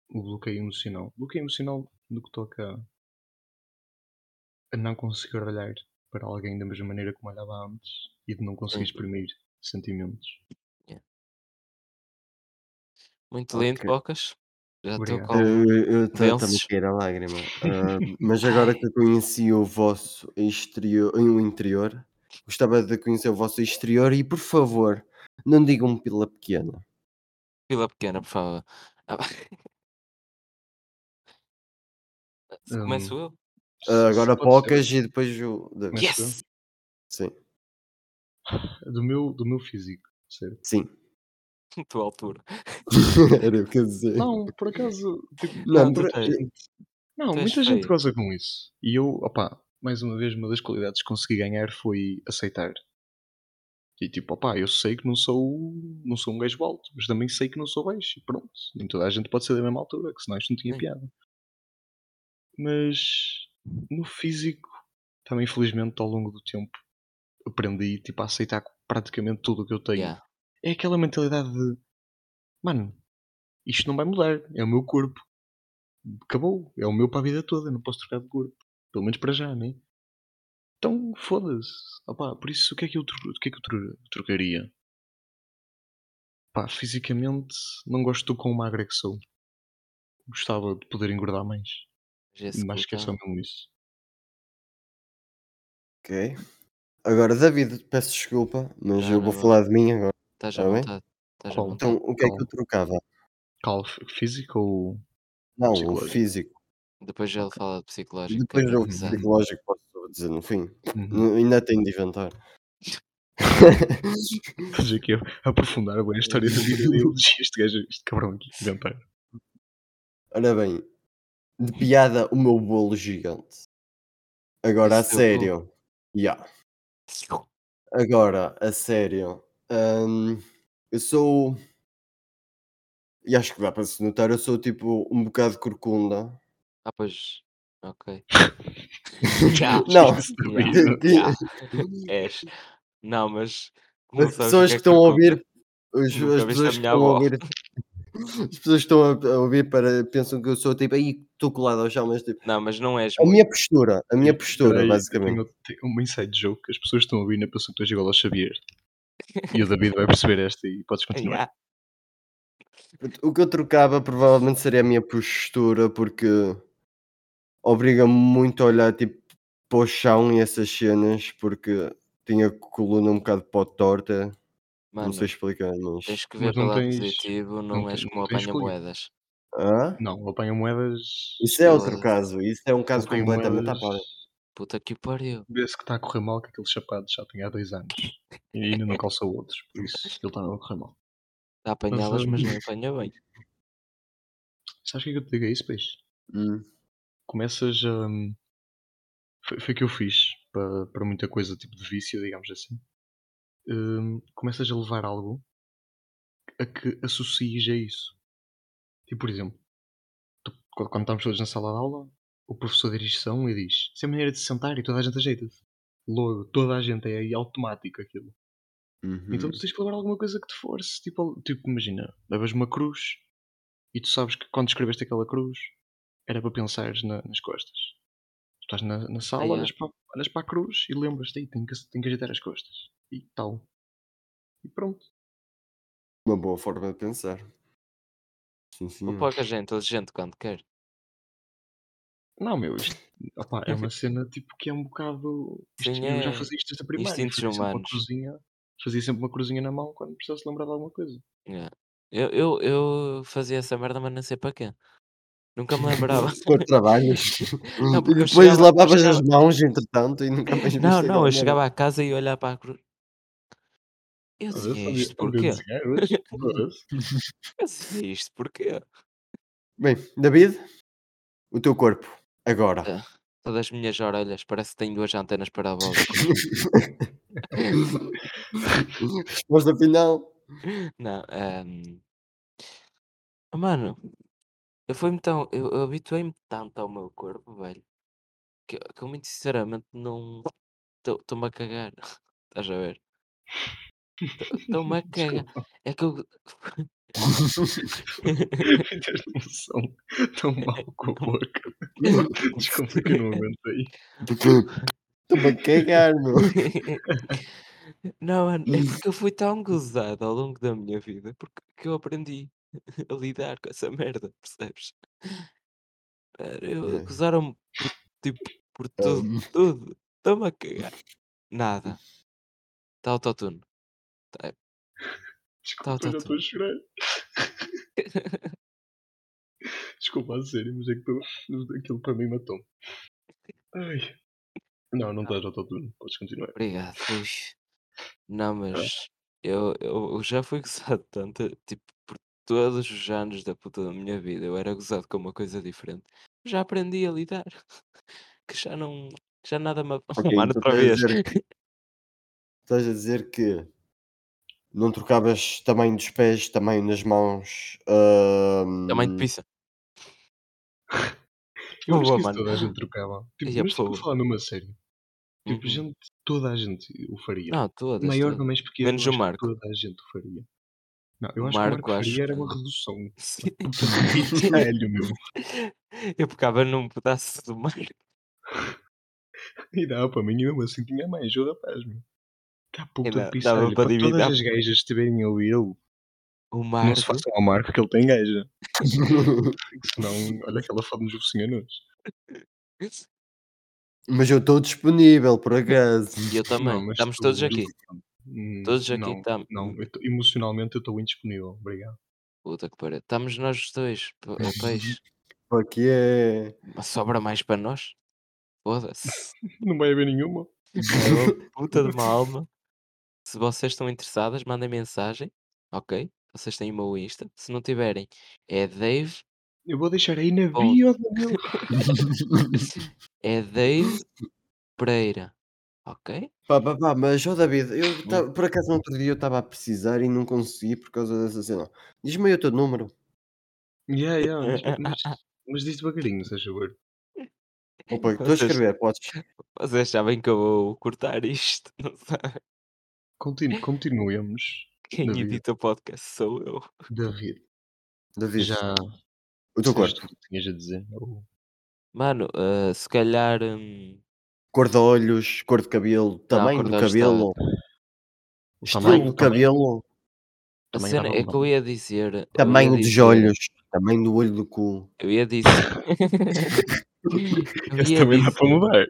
Speaker 2: o bloqueio emocional. Bloqueio emocional no que toca a não conseguir olhar para alguém da mesma maneira como olhava antes e de não conseguir exprimir sentimentos.
Speaker 1: Muito lindo,
Speaker 3: Ok.
Speaker 1: Pocas. Já estou com.
Speaker 3: Eu
Speaker 1: densos.
Speaker 3: a cair a lágrima. [LAUGHS] Ah, mas agora que eu conheci o vosso exterior, o interior, gostava de conhecer o vosso exterior e, por favor, não digam pila pequena.
Speaker 1: Fila pequena, por favor. Ah, [LAUGHS]
Speaker 2: Hum,
Speaker 1: Começo eu?
Speaker 2: se
Speaker 3: agora Pocas e depois o?
Speaker 1: Yes!
Speaker 3: Sim,
Speaker 2: do meu, do meu físico, certo?
Speaker 3: sim. [LAUGHS]
Speaker 1: Tua altura. [LAUGHS]
Speaker 3: Era o que eu dizer.
Speaker 2: Não, por acaso, tipo,
Speaker 3: Não,
Speaker 1: Não,
Speaker 3: por-
Speaker 2: não, muita gente
Speaker 1: feio.
Speaker 2: goza com isso. E eu, opá, mais uma vez, uma das qualidades que consegui ganhar foi aceitar. E tipo, opá, eu sei que não sou, não sou um gajo alto, mas também sei que não sou baixo. E pronto, nem toda a gente pode ser da mesma altura, que senão isto não tinha
Speaker 1: Sim.
Speaker 2: piada. Mas no físico, também infelizmente ao longo do tempo, aprendi tipo, a aceitar praticamente tudo o que eu tenho.
Speaker 1: Yeah.
Speaker 2: É aquela mentalidade de, mano, isto não vai mudar, é o meu corpo. Acabou, é o meu para a vida toda, não posso trocar de corpo. Pelo menos para já, né? Então, foda-se. Opá, por isso, o que é que eu, tro- o que é que eu tro- trocaria? Pá, fisicamente, não gosto com o magro que sou. Gostava de poder engordar mais.
Speaker 1: Já
Speaker 2: Mas acho que é só
Speaker 1: cortão.
Speaker 2: mesmo isso.
Speaker 3: Ok. Agora, David, peço desculpa, mas
Speaker 1: Não,
Speaker 3: eu
Speaker 1: não
Speaker 3: vou
Speaker 1: vale.
Speaker 3: falar de mim agora.
Speaker 1: Estás à
Speaker 3: Está bem?
Speaker 1: vontade.
Speaker 3: Então, o que é que eu trocava?
Speaker 2: Cal físico ou
Speaker 3: Não, o físico.
Speaker 1: Depois já ele fala de psicológico, é
Speaker 3: Depois
Speaker 1: bem
Speaker 3: o psicológico posso dizer no fim.
Speaker 2: Uhum.
Speaker 3: Ainda tenho de inventar. [LAUGHS]
Speaker 2: Estás aqui a aprofundar a história da vida dele. [LAUGHS] [LAUGHS] Este gajo, este cabrão aqui, inventar.
Speaker 3: Ora bem, de piada, o meu bolo gigante. Agora, a
Speaker 1: bolo.
Speaker 3: sério. Yeah. Agora, a sério. hum, eu sou. E acho que dá para se notar, eu sou tipo um bocado corcunda.
Speaker 1: Ah, pois. Ok. [LAUGHS] [LAUGHS] Já.
Speaker 3: Não. [LAUGHS]
Speaker 1: Já. És. Não, mas. Não
Speaker 3: as
Speaker 1: sabes o
Speaker 3: pessoas
Speaker 1: que é
Speaker 3: estão a ouvir. As,
Speaker 1: Nunca
Speaker 3: as
Speaker 1: viste a
Speaker 3: pessoas que
Speaker 1: minha
Speaker 3: estão a
Speaker 1: avó.
Speaker 3: ouvir. As pessoas que estão a, a ouvir para, pensam que eu sou tipo, aí estou colado ao chão, mas tipo.
Speaker 1: Não, mas não és
Speaker 3: A
Speaker 1: muito.
Speaker 3: minha postura, a minha
Speaker 2: E,
Speaker 3: postura,
Speaker 2: peraí, eu
Speaker 3: basicamente.
Speaker 2: tenho, tenho uma inside joke que as pessoas estão a ouvir na pensam que tu és igual ao Xavier. E o David vai perceber esta e podes continuar.
Speaker 1: Yeah.
Speaker 3: O que eu trocava provavelmente seria a minha postura, porque obriga-me muito a olhar tipo para o chão e essas cenas, porque tinha a coluna um bocado para torta. Não
Speaker 1: Mano,
Speaker 3: sei explicar, mas.
Speaker 1: tens que ver
Speaker 2: Mas não
Speaker 1: lado
Speaker 2: tens.
Speaker 1: positivo,
Speaker 2: Não,
Speaker 1: não és
Speaker 2: não
Speaker 1: como
Speaker 2: tens escolha.
Speaker 1: apanha-moedas.
Speaker 3: Hã?
Speaker 2: Não, apanha moedas.
Speaker 3: Isso é outro
Speaker 1: Ele-
Speaker 3: caso, isso é um caso
Speaker 2: Apanha
Speaker 3: completamente à
Speaker 2: moedas.
Speaker 3: parte.
Speaker 1: Puta que pariu.
Speaker 2: Vê-se que está a correr mal, que aqueles sapatos já tem há dois anos. E ainda não calçou outros, por isso ele está a correr mal.
Speaker 1: Dá a apanhá-las, mas
Speaker 2: hum,
Speaker 1: não apanha bem.
Speaker 2: Sabes o que é que eu te digo a isso, peixe?
Speaker 3: Hum.
Speaker 2: Começas a. Foi, foi o que eu fiz para, para muita coisa, tipo de vício, digamos assim. Hum, começas a levar algo a que associes a isso. Tipo, por exemplo, tu- quando estamos todos na sala de aula, o professor dirige-se a um e diz: Isso é maneira de se sentar e toda a gente ajeita-se. Logo, toda a gente é aí automático aquilo.
Speaker 3: Uhum.
Speaker 2: Então tu tens que levar alguma coisa que te force. Tipo, tipo, imagina, levas uma cruz e tu sabes que quando escreveste aquela cruz era para pensares na- nas costas. Tu estás na, na sala,
Speaker 1: yeah.
Speaker 2: olhas, para, olhas para a cruz e lembras-te, "Ei, tenho que, tenho que ajeitar as costas. E tal. E pronto.
Speaker 3: Uma boa forma de pensar. Sim,
Speaker 1: O
Speaker 3: senhor.
Speaker 1: Pocas é inteligente quando quer.
Speaker 2: Não, meu, isto opá, é uma [LAUGHS] cena tipo que é um bocado. Isto,
Speaker 1: Sim,
Speaker 2: eu já
Speaker 1: é.
Speaker 2: fazia isto desde a primária.
Speaker 1: Instintos
Speaker 2: Fazia sempre uma
Speaker 1: humanos.
Speaker 2: cruzinha. Fazia sempre uma cruzinha na mão quando precisasse lembrar de alguma coisa.
Speaker 1: Yeah. Eu, eu, eu fazia essa merda, mas não sei para quê. Nunca me lembrava. [LAUGHS]
Speaker 3: Por trabalhos. [LAUGHS]
Speaker 1: Não,
Speaker 3: e depois
Speaker 1: chegava-
Speaker 3: lavavas
Speaker 1: chegava-
Speaker 3: as mãos, entretanto, e nunca mais
Speaker 1: Não, não, eu chegava à casa e olhar para a cruz. Eu dizia
Speaker 2: sabia-
Speaker 1: isto porquê? [LAUGHS] Eu dizia isto porquê?
Speaker 3: Bem, David, o teu corpo, agora.
Speaker 1: Ah, todas as minhas orelhas parece que têm duas antenas parabólicas.
Speaker 3: Resposta final.
Speaker 1: Não, ehm, mano, eu fui-me tão, eu, eu habituei-me tanto ao meu corpo, velho, que, que eu muito sinceramente não estou-me a cagar. [LAUGHS] Estás a ver? Estou-me a [LAUGHS] cagar.
Speaker 2: Desculpa,
Speaker 1: É que eu. [LAUGHS]
Speaker 2: tens noção tão mal com a boca. Desculpa que eu não aguentei.
Speaker 3: Estou-me a cagar, meu.
Speaker 1: Não, mano, é porque eu fui tão gozado ao longo da minha vida, porque que eu aprendi [LAUGHS] a lidar com essa merda, percebes? Era eu
Speaker 3: É.
Speaker 1: gozaram-me por, tipo, por tudo,
Speaker 3: Hum.
Speaker 1: tudo. Estou-me a cagar. Nada. [LAUGHS] Está autotune. Tá,
Speaker 2: Desculpa,
Speaker 1: tá,
Speaker 2: eu
Speaker 1: tá.
Speaker 2: estou a chorar. [LAUGHS] Desculpa, a sério, mas é que tu, aquilo para mim matou-me. Ai. Não, não estás autotune, podes continuar.
Speaker 1: Obrigado. Não, mas eu, eu já fui gozado tanto, tipo, todos os anos da puta da minha vida. Eu era gozado com uma coisa diferente. Já aprendi a lidar. [LAUGHS] Que já não. Já nada me.
Speaker 3: Ok,
Speaker 1: Mano,
Speaker 3: então
Speaker 1: outra vez.
Speaker 3: dizer que [LAUGHS] estás a dizer que não trocavas tamanho dos pés, tamanho das mãos.
Speaker 1: Tamanho de
Speaker 3: hum,
Speaker 1: pizza. [LAUGHS]
Speaker 2: Eu acho que
Speaker 1: mano.
Speaker 2: toda a gente trocava. Tipo,
Speaker 1: Ai, é
Speaker 2: mas falar numa série. Tipo,
Speaker 1: Uhum.
Speaker 2: gente, toda a gente o faria.
Speaker 1: Não, todas,
Speaker 2: Maior
Speaker 1: todas.
Speaker 2: ou mais pequeno,
Speaker 1: Menos o Marco.
Speaker 2: toda a gente o faria. Não, eu
Speaker 1: O
Speaker 2: acho que o
Speaker 1: Marco,
Speaker 2: Marco faria era
Speaker 1: que- [LAUGHS]
Speaker 2: uma redução. Caralho, meu.
Speaker 1: Eu pegava num pedaço do mar. [LAUGHS]
Speaker 2: E dava para mim e mesmo assim tinha mais, o rapaz, meu. Tá puta
Speaker 1: dá- dava para
Speaker 2: Para
Speaker 1: dividir.
Speaker 2: todas as gajas estiverem a ouvi-lo,
Speaker 1: O
Speaker 2: não se
Speaker 1: Marco.
Speaker 2: façam ao Marco que ele tem gaja. [LAUGHS] Senão, olha aquela foto nos focinhos.
Speaker 3: Mas eu estou disponível, por acaso.
Speaker 1: E eu também.
Speaker 2: Não,
Speaker 1: Estamos todos aqui.
Speaker 2: Hum,
Speaker 1: Todos aqui
Speaker 2: Não,
Speaker 1: estamos.
Speaker 2: não eu tô- emocionalmente eu estou indisponível. Obrigado.
Speaker 1: Puta que pariu. Estamos nós os dois. é [LAUGHS] peixe.
Speaker 3: Que é?
Speaker 1: Mas sobra mais para nós? Foda-se. [LAUGHS]
Speaker 2: Não vai haver nenhuma.
Speaker 1: Uma [LAUGHS] puta de uma alma. Se vocês estão interessadas, mandem mensagem. Ok? Vocês têm o meu Insta. Se não tiverem, é Dave.
Speaker 2: Eu vou deixar aí na bio.
Speaker 1: É Dave Pereira. Ok?
Speaker 3: Pá, pá, pá, mas ó David, eu ta- por acaso no outro dia eu estava a precisar e não consegui por causa dessa cena. Diz-me aí o teu número.
Speaker 2: Yeah, yeah, mas, [LAUGHS] mas, mas diz devagarinho, se faz favor.
Speaker 3: Opa, estou a
Speaker 1: Vocês-
Speaker 3: escrever, podes.
Speaker 1: Vocês sabem que eu vou cortar isto. [LAUGHS] Não sabe?
Speaker 2: Continu, continuemos.
Speaker 1: Quem
Speaker 2: David.
Speaker 1: edita o podcast sou eu.
Speaker 2: David,
Speaker 3: David,
Speaker 2: já
Speaker 3: o teu
Speaker 2: disseste
Speaker 3: corpo.
Speaker 2: o que tinhas a dizer? Ou-
Speaker 1: Mano, ah, se calhar. hum,
Speaker 3: Cor de olhos, cor de cabelo, tamanho
Speaker 1: cor
Speaker 3: do cabelo, estilo
Speaker 2: tamanho-
Speaker 3: do
Speaker 2: tamanho-
Speaker 3: cabelo,
Speaker 1: a cena é que eu ia dizer. ia
Speaker 3: tamanho dos
Speaker 1: dizer-
Speaker 3: olhos, tamanho do olho do cu.
Speaker 1: Eu ia dizer. [LAUGHS] ia
Speaker 2: também dá
Speaker 1: dizer
Speaker 2: para mudar.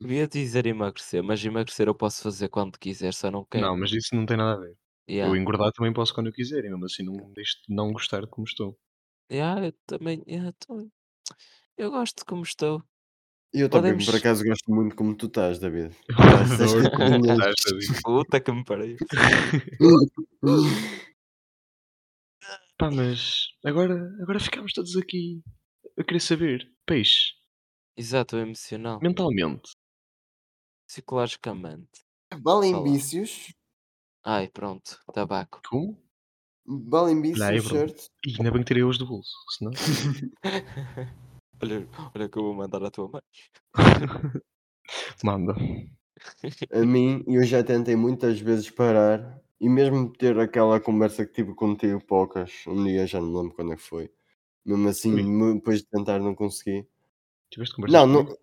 Speaker 1: eu ia dizer emagrecer, mas emagrecer eu posso fazer quando quiser, só não quero.
Speaker 2: Não, mas isso não tem nada a ver.
Speaker 1: Yeah.
Speaker 2: Eu engordar também posso quando eu quiser, e mesmo assim não deixo de não gostar de como estou.
Speaker 1: Yeah, eu também. yeah, tô- Eu gosto de como estou.
Speaker 3: E eu também,
Speaker 1: Podemos-
Speaker 3: por acaso, gosto muito como tu estás, David.
Speaker 2: Adoro [LAUGHS] como tu estás, David.
Speaker 1: Puta que me pariu. [LAUGHS]
Speaker 2: Pá, mas agora, agora ficámos todos aqui. Eu queria saber, peixe,
Speaker 1: Exato, emocional.
Speaker 2: mentalmente,
Speaker 1: Psicologicamente.
Speaker 3: Vícios,
Speaker 1: Ai, pronto. Tabaco.
Speaker 2: como? bro.
Speaker 3: certo?
Speaker 2: E ainda bem que tirei hoje do bolso, senão. [LAUGHS]
Speaker 1: olha, olha que eu vou mandar à tua mãe.
Speaker 2: Manda. [LAUGHS]
Speaker 3: A mim, eu já tentei muitas vezes parar e mesmo ter aquela conversa que tive contigo, poucas, um dia já não me lembro quando é que foi. Mesmo assim, depois de tentar, não consegui.
Speaker 2: Tiveste conversas
Speaker 3: Não, não,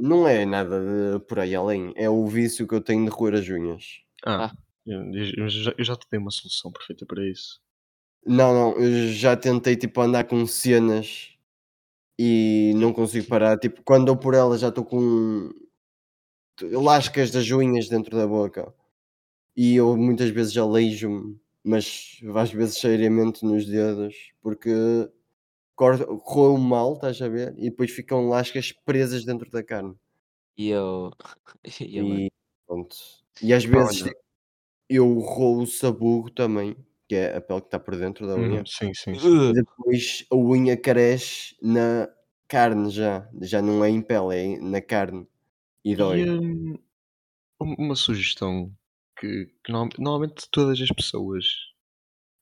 Speaker 3: não é nada de por aí além. É o vício que eu tenho de roer as unhas.
Speaker 2: Ah, eu, eu já, eu já te dei uma solução perfeita para isso.
Speaker 3: Não, não, eu já tentei tipo andar com cenas e não consigo parar. Tipo, quando dou por ela já estou com lascas das unhas dentro da boca. E eu muitas vezes aleijo-me, mas às vezes seriamente nos dedos, porque roeu mal, estás a ver? E depois ficam lascas presas dentro da carne.
Speaker 1: E eu. [LAUGHS] E eu,
Speaker 3: E pronto. E às vezes
Speaker 2: olha.
Speaker 3: eu roo o sabugo também, que é a pele que está por dentro da
Speaker 2: Uhum.
Speaker 3: unha,
Speaker 2: Sim, sim, sim.
Speaker 3: e
Speaker 1: Ugh.
Speaker 3: depois a unha cresce na carne já, já não é em pele, é na carne e
Speaker 2: E,
Speaker 3: dói.
Speaker 2: hum, um uma sugestão que que norma normalmente todas as pessoas,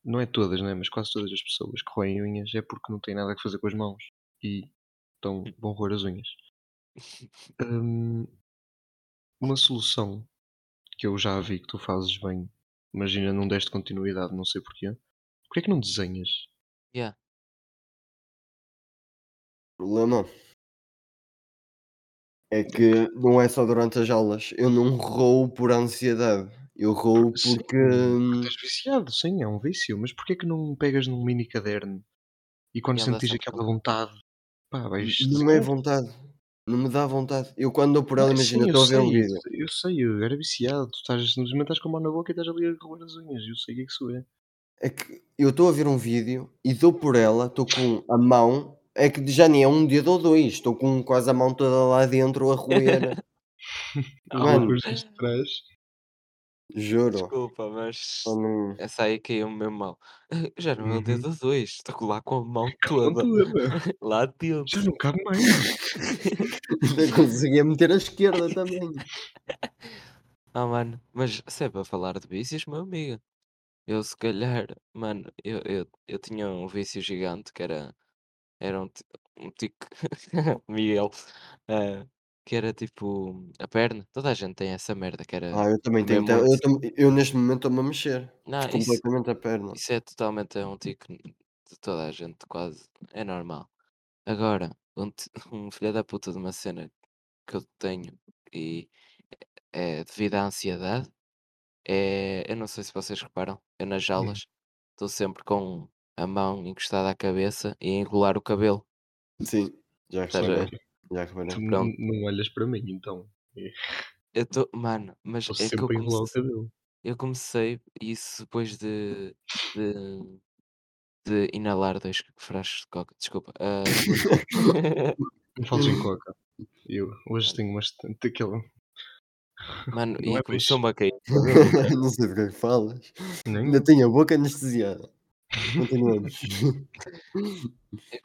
Speaker 2: não é todas, né, mas quase todas as pessoas que roem unhas é porque não têm nada que fazer com as mãos e então vão roer as unhas. [LAUGHS] Hum, uma solução que eu já vi que tu fazes bem, imagina não deste continuidade, não sei porquê, porque é que não desenhas?
Speaker 1: Yeah.
Speaker 3: problema é que não é só durante as aulas, eu não roo por ansiedade, eu roo
Speaker 2: Sim,
Speaker 3: porque hum,
Speaker 2: estás viciado, sim, é um vício, mas porquê é que não pegas num mini caderno? E quando sentires
Speaker 1: sempre
Speaker 2: aquela vontade, pá, vais
Speaker 3: não é vontade, não me dá vontade. Eu quando dou por ela, imagina,
Speaker 2: sim,
Speaker 3: estou a ver um vídeo
Speaker 2: eu sei, eu era viciado, tu estás simplesmente estás com a mão na boca e estás ali a roer as unhas, eu sei o que é que isso é.
Speaker 3: É que eu estou a ver um vídeo e dou por ela, estou com a mão, é que já nem é um dedo ou 2, estou com quase a mão toda lá dentro a roer. [LAUGHS] Mano, juro,
Speaker 1: Desculpa,
Speaker 3: eu
Speaker 1: mas
Speaker 3: não
Speaker 1: essa aí caiu-me mesmo mal. [LAUGHS] Já não é o
Speaker 2: uhum,
Speaker 1: dedo a 2, estou lá com a mão [LAUGHS]
Speaker 2: com
Speaker 1: toda
Speaker 2: toda, [LAUGHS]
Speaker 1: lá
Speaker 2: já
Speaker 1: dentro.
Speaker 2: não cabe mais.
Speaker 3: ainda conseguia meter a esquerda também.
Speaker 1: Ah, mano, mas se é para falar de vícios, meu amigo, eu se calhar, mano, eu, eu, eu tinha um vício gigante que era, era um, ti- um tique, Miguel, ah, que era tipo a perna. Toda a gente tem essa merda, que era
Speaker 3: Ah, eu também
Speaker 1: comer
Speaker 3: tenho ta eu tam eu neste momento estou-me a mexer,
Speaker 1: Não, isso,
Speaker 3: completamente a perna.
Speaker 1: isso é totalmente é um tique de toda a gente, quase. É normal. Agora, um, ti- [LAUGHS] um filho da puta de uma cena que eu tenho e é devido à ansiedade. É, eu não sei se vocês reparam, eu nas
Speaker 2: Hum,
Speaker 1: aulas estou sempre com a mão encostada à cabeça e a enrolar o cabelo,
Speaker 3: Sim, já
Speaker 1: estás a ver?
Speaker 3: Já
Speaker 2: tu
Speaker 3: reparei.
Speaker 2: não
Speaker 1: Pronto,
Speaker 2: não olhas para mim então,
Speaker 1: eu estou, mano, mas
Speaker 2: estou
Speaker 1: é que eu
Speaker 2: sempre
Speaker 1: comecei, eu comecei isso depois de, de, de inalar dois frascos de coca, desculpa, ah, [LAUGHS]
Speaker 2: Não fales em [LAUGHS] coca, eu hoje tenho bastante daquele
Speaker 1: mano,
Speaker 2: não
Speaker 1: e
Speaker 2: é
Speaker 1: começou-me a cair. [LAUGHS]
Speaker 3: Não sei do que é que falas.
Speaker 2: nem
Speaker 3: Ainda tenho a boca anestesiada. Continuamos. [LAUGHS]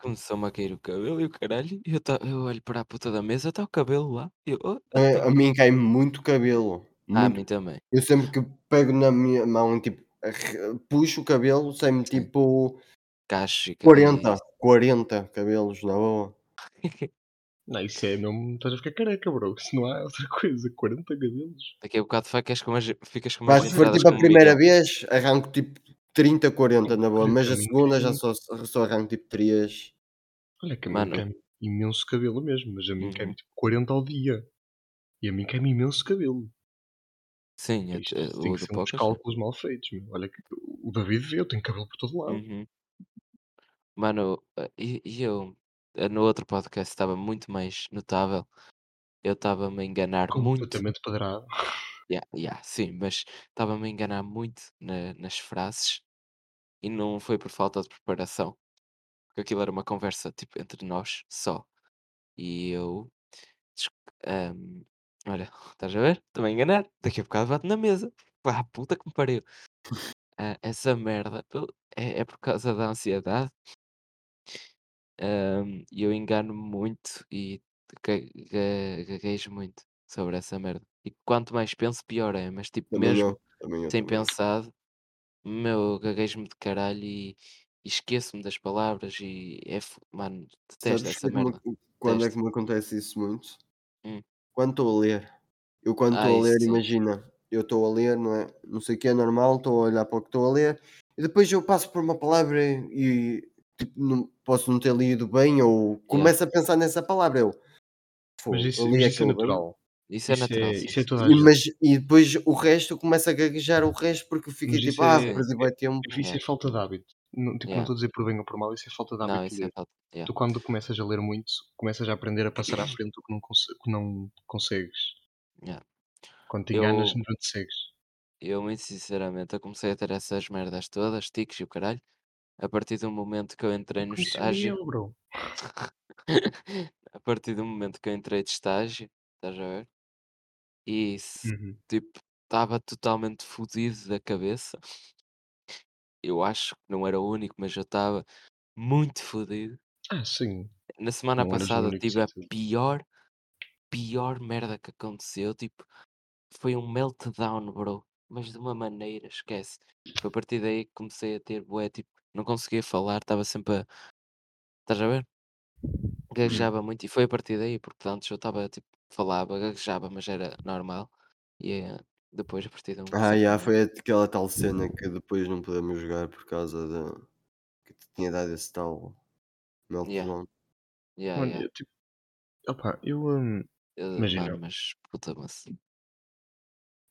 Speaker 1: Começou-me a cair o cabelo e o caralho, e eu, tá, eu olho para a puta da mesa, está o cabelo lá, eu, oh,
Speaker 3: A
Speaker 1: então.
Speaker 3: a mim cai muito cabelo,
Speaker 1: Ah, a
Speaker 3: muito.
Speaker 1: mim também.
Speaker 3: Eu sempre que pego na minha mão, tipo, puxo o cabelo, sai-me tipo
Speaker 1: Cachos e, ca- e
Speaker 3: 40, 40 cabelos na boa. [LAUGHS]
Speaker 2: Não, isso é mesmo estás a ficar careca bro, isso não há outra coisa, 40 cabelos.
Speaker 1: Daqui a bocado ficas com umas, ficas com
Speaker 3: Pá,
Speaker 1: umas
Speaker 3: se for tipo a primeira vez, arranco tipo 30, 40 na boa, mas
Speaker 2: a
Speaker 3: segunda já
Speaker 2: cai
Speaker 3: só só arranco tipo 3.
Speaker 2: olha que
Speaker 1: Mano,
Speaker 2: cai imenso cabelo mesmo, mas a mim cai-me
Speaker 1: uhum.
Speaker 2: tipo 40 ao dia, e a mim cai-me imenso cabelo.
Speaker 1: Sim, te-
Speaker 2: Isto tem que
Speaker 1: sim.
Speaker 2: cálculos mal feitos, meu. Olha que o David vê, eu tenho cabelo por todo lado.
Speaker 1: Uhum. Mano, e, e eu eh, no outro podcast estava muito mais notável. Eu estava-me a enganar muito.
Speaker 2: Completamente padrado. [LAUGHS]
Speaker 1: Yeah, yeah, sim, mas estava-me a enganar muito na- nas frases e não foi por falta de preparação, porque aquilo era uma conversa tipo entre nós só. E eu, olha, [LAUGHS] estás a ver? Estou-me a enganar. Daqui a bocado bate na mesa. Pá, puta que me pariu. Ah, essa merda é, é por causa da ansiedade. E eu engano-me muito e ga- ga- gaguejo muito sobre essa merda. E quanto mais penso, pior é. Mas tipo,
Speaker 3: Também
Speaker 1: mesmo
Speaker 3: eu, também eu,
Speaker 1: sem
Speaker 3: também eu.
Speaker 1: pensado, meu, gaguejo-me de caralho e, e esqueço-me das palavras e é, fu- mano, detesto
Speaker 3: Sabes
Speaker 1: essa
Speaker 3: que que me
Speaker 1: merda.
Speaker 3: quando é que me acontece isso muito?
Speaker 1: Hum.
Speaker 3: Quando estou a ler. Eu quando
Speaker 1: Ah,
Speaker 3: estou a
Speaker 1: isso
Speaker 3: ler,
Speaker 1: sim.
Speaker 3: imagina, eu estou a ler, não é? Não sei o que é normal, estou a olhar para o que estou a ler e depois eu passo por uma palavra e tipo, não, posso não ter lido bem ou começo a pensar nessa palavra. Eu,
Speaker 2: Mas
Speaker 3: "Fogo,
Speaker 2: isso,
Speaker 3: eu
Speaker 2: mas isso é
Speaker 3: aquilo
Speaker 2: natural.
Speaker 1: Isso é natural,
Speaker 2: é, isso é toda a
Speaker 3: E,
Speaker 2: gente.
Speaker 3: mas, e depois o resto começa a gaguejar o resto porque
Speaker 2: Mas
Speaker 3: tipo, ah, perdi
Speaker 2: é,
Speaker 3: bem tempo.
Speaker 2: isso é falta de hábito. Não, tipo, não
Speaker 1: yeah.
Speaker 2: estou a dizer por bem ou por mal, isso é falta de
Speaker 1: Não,
Speaker 2: hábito de
Speaker 1: isso é falta. Yeah.
Speaker 2: Tu quando começas a ler muito, começas a aprender a passar à frente o que não, que não consegues.
Speaker 1: Yeah.
Speaker 2: Quando te enganas,
Speaker 1: Eu,
Speaker 2: não te segues.
Speaker 1: eu, muito sinceramente, eu comecei a ter essas merdas todas, tiques e o caralho, a partir do momento que eu entrei no
Speaker 2: é
Speaker 1: estágio.
Speaker 2: Miguel, bro. [LAUGHS]
Speaker 1: A partir do momento que eu entrei de estágio, estás a ver? E se,
Speaker 2: Uhum.
Speaker 1: tipo, estava totalmente fodido da cabeça. eu acho que não era o único, mas eu estava muito fodido.
Speaker 2: Ah, sim,
Speaker 1: Na semana
Speaker 2: não eras o
Speaker 1: passada
Speaker 2: único,
Speaker 1: tive a
Speaker 2: certeza.
Speaker 1: pior, pior merda que aconteceu. Tipo, foi um meltdown, bro. Mas de uma maneira, esquece. Foi a partir daí que comecei a ter bué, tipo, não conseguia falar, estava sempre a. Estás a ver?
Speaker 2: Hum.
Speaker 1: Gaguejava muito e foi a partir daí, porque antes eu estava tipo, falava, gaguejava, mas era normal. E eh, depois a partir de um
Speaker 3: Ah, yeah, foi aquela tal cena que depois não podemos jogar por causa da que te tinha dado esse tal
Speaker 1: Yeah,
Speaker 3: meltdown.
Speaker 1: yeah,
Speaker 2: Mano,
Speaker 1: yeah.
Speaker 2: eu tipo, opá, eu, hum,
Speaker 1: Eu,
Speaker 2: imagina,
Speaker 1: mano, mas puta mas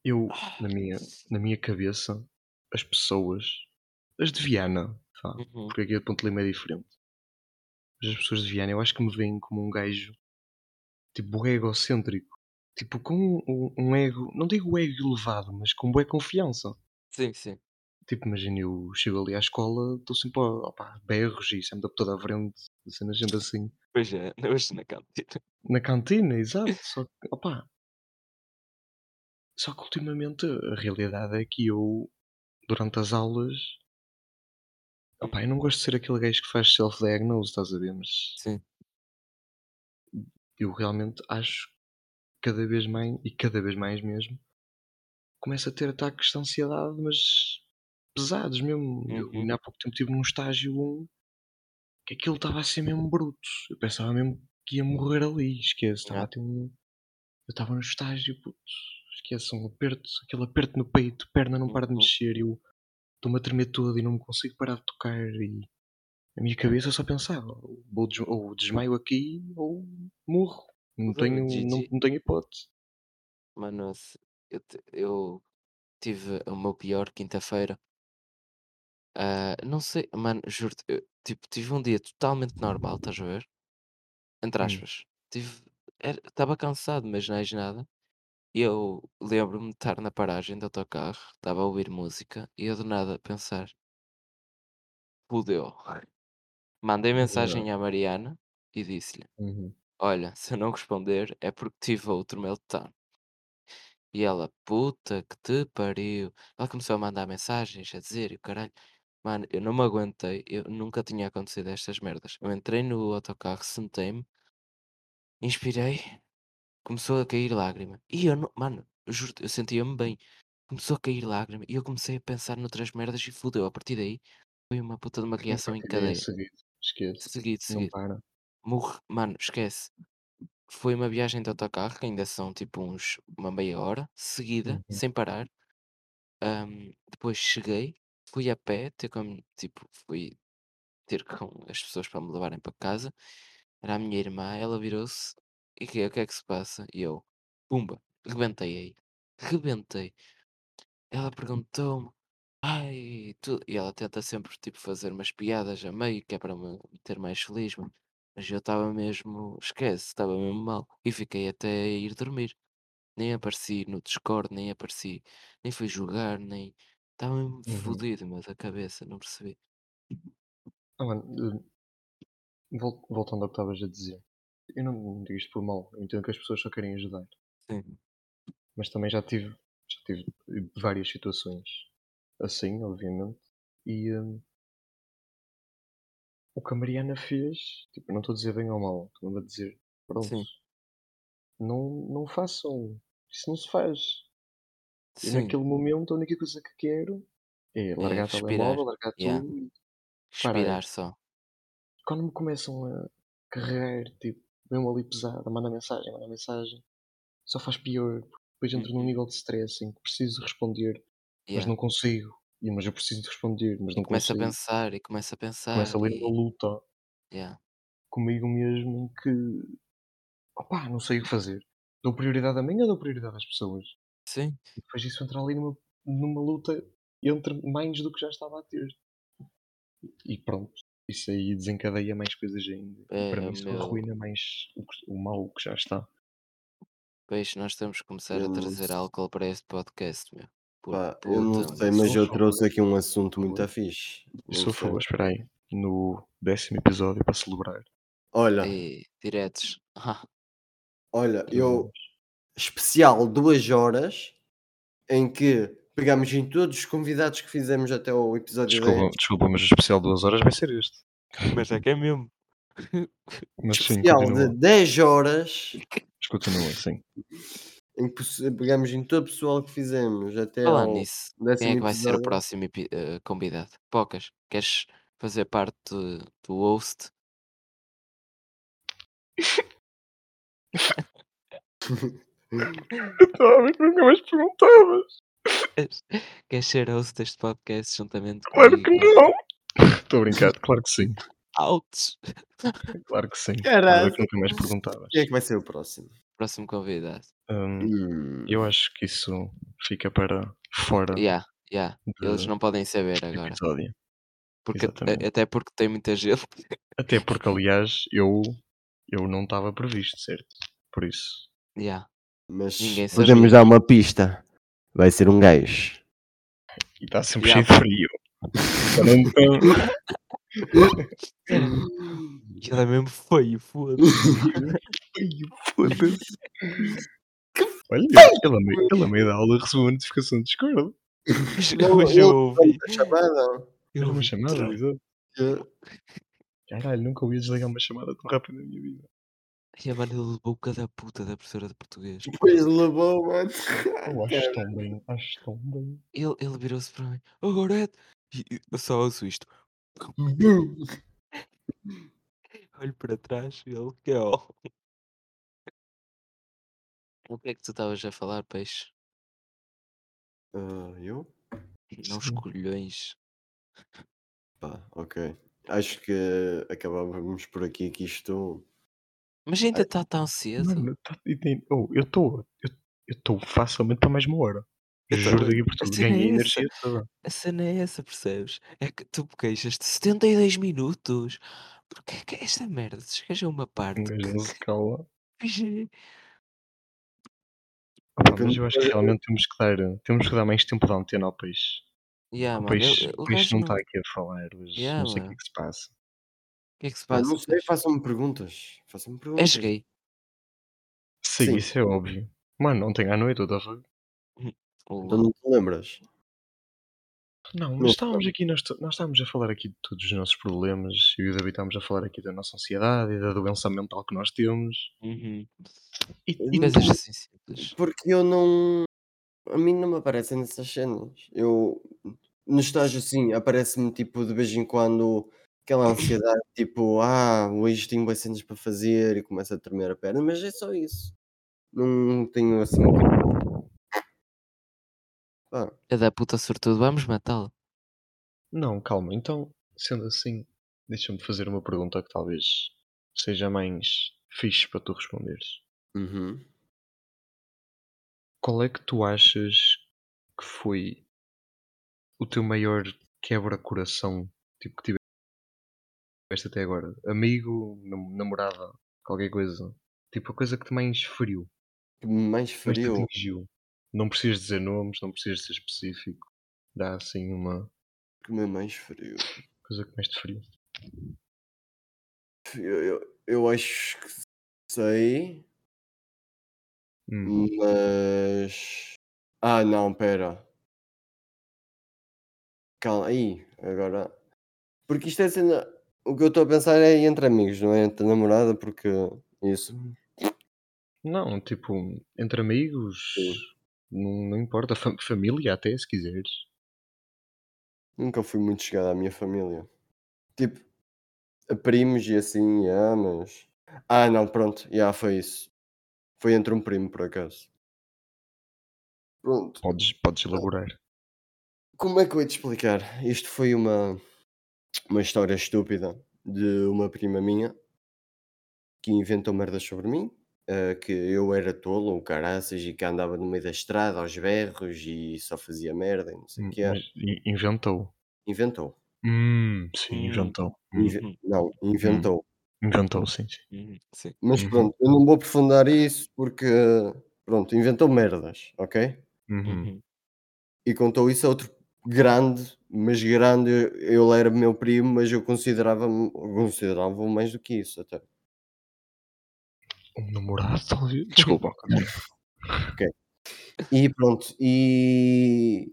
Speaker 2: eu,
Speaker 1: Ah,
Speaker 2: na minha, na minha cabeça, as pessoas, as de Viana, vá,
Speaker 1: Uhum.
Speaker 2: porque aqui a Ponte Lima é diferente, mas as pessoas de Viana eu acho que me veem como um gajo, tipo, egocêntrico, tipo, com um, um ego, não digo ego elevado, mas com boa confiança.
Speaker 1: Sim, sim.
Speaker 2: Tipo, imagina, eu chego ali à escola, estou sempre a opá, berros e sempre toda a frente, sendo gente assim.
Speaker 1: Pois é, [LAUGHS] hoje na cantina.
Speaker 2: Na cantina, exato, só que, opá, só que ultimamente a realidade é que eu, durante as aulas, opá, eu não gosto de ser aquele gajo que faz self-diagnose, estás a ver? Mas
Speaker 1: Sim.
Speaker 2: Eu realmente acho cada vez mais, e cada vez mais mesmo, começo a ter ataques de ansiedade, mas pesados mesmo. Eu
Speaker 1: Uhum.
Speaker 2: ainda há pouco tempo estive num estágio 1 que aquilo estava a ser mesmo bruto. Eu pensava mesmo que ia morrer ali, esquece, estava um. Eu estava no estágio, puto, esquece, um aperto, aquele aperto no peito, perna não para de
Speaker 1: Uhum.
Speaker 2: mexer, eu estou-me a tremer todo e não me consigo parar de tocar e a minha cabeça só pensava, ou, des- ou desmaio aqui ou morro. Não tenho, não, não tenho hipótese.
Speaker 1: Mano, eu, eu tive o meu pior quinta-feira. Ah, não sei, mano, juro-te, eu, tipo, tive um dia totalmente normal, estás a ver? Entre
Speaker 2: Hum,
Speaker 1: aspas. Tive, estava cansado, mas não é nada. E eu lembro-me de estar na paragem do autocarro, estava a ouvir música e eu do nada pensar, fudeu. Mandei
Speaker 2: yeah,
Speaker 1: mensagem à Mariana e disse-lhe:
Speaker 2: uhum,
Speaker 1: Olha, se eu não responder é porque tive outro meltdown. E ela, puta que te pariu. Ela começou a mandar mensagens a dizer, e o caralho, mano, eu não me aguentei, eu nunca tinha acontecido estas merdas. Eu entrei no autocarro, sentei-me, inspirei, começou a cair lágrima. E eu não, mano, eu juro eu sentia-me bem. Começou a cair lágrima e eu comecei a pensar noutras merdas e fudeu. A partir daí foi uma puta de uma reação em
Speaker 2: é
Speaker 1: cadeia.
Speaker 2: Esquece,
Speaker 1: Seguido,
Speaker 2: não
Speaker 1: seguido.
Speaker 2: para.
Speaker 1: Morre, mano, esquece. Foi uma viagem de autocarro, que ainda são tipo uns uma meia hora, seguida,
Speaker 2: Uhum,
Speaker 1: sem parar. Ahm, depois cheguei, fui a pé, ter com, tipo, fui ter com as pessoas para me levarem para casa. Era a minha irmã, ela virou-se e que, o que é que se passa? E eu, pumba, rebentei aí. Rebentei. Ela perguntou-me, ai, tu... e ela tenta sempre tipo fazer umas piadas a meio, que é para me ter mais feliz, mano. Mas eu estava mesmo, esquece, estava mesmo mal. E fiquei até ir dormir. Nem apareci no Discord, nem apareci, nem fui jogar, nem. Estava mesmo
Speaker 2: uhum.
Speaker 1: fodido, meu, da cabeça, não percebi.
Speaker 2: Ah, mano, eh, vol- voltando ao que estavas a dizer, eu não, não digo isto por mal, eu entendo que as pessoas só querem ajudar.
Speaker 1: Sim,
Speaker 2: Mas também já tive, já tive várias situações assim, obviamente. E hum, o que a Mariana fez, tipo, não estou a dizer bem ou mal, estou a dizer, pronto,
Speaker 1: sim,
Speaker 2: não, não façam, isso não se faz.
Speaker 1: Sim.
Speaker 2: naquele momento a única coisa que quero é
Speaker 1: É
Speaker 2: largar o
Speaker 1: respirar.
Speaker 2: telemóvel, largar
Speaker 1: Yeah.
Speaker 2: tudo e parar.
Speaker 1: Respirar só.
Speaker 2: Quando me começam a carregar, tipo, mesmo ali pesado, manda mensagem, manda mensagem, só faz pior, porque depois entro num
Speaker 1: Uhum.
Speaker 2: nível de stress em que preciso responder, mas
Speaker 1: Yeah.
Speaker 2: não consigo. E, mas eu preciso de responder, mas não
Speaker 1: começa a
Speaker 2: consigo.
Speaker 1: pensar, e começa a
Speaker 2: Começo
Speaker 1: pensar,
Speaker 2: ali numa
Speaker 1: e.
Speaker 2: luta
Speaker 1: Yeah.
Speaker 2: comigo mesmo em que, opá, não sei o que fazer. Dou prioridade a mim ou dou prioridade às pessoas?
Speaker 1: Sim,
Speaker 2: E depois isso entra ali numa, numa luta entre mais do que já estava a ter. E pronto, isso aí desencadeia mais coisas ainda. E para
Speaker 1: é
Speaker 2: mim
Speaker 1: o
Speaker 2: só
Speaker 1: meu.
Speaker 2: arruina mais o, que- o mal que já está.
Speaker 1: Peixe, nós temos que começar a trazer álcool para este podcast, meu.
Speaker 3: Pá, eu não sei,
Speaker 1: mas.
Speaker 3: eu
Speaker 2: favor,
Speaker 3: trouxe aqui um assunto muito fixe.
Speaker 2: Eu a
Speaker 3: sei.
Speaker 2: favor, espera aí. No décimo episódio para celebrar.
Speaker 3: Olha,
Speaker 1: E diretos. Ah, [LAUGHS]
Speaker 3: olha, eu especial 2 horas em que Pegámos em todos os convidados que fizemos até ao episódio
Speaker 2: Desculpa,
Speaker 3: 10.
Speaker 2: desculpa, mas o especial de 2 horas vai ser este.
Speaker 1: Mas é que é mesmo.
Speaker 2: Mas sim,
Speaker 3: Especial
Speaker 2: continua.
Speaker 3: de 10 horas
Speaker 2: Mas continua, sim.
Speaker 3: Em que pegámos em todo o pessoal que fizemos até
Speaker 1: Falar
Speaker 3: ao
Speaker 1: nisso, quem é que vai ser o próximo eh, convidado? Pocas, queres fazer parte do, do host?
Speaker 2: Estava a ver que nunca mais perguntavas.
Speaker 1: Queres, queres ser host deste podcast juntamente
Speaker 2: Claro que
Speaker 1: comigo?
Speaker 2: não. Estou a brincar, claro que sim.
Speaker 1: Outs!
Speaker 2: Claro que sim.
Speaker 3: Caralho.
Speaker 2: Estava a ver que nunca mais perguntavas.
Speaker 3: Quem é que vai ser o próximo?
Speaker 1: Próximo convidado.
Speaker 2: Hum,
Speaker 3: Hum,
Speaker 2: eu acho que isso fica para fora
Speaker 1: Yeah, yeah. Eles não podem saber agora.
Speaker 2: episódio.
Speaker 1: Porque,
Speaker 2: Exatamente.
Speaker 1: até porque tem muita gente.
Speaker 2: Até porque, [LAUGHS] aliás, eu, eu não estava previsto, certo? Por isso.
Speaker 1: Yeah.
Speaker 3: mas podemos dar uma pista. Vai ser um gajo.
Speaker 2: E está sempre
Speaker 1: Yeah.
Speaker 2: cheio de frio. Então, [LAUGHS]
Speaker 1: Ele é mesmo feio, foda-se. [LAUGHS]
Speaker 2: Foda-se. Olha, ele meio, ele a meio da aula recebeu uma notificação de Discord.
Speaker 1: Mas eu ouvi.
Speaker 3: A chamada.
Speaker 1: Eu
Speaker 2: Era uma chamada, exato. Caralho, nunca ouvi desligar uma chamada tão rápido na minha vida.
Speaker 1: E a mano, ele levou cada puta da professora de português.
Speaker 3: Depois levou, mano.
Speaker 2: Eu acho tão bem, acho tão bem.
Speaker 1: Ele, ele virou-se para mim. Agora é. E e eu só ouço isto. Olho para trás e ele. Que é ó. O que é que tu estavas a falar, peixe?
Speaker 3: Ah, eu?
Speaker 1: Não escolhões.
Speaker 3: Pá, ok. Acho que acabávamos por aqui que isto.
Speaker 1: Mas ainda está tão cedo.
Speaker 2: Mano, tá, e tem- oh, eu estou eu estou facilmente para mais uma hora.
Speaker 1: Eu
Speaker 2: Juro
Speaker 1: também.
Speaker 2: daqui por tudo.
Speaker 1: cena
Speaker 2: Ganhei
Speaker 1: é
Speaker 2: energia toda.
Speaker 1: A cena é essa, percebes? É que tu queixas-te 72 minutos. Porque é que esta merda? Chegas a uma parte
Speaker 2: Um gajo
Speaker 1: que.
Speaker 2: se cala. [LAUGHS]
Speaker 3: Porque
Speaker 2: mas eu acho que
Speaker 3: eu-
Speaker 2: realmente temos que dar, temos que dar mais tempo de antena ao peixe.
Speaker 1: Yeah,
Speaker 2: o
Speaker 1: eu-
Speaker 2: o
Speaker 1: o
Speaker 2: peixe não está
Speaker 1: O
Speaker 2: aqui a falar hoje.
Speaker 1: Yeah,
Speaker 2: não sei o que é que se passa.
Speaker 1: que é que se passa?
Speaker 3: não sei, façam-me perguntas. Façam-me
Speaker 1: És
Speaker 3: perguntas.
Speaker 1: gay?
Speaker 2: Sim,
Speaker 3: Sim.
Speaker 2: isso é óbvio. Mano, ontem à noite eu estava.
Speaker 3: Então
Speaker 1: Ou-
Speaker 3: não te lembras?
Speaker 2: Não, mas estávamos aqui, nós, nós estávamos a falar aqui de todos os nossos problemas. E o David estávamos a falar aqui da nossa ansiedade e da doença mental que nós temos.
Speaker 1: Uhum.
Speaker 2: E, e
Speaker 1: Coisas
Speaker 2: tu,
Speaker 1: assim simples.
Speaker 3: Porque eu não. A mim não me aparecem nessas cenas. Eu. No estágio, assim, aparece-me tipo de vez em quando aquela ansiedade, tipo, ah, hoje tenho boas cenas para fazer e começa a tremer a perna, mas é só isso. Não tenho assim. Pá,
Speaker 1: É da puta sortudo, vamos matá-lo.
Speaker 2: Não, calma. Então, sendo assim, deixa-me fazer uma pergunta que talvez seja mais fixe para tu responderes.
Speaker 3: uhum.
Speaker 2: Qual é que tu achas que foi o teu maior quebra-coração tipo, que tiveste até agora? Amigo, nam- namorada, qualquer coisa. Tipo, a coisa que te mais feriu,
Speaker 3: Que mais feriu.
Speaker 2: Não precisas dizer nomes, não precisas ser específico. Dá assim uma
Speaker 3: Que me mais feriu.
Speaker 2: coisa que mais te feriu.
Speaker 3: Eu, eu, eu acho que sei,
Speaker 2: Hum.
Speaker 3: mas. Ah, não, pera. Calma, aí, agora. Porque isto é cena. O que eu estou a pensar é entre amigos, não é entre namorada, porque isso.
Speaker 2: Não, tipo, entre amigos,
Speaker 3: Sim.
Speaker 2: Não, não importa. [LAUGHS] Fa- família até, se quiseres.
Speaker 3: Nunca fui muito chegado à minha família. Tipo, a primos e assim, yeah, mas. Ah, não, pronto, já foi isso. Foi entre um primo, por acaso. Pronto.
Speaker 2: Podes, podes elaborar.
Speaker 3: Como é que eu ia te explicar? Isto foi uma, uma história estúpida de uma prima minha que inventou merdas sobre mim. Eh, que eu era tolo, ou caraças, e que andava no meio da estrada aos berros e só fazia merda e não sei o
Speaker 2: Hum,
Speaker 3: que é.
Speaker 2: Inventou.
Speaker 3: Inventou.
Speaker 2: Hum, sim,
Speaker 1: Hum.
Speaker 2: inventou. Hum,
Speaker 3: Inve-
Speaker 1: Uhum.
Speaker 3: Não, inventou.
Speaker 2: Inventou, sim, sim.
Speaker 1: Sim.
Speaker 3: Mas
Speaker 2: Uhum.
Speaker 3: pronto, eu não vou aprofundar isso porque, pronto, inventou merdas, ok?
Speaker 2: Uhum.
Speaker 1: Uhum.
Speaker 3: E contou isso a outro grande, mas grande, eu era meu primo, mas eu considerava considerava mais do que isso até.
Speaker 2: Um namorado, talvez. [LAUGHS] Desculpa. continua.
Speaker 3: E pronto, e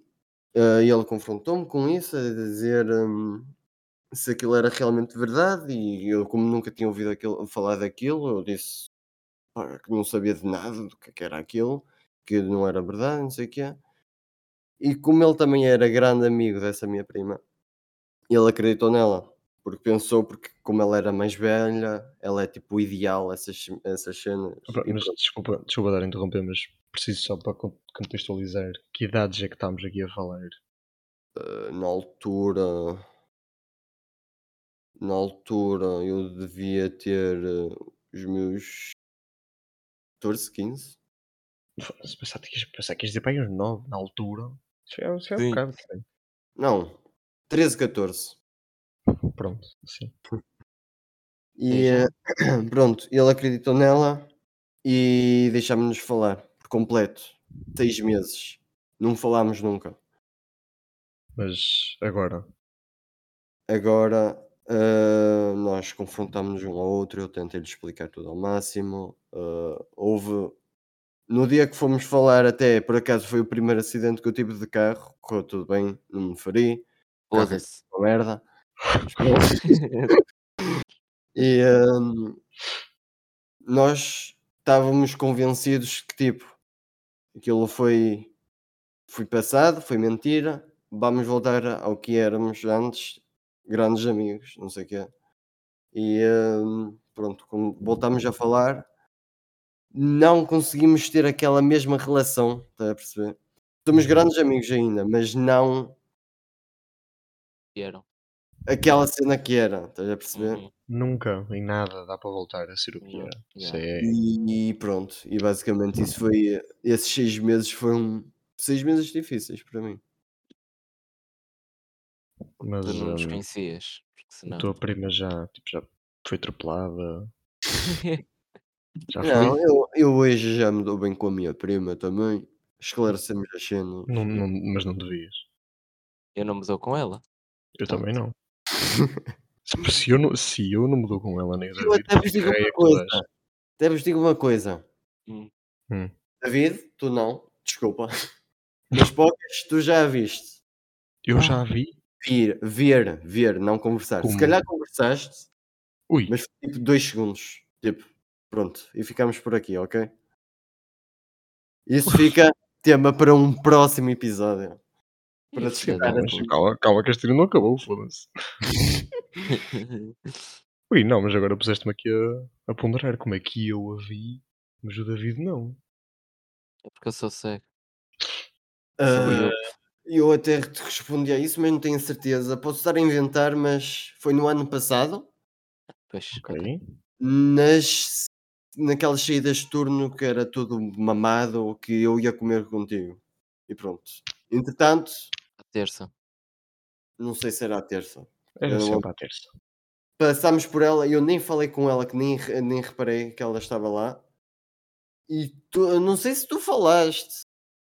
Speaker 3: e ele confrontou-me com isso, a dizer, hum, se aquilo era realmente verdade e eu como nunca tinha ouvido aquilo falar daquilo, eu disse, pá, que não sabia de nada do que é que era aquilo, que não era verdade, não sei o quê. E como ele também era grande amigo dessa minha prima, ele acreditou nela, porque pensou, porque como ela era mais velha, ela é tipo o ideal, essas, essas cenas.
Speaker 2: Mas desculpa, desculpa dar a interromper, mas preciso só para con- contextualizar que idades é que estamos aqui a falar.
Speaker 3: ah, na altura, na altura eu devia ter ah, os meus 14, 15.
Speaker 2: Se pensar que pensar que dizer para aí uns 9 na altura, isso é, isso é um bocado.
Speaker 3: Não, 13, 14.
Speaker 2: Pronto, assim.
Speaker 3: E
Speaker 1: já.
Speaker 3: eh, [CLEARS THROAT] pronto, ele acreditou nela e deixámos-nos falar por completo. Seis meses. Não falámos nunca.
Speaker 2: Mas agora,
Speaker 3: Agora eh, nós confrontámos um ao outro, eu tentei-lhe explicar tudo ao máximo. eh, houve. No dia que fomos falar, até por acaso foi o primeiro acidente que eu tive de carro, correu tudo bem, não me feri. É
Speaker 1: Foda-se.
Speaker 3: uma merda. [LAUGHS] E hum, nós estávamos convencidos que tipo aquilo foi, foi passado, foi mentira, vamos voltar ao que éramos antes, grandes amigos, não sei o quê. E hum, pronto, como voltámos a falar, não conseguimos ter aquela mesma relação, estás a perceber? Somos
Speaker 2: Uhum.
Speaker 3: grandes amigos ainda, mas não
Speaker 1: Vieram.
Speaker 3: Aquela cena que era, estás a perceber?
Speaker 1: Uhum.
Speaker 2: nunca em nada dá para voltar a ser o que era. Isso
Speaker 1: yeah.
Speaker 2: é.
Speaker 3: E, pronto, e basicamente isso foi. Esses seis meses foram seis meses difíceis para mim.
Speaker 2: Mas
Speaker 1: Tu não nos
Speaker 2: hum,
Speaker 1: conhecias. Porque
Speaker 2: a
Speaker 1: senão.
Speaker 2: tua prima já, tipo, já foi atropelada. [LAUGHS] Já foi.
Speaker 3: Não, eu, eu hoje já me dou bem com a minha prima também. Esclarecemos as cenas.
Speaker 2: Não, não, mas não devias.
Speaker 1: eu não me dou com ela.
Speaker 2: Eu
Speaker 1: Pronto.
Speaker 2: também não. Se, se eu não. Se eu não me dou com ela nem o David,
Speaker 3: até vos digo
Speaker 2: é
Speaker 3: uma coisa. Até vos digo uma coisa.
Speaker 1: Hum.
Speaker 2: Hum.
Speaker 3: David, tu não, desculpa. Mas poucas, tu já a viste.
Speaker 2: Eu
Speaker 1: Ah.
Speaker 2: já vi.
Speaker 3: Vir, ver, ver, não conversar.
Speaker 2: Como?
Speaker 3: Se calhar conversaste,
Speaker 2: Ui,
Speaker 3: mas foi tipo dois segundos. Tipo, pronto. E ficamos por aqui, ok? Isso [LAUGHS] fica tema para um próximo episódio. Para assim.
Speaker 1: puta.
Speaker 2: calma, calma que a história não acabou, foda-se. [LAUGHS] Ui, não, mas agora puseste-me aqui a, a ponderar como é que eu a vi, mas o David não.
Speaker 1: É porque eu sou cego.
Speaker 3: Ah,
Speaker 1: eu.
Speaker 3: eu até te respondi a isso, mas não tenho certeza. Posso estar a inventar, mas foi no ano passado,
Speaker 1: Pois,
Speaker 2: Ok.
Speaker 1: ok.
Speaker 3: nas, naquelas saídas de turno que era tudo mamado, que eu ia comer contigo. E pronto. Entretanto,
Speaker 1: terça.
Speaker 3: não sei se era a terça.
Speaker 2: Era
Speaker 3: Eu
Speaker 2: sempre à terça.
Speaker 3: Passámos por ela e eu nem falei com ela, que nem, nem reparei que ela estava lá. E tu, não sei se tu falaste,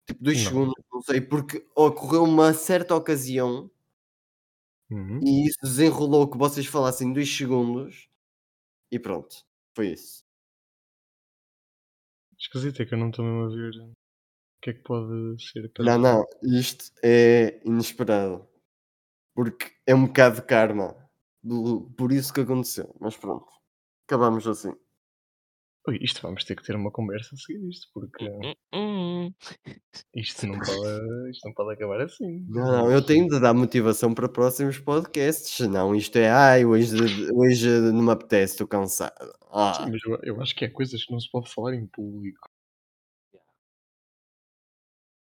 Speaker 3: tipo dois
Speaker 2: Não.
Speaker 3: segundos, não sei, porque ocorreu uma certa ocasião
Speaker 2: Uhum.
Speaker 3: e isso desenrolou que vocês falassem dois segundos e pronto, foi isso.
Speaker 2: Esquisito é que eu não estou mesmo a ver o que é que pode ser.
Speaker 3: Não, não, isto é inesperado. Porque é um bocado de karma. por isso que aconteceu. Mas pronto, acabamos assim.
Speaker 2: Ui, isto vamos ter que ter uma conversa a seguir isto, porque [LAUGHS] isto não pode, isto não pode acabar assim.
Speaker 3: Não, não, eu tenho de dar motivação para próximos podcasts, senão isto é, ai, hoje, hoje não me apetece, estou cansado. Ah,
Speaker 2: Sim, mas eu, eu acho que há coisas que não se pode falar em público.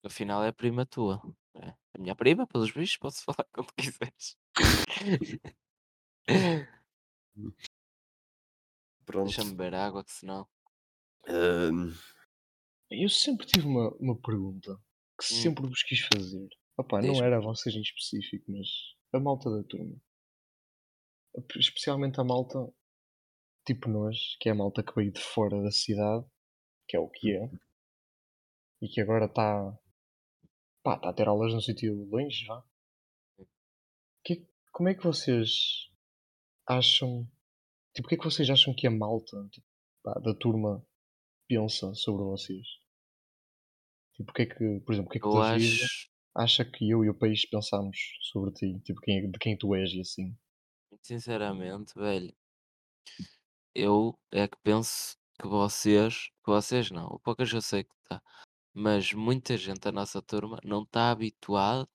Speaker 1: Afinal é prima tua. É. A minha prima, pelos bichos, posso [LAUGHS] falar quando quiseres. [LAUGHS]
Speaker 3: pronto.
Speaker 1: Deixa-me beber água, que senão.
Speaker 3: Ahm,
Speaker 2: Eu sempre tive uma, uma pergunta que
Speaker 1: Hum.
Speaker 2: sempre vos quis fazer. Opá, não era a vocês em específico, mas a malta da turma. Especialmente a malta tipo nós, que é a malta que veio de fora da cidade, que é o que é, e que agora está pá, tá a ter aulas num sítio longe já. Que, como é que vocês acham tipo, o que é que vocês acham que a malta tipo, pá, da turma pensa sobre vocês? Tipo, o que é que, por exemplo, o que é que David
Speaker 1: acho.
Speaker 2: acha que eu e o país pensamos sobre ti? Tipo, quem é de quem tu és e assim?
Speaker 1: Sinceramente, velho, eu é que penso que vocês que vocês não, o Poucas eu sei que está, mas muita gente da nossa turma não está habituado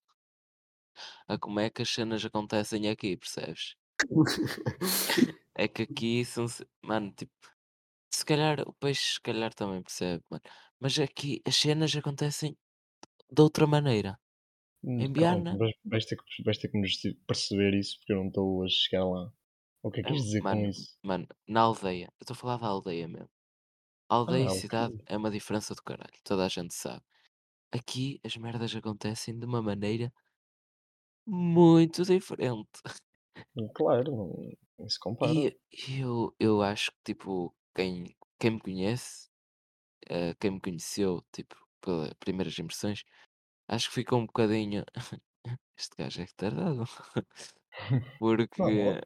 Speaker 1: a como é que as cenas acontecem aqui, percebes? [LAUGHS] É que aqui são mano, tipo, se calhar o peixe se calhar também percebe, mano, mas aqui as cenas acontecem de outra maneira.
Speaker 2: Hum,
Speaker 1: Em
Speaker 2: calma,
Speaker 1: Biarna
Speaker 2: vais vais ter que vais ter que perceber isso, porque eu não estou a chegar lá. O que é que
Speaker 1: é
Speaker 2: quis dizer com
Speaker 1: mano
Speaker 2: isso?
Speaker 1: mano, na aldeia, eu estou a falar da aldeia mesmo. Aldeia e
Speaker 2: Ah, ok.
Speaker 1: cidade é uma diferença do caralho, toda a gente sabe. Aqui as merdas acontecem de uma maneira muito diferente.
Speaker 2: Hum, claro, não nem se compara.
Speaker 1: E e eu eu acho que, tipo, quem quem me conhece, eh, quem me conheceu, tipo, pelas primeiras impressões, acho que ficou um bocadinho: [LAUGHS] "Este gajo é retardado". [LAUGHS] Porque,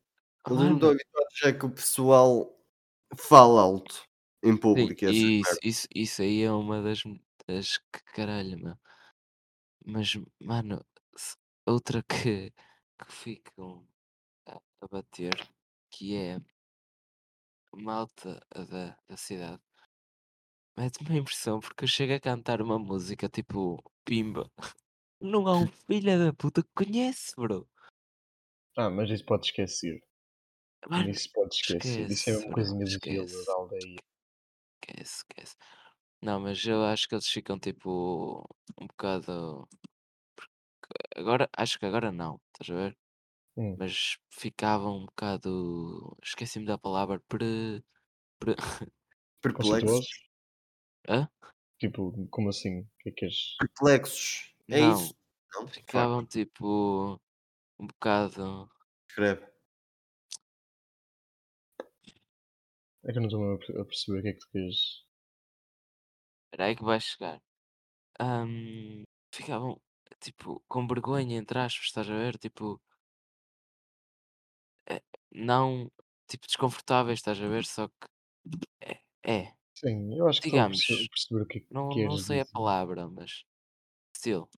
Speaker 3: não estão
Speaker 1: mano
Speaker 3: já que o pessoal fala alto em público essas
Speaker 1: isso
Speaker 3: merdas.
Speaker 1: isso isso aí é uma das das que caralho, meu. Mas, mano, se outra [LAUGHS] que que ficam a a bater, que é a malta da da cidade, mete-me a impressão, porque eu chego a cantar uma música tipo Pimba, [LAUGHS] não há um [LAUGHS] filho da puta que conhece, bro.
Speaker 2: Ah, mas isso pode esquecer.
Speaker 1: Mano,
Speaker 2: Isso pode esquecer. Isso é
Speaker 1: esquece,
Speaker 2: mesmo
Speaker 1: bro,
Speaker 2: coisinha de vila, da aldeia.
Speaker 1: Esquece, esquece. Não, mas eu acho que eles ficam tipo um bocado. Agora, acho que agora não, estás a ver?
Speaker 2: Hum,
Speaker 1: Mas ficavam um bocado. Esqueci-me da palavra. Pre, pre... [LAUGHS]
Speaker 3: Perplexos,
Speaker 2: conceituosos?
Speaker 1: Hã?
Speaker 2: Tipo, como assim? O que é que és?
Speaker 3: perplexos. É
Speaker 1: Não,
Speaker 3: isso? Não?
Speaker 1: Ficavam tipo um bocado.
Speaker 3: escreve.
Speaker 2: É que eu não estou a per a perceber o que é que tu queres.
Speaker 1: Espera aí que vai chegar. Ahm, ficavam tipo com vergonha, entre aspas, estás a ver? Tipo, eh, não tipo desconfortáveis, estás a ver? Só que é, é,
Speaker 2: Sim, eu acho que estou a a perceber o que é que
Speaker 1: não, não
Speaker 2: queres
Speaker 1: sei a
Speaker 2: dizer.
Speaker 1: palavra, mas still,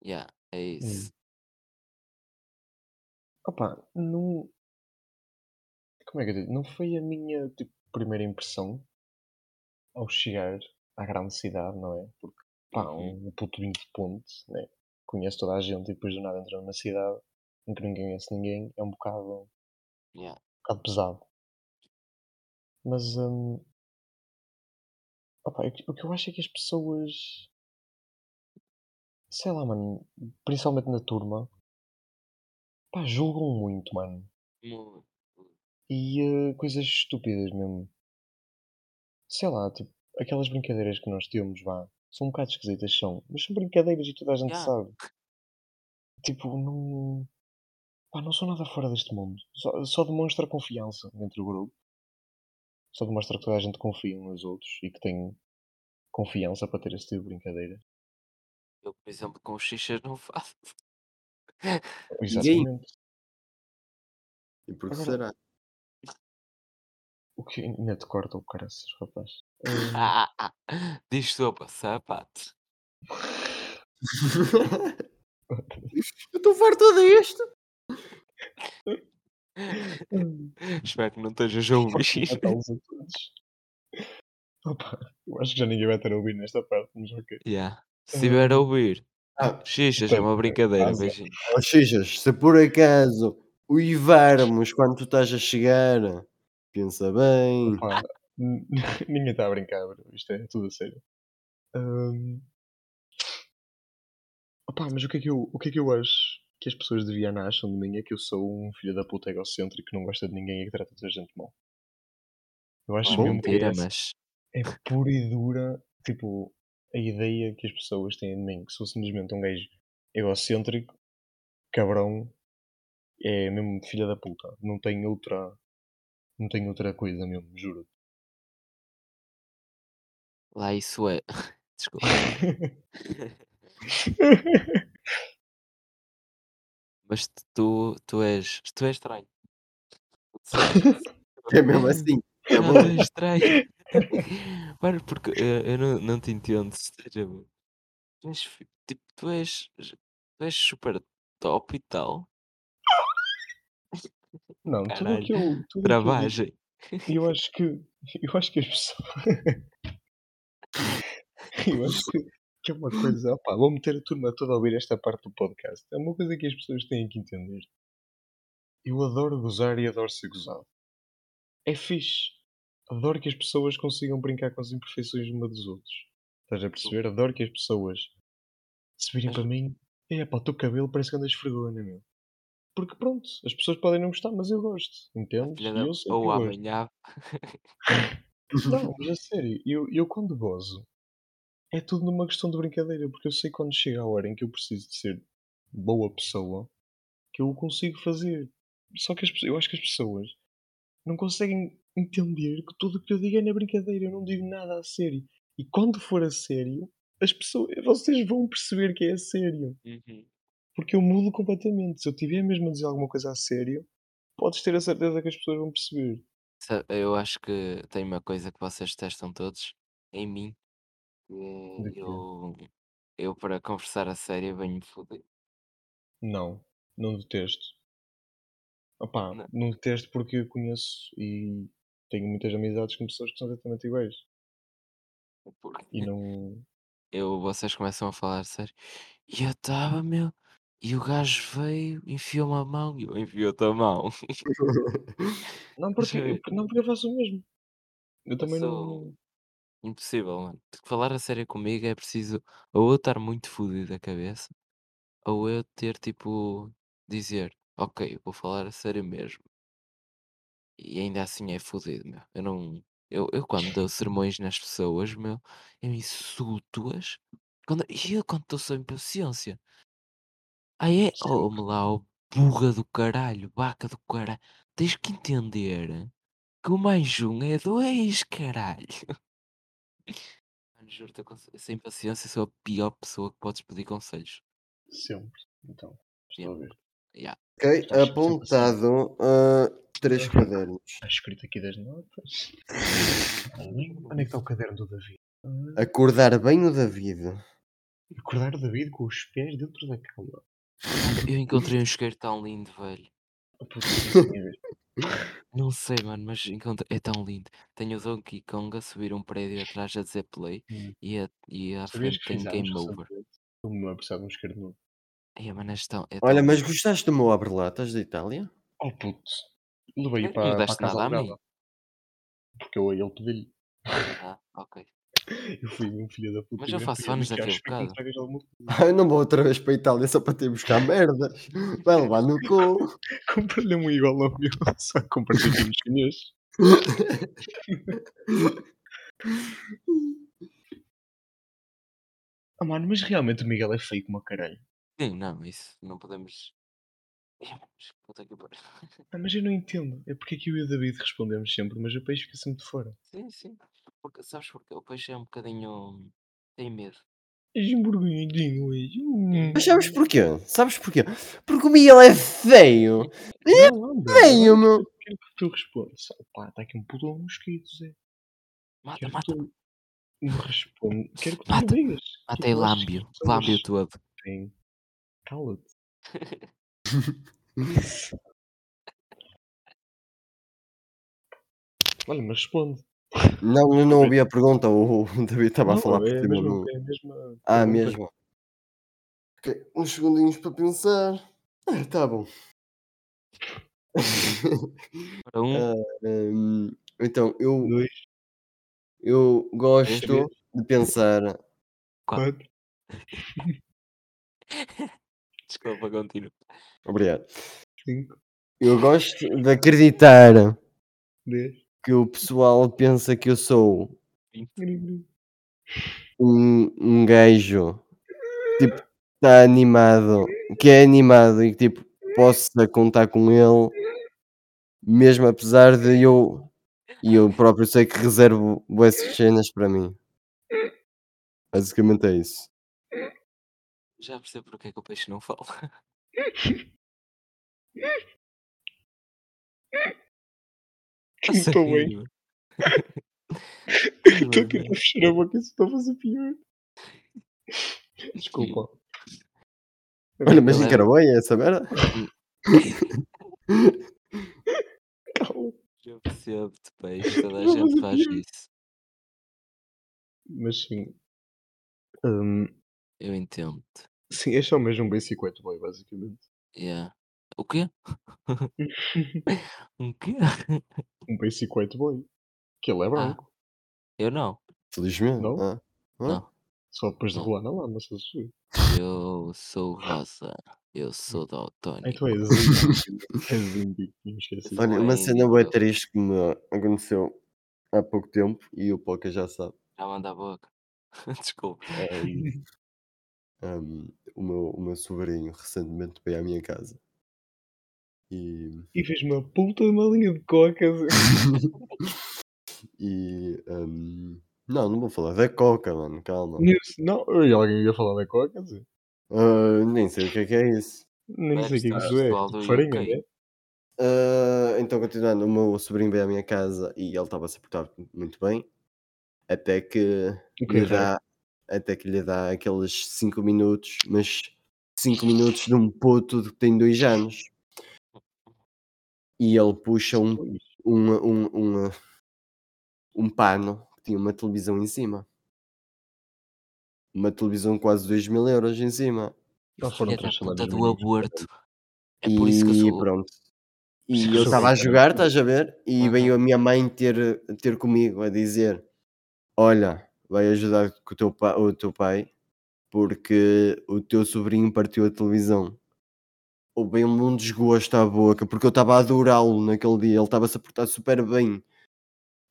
Speaker 1: yeah, é
Speaker 2: Hum.
Speaker 1: isso.
Speaker 2: Opa, não como é que eu digo? Não foi a minha, tipo, primeira impressão ao chegar à grande cidade, não é? Porque, pá,
Speaker 1: Uhum,
Speaker 2: um puto vindo de ponte, né? Conhece toda a gente e depois do nada entra numa cidade em que ninguém conhece ninguém, é um bocado, um
Speaker 1: yeah.
Speaker 2: bocado pesado. Mas, hum, opa, o que eu acho é que as pessoas, sei lá, mano, principalmente na turma, pá, julgam muito, mano.
Speaker 1: Mu-
Speaker 2: E eh, coisas estúpidas mesmo. Sei lá, tipo, aquelas brincadeiras que nós temos, vá, são um bocado esquisitas, são, mas são brincadeiras e toda a gente
Speaker 1: Yeah,
Speaker 2: sabe. Tipo, não, pá, não sou nada fora deste mundo. Só, só demonstra confiança entre o grupo. Só demonstra que toda a gente confia uns nos outros e que tem confiança para ter esse tipo de brincadeira.
Speaker 1: eu, por exemplo, com xixas não faço. [LAUGHS]
Speaker 3: Ninguém.
Speaker 2: Exatamente.
Speaker 3: E por que
Speaker 2: Agora,
Speaker 3: será?
Speaker 2: O que ainda te corta o caraças, rapaz. Hum,
Speaker 1: Ah, ah, ah. Diz sopa, sapato. [LAUGHS]
Speaker 3: Eu estou farto disto.
Speaker 1: Espero que não estejas a ouvir.
Speaker 2: a. Opa, eu acho que já ninguém vai estar a ouvir nesta parte, mas ok.
Speaker 1: Yeah. Se estiver a
Speaker 2: Hum,
Speaker 1: ouvir,
Speaker 3: Ah,
Speaker 1: xixas é
Speaker 2: portanto,
Speaker 1: uma brincadeira, beijinho.
Speaker 3: ó Xixas, se por acaso uivarmos quando tu estás a chegar, pensa bem.
Speaker 2: Opa, [LAUGHS] ninguém está a brincar, bro. Isto é tudo a sério. Hum, opa, mas o que, é que eu, o que é que eu acho que as pessoas de Viana acham de mim é que eu sou um filho da puta egocêntrico que não gosta de ninguém e que trata toda a gente mal. Eu acho
Speaker 3: Bom,
Speaker 2: mesmo que é
Speaker 1: mas
Speaker 2: É pura e dura, tipo, a ideia que as pessoas têm de mim, que sou simplesmente um gajo egocêntrico, cabrão, é mesmo filha da puta. Não tem outra, não tem outra coisa mesmo, juro.
Speaker 1: lá isso é. [LAUGHS] Desculpa. [LAUGHS] Mas tu, tu és. Tu és estranho. [LAUGHS]
Speaker 3: É mesmo assim. É
Speaker 1: Não, tu és estranho. Mano, porque eu, eu não, não te entendo. Seja, tu és, tipo, tu és, tu és super top e tal.
Speaker 2: Não, tudo
Speaker 1: Caralho,
Speaker 2: aquilo, tudo aquilo digo,
Speaker 1: travagem. [LAUGHS]
Speaker 2: eu acho que, eu acho que as pessoas, [LAUGHS] eu acho que, que é uma coisa, opá, vou meter a turma toda a ouvir esta parte do podcast. É uma coisa que as pessoas têm que entender. Eu adoro gozar e adoro ser gozado. É fixe. Adoro que as pessoas consigam brincar com as imperfeições uma dos outros. Estás a perceber? Adoro que as pessoas se virem para mim, é pá, o teu cabelo parece que andas vergonha, meu. Porque pronto, as pessoas podem não gostar, mas eu gosto. E que
Speaker 1: Ou amanhã.
Speaker 2: Não, [LAUGHS] mas a sério, eu, eu quando gozo, é tudo numa questão de brincadeira, porque eu sei quando chega a hora em que eu preciso de ser boa pessoa, que eu o consigo fazer. Só que as, eu acho que as pessoas não conseguem entender que tudo o que eu digo é na brincadeira, eu não digo nada a sério. E quando for a sério, as pessoas, vocês vão perceber que é a sério.
Speaker 1: Uhum.
Speaker 2: Porque eu mudo completamente. Se eu tiver mesmo a dizer alguma coisa a sério, podes ter a certeza que as pessoas vão perceber.
Speaker 1: Eu acho que tem uma coisa que vocês testam todos em mim. É eu, eu para conversar a sério venho-me foder.
Speaker 2: Não, não detesto. Opá,
Speaker 1: Não.
Speaker 2: não detesto porque eu conheço e tenho muitas amizades com pessoas que são exatamente iguais.
Speaker 1: Porque
Speaker 2: E não. [LAUGHS]
Speaker 1: eu, vocês começam a falar sério. E eu estava, meu. E o gajo veio, enfiou-me a mão e eu enfiou-te a mão. [LAUGHS]
Speaker 2: Não [LAUGHS] porque, não porque eu faço o mesmo. Eu também não.
Speaker 1: sou-
Speaker 2: não-
Speaker 1: Impossível, mano. Falar a sério comigo é preciso ou eu estar muito fodido da cabeça, ou eu ter tipo, dizer, ok, vou falar a sério mesmo. E ainda assim é fodido, meu. Eu não. Eu, eu quando dou [LAUGHS] sermões nas pessoas, meu, eu insulto-as. Quando, e eu quando estou sem paciência. Ah é? Oh burra do caralho, vaca do caralho. Tens que entender que o mais um é dois, caralho. [LAUGHS] Mano, juro-te, sem paciência sou a pior pessoa que podes pedir conselhos.
Speaker 2: Sempre. Então, estou a ver.
Speaker 1: Yeah.
Speaker 3: Ok,
Speaker 2: Estás
Speaker 3: apontado ah, três cadernos.
Speaker 2: Está escrito aqui das notas. [LAUGHS] Onde é que está o caderno do David?
Speaker 3: Acordar bem o David.
Speaker 2: acordar o David com os pés dentro da cama.
Speaker 1: Eu encontrei um isqueiro tão lindo, velho.
Speaker 2: Oh, puta, ver.
Speaker 1: Não sei, mano, mas encontrei. É tão lindo. Tenho o Donkey Kong a subir um prédio atrás a dizer play
Speaker 2: Hum.
Speaker 1: e, a, e à
Speaker 2: Sabias
Speaker 1: frente
Speaker 2: que
Speaker 1: tem game over.
Speaker 2: recentemente? Estou mesmo a precisar de um isqueiro novo.
Speaker 1: Ai, mano, és tão, é
Speaker 3: Olha,
Speaker 1: tão
Speaker 3: mas
Speaker 1: lindo.
Speaker 3: gostaste do meu abre-latas da Itália?
Speaker 2: Oh puto, levei-o
Speaker 1: Não
Speaker 2: para, para a
Speaker 1: deste
Speaker 2: casa
Speaker 1: nada a mim.
Speaker 2: alugada. Porque eu a ele pedi-lhe.
Speaker 1: Ah, ok.
Speaker 2: Eu fui um filho da puta.
Speaker 1: Mas eu faço anos daqui a bocado.
Speaker 3: Ah, [LAUGHS] eu não vou outra vez para a Itália só para ter buscar merdas. [LAUGHS] Vai levar no cu.
Speaker 2: Compra-lhe um igual ao meu, [LAUGHS] só compra-lhe aqui nos chinês. Ah mano, mas realmente o Miguel é feio como a caralho.
Speaker 1: Sim, não, isso não podemos. Puta que pariu.
Speaker 2: Ah, mas eu não entendo. É porque é que eu e o David respondemos sempre, mas o peixe fica sempre de fora.
Speaker 1: Sim, sim. Porque, sabes porque o peixe é um bocadinho. tem medo.
Speaker 2: És um burgunhinho hoje. Hum.
Speaker 3: Mas sabes porquê? Sabes porquê? Porque o Miguel é feio.
Speaker 2: Não, anda.
Speaker 3: Feio, meu.
Speaker 2: Quero que tu respondas. Pá, está aqui um puto de mosquito, Zé.
Speaker 1: Mata,
Speaker 2: Quero que
Speaker 1: mata,
Speaker 2: tu me respondas. Quero que tu
Speaker 1: Mata.
Speaker 2: me digas. que é
Speaker 1: mata
Speaker 2: que
Speaker 1: e
Speaker 2: que as pessoas
Speaker 1: Lambio todo.
Speaker 2: têm? Cala-te. [LAUGHS] Olha, mas responde.
Speaker 3: Não, eu não ouvi a pergunta. O David estava a falar por
Speaker 2: é a
Speaker 3: cima.
Speaker 2: é a mesma
Speaker 3: Ah, mesmo. Ok, uns segundinhos para pensar. Ah, tá bom.
Speaker 1: Para um,
Speaker 3: Ah, hum, então, eu,
Speaker 2: Dois,
Speaker 3: eu gosto de pensar.
Speaker 2: quatro, [LAUGHS]
Speaker 1: desculpa, continua.
Speaker 3: Obrigado.
Speaker 2: cinco,
Speaker 3: Eu gosto de acreditar
Speaker 2: dez.
Speaker 3: que o pessoal pensa que eu sou um, um gajo tipo está animado, que é animado e que tipo possa contar com ele, mesmo apesar de eu e eu próprio sei que reservo essas cenas para mim. Basicamente é isso.
Speaker 1: Já percebo porque é que o peixe não fala. [LAUGHS]
Speaker 2: Estou bem. Estou a tentar fechar a boca isso está a fazer pior. Desculpa.
Speaker 3: Olha, mas em Caraboia é essa merda? [LAUGHS]
Speaker 2: Calma. [LAUGHS]
Speaker 1: Eu percebo-te, peixe, toda a
Speaker 2: Não,
Speaker 1: gente faz
Speaker 2: eu-
Speaker 1: isso.
Speaker 2: Mas sim. Hum,
Speaker 1: Eu entendo.
Speaker 2: Sim, é só mesmo um basic wet boy, basicamente.
Speaker 1: Yeah. O quê? [LAUGHS] Um quê? [LAUGHS]
Speaker 2: Um basic white boy. Que ele é branco.
Speaker 1: Eu não.
Speaker 3: Felizmente.
Speaker 2: Não?
Speaker 3: Ah. Ah.
Speaker 1: Não.
Speaker 2: Só depois de
Speaker 1: Não.
Speaker 2: rolar na lama, se assistir.
Speaker 1: Eu sou rosa. Eu sou
Speaker 2: Ah,
Speaker 1: daltónico.
Speaker 2: então é [LAUGHS] é esqueci.
Speaker 3: Olha, uma cena boa
Speaker 1: índigo.
Speaker 3: triste que me aconteceu há pouco tempo e o Poca já sabe.
Speaker 1: Já manda a boca. Desculpa.
Speaker 2: É
Speaker 3: Hum, o, meu, o meu sobrinho recentemente veio à minha casa. E,
Speaker 2: E fez uma puta de uma linha de coca. [LAUGHS]
Speaker 3: e hum, não, não vou falar da Coca, mano, calma.
Speaker 2: Nesse- Não, e alguém ia falar da coca, dizer.
Speaker 3: Ah, nem sei o que é que é isso.
Speaker 2: Nem sei o que é que isso é. Tipo farinha, né?
Speaker 3: Ah, então, continuando, o meu sobrinho veio à minha casa e ele estava a se portar muito bem. Até que
Speaker 2: O que
Speaker 3: lhe
Speaker 2: é raro.
Speaker 3: dá, até que lhe dá aqueles 5 minutos, mas 5 minutos de um puto que tem 2 anos. E ele puxa um, um, um, um, um pano que tinha uma televisão em cima. Uma televisão de quase 2 mil euros em cima.
Speaker 2: Já foram três
Speaker 1: puta do
Speaker 2: mínimos.
Speaker 1: aborto. É por isso que eu
Speaker 3: E
Speaker 1: sou.
Speaker 3: pronto. E
Speaker 2: eu
Speaker 3: estava a jogar, estás a ver? E veio a minha mãe ter, ter comigo a dizer: Olha, vai ajudar com o teu, pa- o teu pai porque o teu sobrinho partiu a televisão. Ou bem um desgosto à boca, porque eu estava a adorá-lo naquele dia, ele estava-se a portar super bem.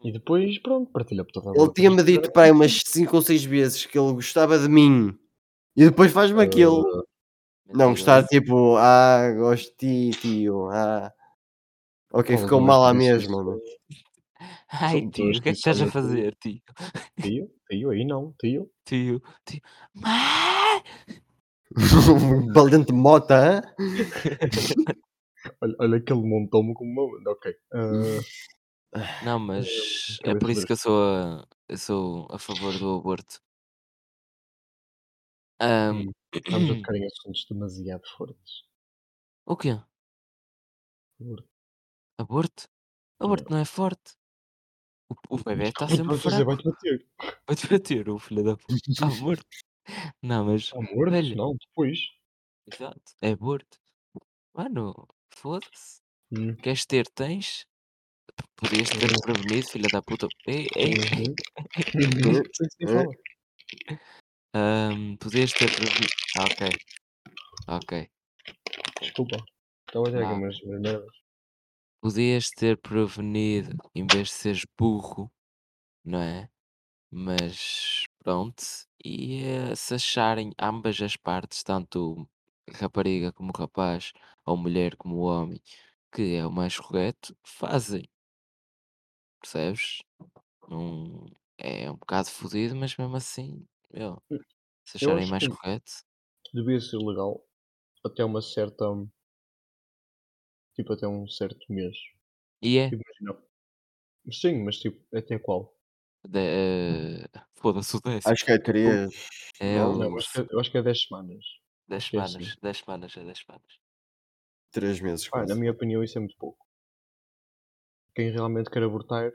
Speaker 2: E depois, pronto, partilha por toda a
Speaker 3: Ele tinha-me dito para aí umas 5 ou 6 vezes que ele gostava de mim e depois faz-me aquilo. Não, gostar tipo, ah, gosto de ti, tio, ah. Ok, ficou mal à mesma. [LAUGHS]
Speaker 1: Ai, tio, o que é que estás a fazer, tio? [LAUGHS]
Speaker 2: Tio, tio, aí não, tio.
Speaker 1: Tio, tio. Mãe! [LAUGHS]
Speaker 3: Valente de mota, hã?
Speaker 2: Olha, olha que ele montou-me como uma. Ok. ah,
Speaker 1: Não, mas é por isso que eu sou a, eu sou a favor do aborto.
Speaker 2: Hum, Estamos a [CLEARS THROAT] tocar em assuntos demasiado fortes.
Speaker 1: o quê?
Speaker 2: Aborto.
Speaker 1: Aborto? Aborto não é forte. O, o bebê está sempre
Speaker 2: pronto, dizer,
Speaker 1: fraco.
Speaker 2: vai-te bater. [LAUGHS]
Speaker 1: Vai-te bater, o filho da puta. Está [LAUGHS] morto. Não, mas.
Speaker 2: Está morto?
Speaker 1: Velho,
Speaker 2: Não, depois.
Speaker 1: exato, é aborto. Mano, foda-se.
Speaker 2: Hum,
Speaker 1: Queres ter, tens? Podias ter
Speaker 2: Uhum.
Speaker 1: prevenido, filha da puta. Ei, ei.
Speaker 2: uhum. Uhum.
Speaker 3: É. [LAUGHS]
Speaker 1: Ahm, podias ter prevenido. Ah, ok. Ok.
Speaker 2: Desculpa. Estava a dizer aqui umas merdas.
Speaker 1: Podias ter prevenido em vez de seres burro, não é? Mas pronto. E eh, se acharem ambas as partes, tanto rapariga como rapaz, ou mulher como o homem, que é o mais correto, fazem. Percebes? Não, é um bocado fodido, mas mesmo assim, meu, se
Speaker 2: Eu
Speaker 1: acharem
Speaker 2: acho
Speaker 1: mais
Speaker 2: que
Speaker 1: correto.
Speaker 2: devia ser legal até uma certa. Tipo, até um certo mês.
Speaker 1: E é.
Speaker 2: Tipo, imagina. Sim, mas tipo, até qual?
Speaker 1: de- eh, [LAUGHS] Foda-se o décimo.
Speaker 3: Acho que é 3.
Speaker 1: É
Speaker 3: não,
Speaker 2: Não, acho que, eu acho que é 10 semanas.
Speaker 1: 10
Speaker 2: que é
Speaker 1: semanas.
Speaker 2: assim.
Speaker 1: 10 semanas, é 10 semanas.
Speaker 3: 3 meses
Speaker 2: Pá, na minha opinião, isso é muito pouco. Quem realmente quer abortar,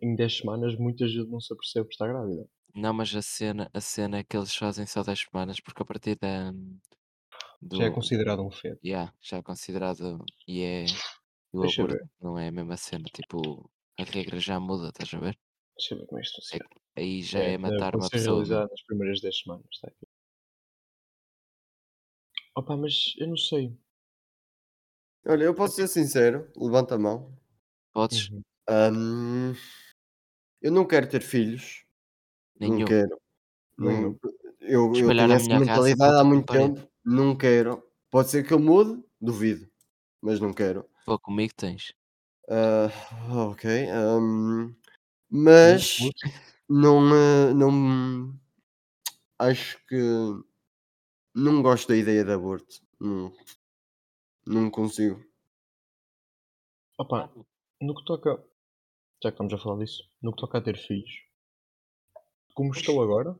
Speaker 2: em 10 semanas, muita gente não se apercebe que está grávida.
Speaker 1: Não, mas a cena, a cena é que eles fazem só 10 semanas, porque a partir da. Do,
Speaker 2: Já é considerado um feto.
Speaker 1: Yeah, já é considerado. E é. E o
Speaker 2: Deixa
Speaker 1: aborto não é a mesma cena. Tipo, a regra já muda, estás a ver?
Speaker 2: Deixa eu ver como é isto funciona.
Speaker 1: Aí já é, matar
Speaker 2: pode
Speaker 1: uma
Speaker 2: ser
Speaker 1: pessoa.
Speaker 2: realizado nas primeiras 10 semanas. Está aqui. Opa, mas eu não sei.
Speaker 3: Olha, eu posso ser sincero, levanta a mão.
Speaker 1: Podes?
Speaker 2: Uhum.
Speaker 3: Hum, eu não quero ter filhos.
Speaker 1: Nenhum.
Speaker 3: Não quero. Não-
Speaker 2: eu.
Speaker 3: eu, tenho
Speaker 1: a
Speaker 3: essa mentalidade há muito tempo. Não quero. Pode ser que eu mude, duvido. Mas não quero.
Speaker 1: Pô, comigo tens.
Speaker 3: Ah, ok. hum, mas não, eh, não acho que não gosto da ideia de aborto. Não, não consigo.
Speaker 2: Opa, no que toca. Já que estamos a falar disso, no que toca a ter filhos, como estou agora,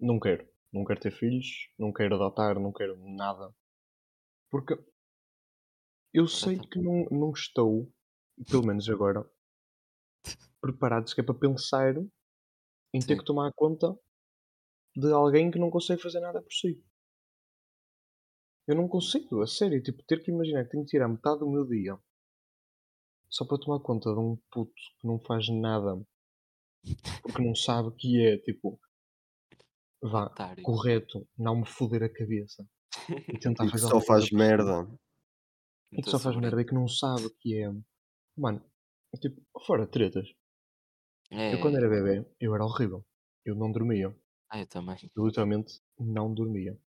Speaker 2: não quero. Não quero ter filhos, não quero adotar, não quero nada. Porque eu sei que não, não estou, pelo menos agora, preparado sequer para pensar em ter
Speaker 1: Sim.
Speaker 2: que tomar conta de alguém que não consegue fazer nada por si. Eu não consigo, a sério, tipo, ter que imaginar que tenho que tirar metade do meu dia só para tomar conta de um puto que não faz nada porque não sabe o que é, tipo, vá,
Speaker 1: Otário.
Speaker 2: correto, não me foder a cabeça e [LAUGHS] tentar
Speaker 3: E que
Speaker 2: fazer
Speaker 3: só
Speaker 2: coisa
Speaker 3: faz
Speaker 2: si.
Speaker 3: merda.
Speaker 2: E que
Speaker 1: Muita
Speaker 2: só faz merda e que não sabe o que é. Mano, tipo, fora tretas.
Speaker 1: É,
Speaker 2: Eu quando era bebê, eu era horrível. Eu não dormia.
Speaker 1: ah, eu também.
Speaker 2: Eu literalmente não dormia.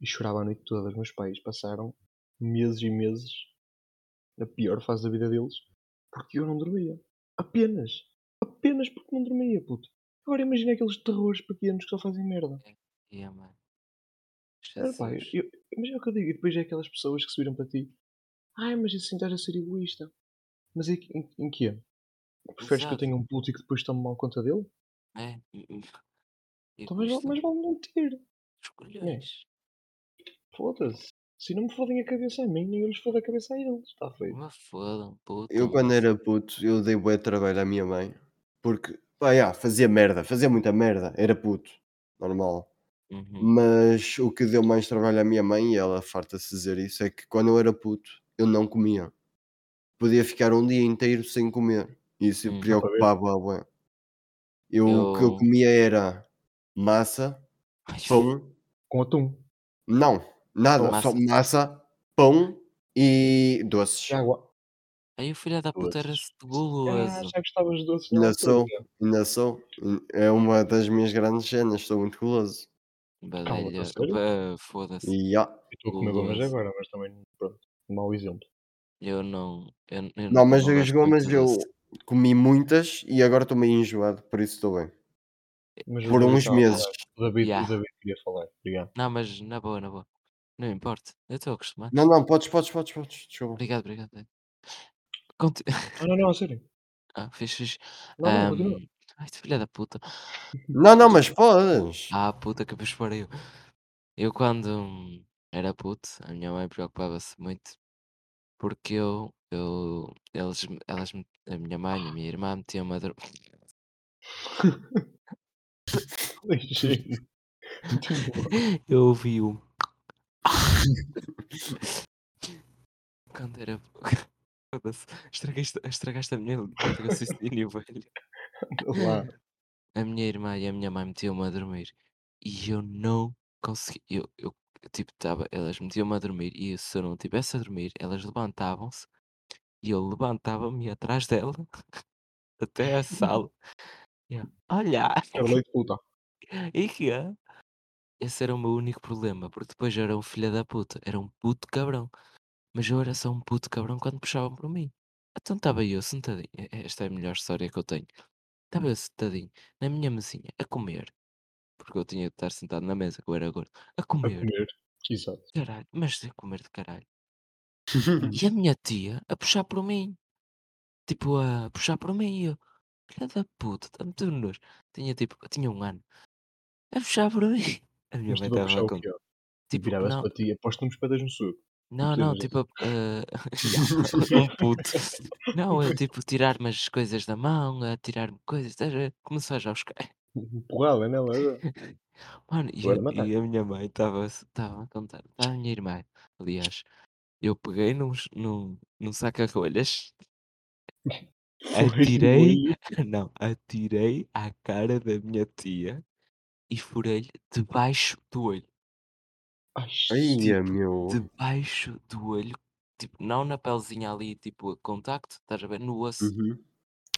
Speaker 2: E chorava a noite toda. Os meus pais passaram meses e meses na pior fase da vida deles porque eu não dormia. Apenas. Apenas porque não dormia, puto. Agora imagina aqueles terrores pequenos que só fazem merda.
Speaker 1: É, mano.
Speaker 2: Era, pá, eu, imagina o que eu digo. E depois é aquelas pessoas que se viram para ti. Ai, mas assim estás a ser egoísta. Mas em, em, em quê? Preferes que eu tenha um puto e que depois tome mal conta dele?
Speaker 1: É. hum, hum.
Speaker 2: Então mais vale não ter.
Speaker 1: Escolhões.
Speaker 2: Foda-se. Se não me fodem a cabeça a mim, nem eles fodem a cabeça a eles. Está feito.
Speaker 1: Uma foda, puto.
Speaker 3: Eu quando era puto, eu dei bué trabalho à minha mãe. Porque, pá, já, fazia merda, fazia muita merda. Era puto, normal.
Speaker 1: Uhum.
Speaker 3: Mas o que deu mais trabalho à minha mãe, e ela farta-se dizer isso, é que quando eu era puto, eu não comia. Podia ficar um dia inteiro sem comer. E isso
Speaker 1: Hum.
Speaker 3: preocupava, bué. Eu, O que eu
Speaker 1: Eu-
Speaker 3: comia era massa,
Speaker 1: Ai,
Speaker 3: pão,
Speaker 2: Com atum.
Speaker 3: não, nada,
Speaker 1: Só
Speaker 3: só
Speaker 1: massa.
Speaker 3: massa, pão e doces.
Speaker 2: E água.
Speaker 1: Aí o filho da puta era
Speaker 2: Doces. Ah,
Speaker 1: guloso.
Speaker 2: já gostavas de doces na
Speaker 3: Ainda
Speaker 2: altura.
Speaker 3: sou, ainda sou. É uma das minhas grandes cenas, estou muito guloso.
Speaker 1: Badalha.
Speaker 2: a sério?
Speaker 1: Pá, Foda-se.
Speaker 3: E.
Speaker 2: Eu estou a comer gomas
Speaker 1: Guloso.
Speaker 2: agora, mas também, pronto, mau exemplo.
Speaker 1: Eu não. Eu, eu
Speaker 3: Não, mas as
Speaker 1: gosto
Speaker 3: gomas eu
Speaker 1: doce.
Speaker 3: comi muitas e agora estou meio enjoado, por isso estou bem.
Speaker 2: Mas o
Speaker 3: Por
Speaker 2: David
Speaker 3: uns
Speaker 2: estava a
Speaker 3: meses.
Speaker 2: falar. O David,
Speaker 1: Yeah.
Speaker 2: o David queria falar. Obrigado.
Speaker 1: Não, mas na boa, na boa. Não importa. Eu estou acostumado.
Speaker 3: Não, não, podes, podes, podes, podes. Desculpa.
Speaker 1: Obrigado, obrigado. Conti... [LAUGHS]
Speaker 2: Ah, não, não, a sério.
Speaker 1: Ah, fixe, fixe.
Speaker 2: Não, não, continua.
Speaker 1: Ai, filha da puta.
Speaker 3: Não, não, mas podes.
Speaker 1: Ah, puta que vos pariu. Eu quando era puto, a minha mãe preocupava-se muito porque eu, eu eles, elas, me- a minha mãe e a minha irmã metiam-me a.
Speaker 2: Ligeiro. Continua. [LAUGHS] [LAUGHS]
Speaker 1: Eu ouvi um. Quando era. Foda-se, Estragaste, estragaste a minha raciocínio, [LAUGHS] velho.
Speaker 2: Lá.
Speaker 1: A minha irmã e a minha mãe metiam-me a dormir e eu não consegui. Eu, eu tipo, tava, elas metiam-me a dormir e se eu não estivesse a dormir, elas levantavam-se e eu levantava-me atrás dela [LAUGHS] até a sala. Eu, Olha!
Speaker 2: Puta. [LAUGHS]
Speaker 1: E que é? Esse era o meu único problema, porque depois eu era um filho da puta, era um puto cabrão. Mas eu era só um puto cabrão quando puxavam por mim. Então estava eu sentadinho, esta é a melhor história que eu tenho. Estava eu sentadinho na minha mesinha a comer, porque eu tinha de estar sentado na mesa, que eu era gordo, a
Speaker 2: A
Speaker 1: comer,
Speaker 2: comer. Exato.
Speaker 1: caralho, mas a comer de caralho. [LAUGHS] E a minha tia a puxar por mim, tipo a puxar por mim, e eu, filha da puta, está-me tudo nojo. Tinha tipo, tinha um ano, a puxar por [LAUGHS] mim. A minha mãe estava a contar. Tipo,
Speaker 2: Viravas
Speaker 1: não,
Speaker 2: para ti, aposto nos pedas no suco.
Speaker 1: Não,
Speaker 2: Não
Speaker 1: tipo, [LAUGHS] [LAUGHS] Ya, um puto. Não, é tipo tirar-me as coisas da mão, a tirar-me coisas, estás a ver? Começar já a buscar.
Speaker 2: Porrada nela.
Speaker 1: Mano, e,
Speaker 2: matar.
Speaker 1: e a minha mãe estava a contar, a minha irmã, aliás, eu peguei num, num, num saca-rolhas, [LAUGHS]
Speaker 2: Foi no
Speaker 1: atirei, não, atirei à cara da minha tia e furei-lhe debaixo do olho.
Speaker 2: Ai,
Speaker 1: Tipo,
Speaker 3: meu.
Speaker 1: debaixo do olho, tipo, não na pelezinha ali, tipo, a contacto, estás a ver? No osso,
Speaker 3: Uhum.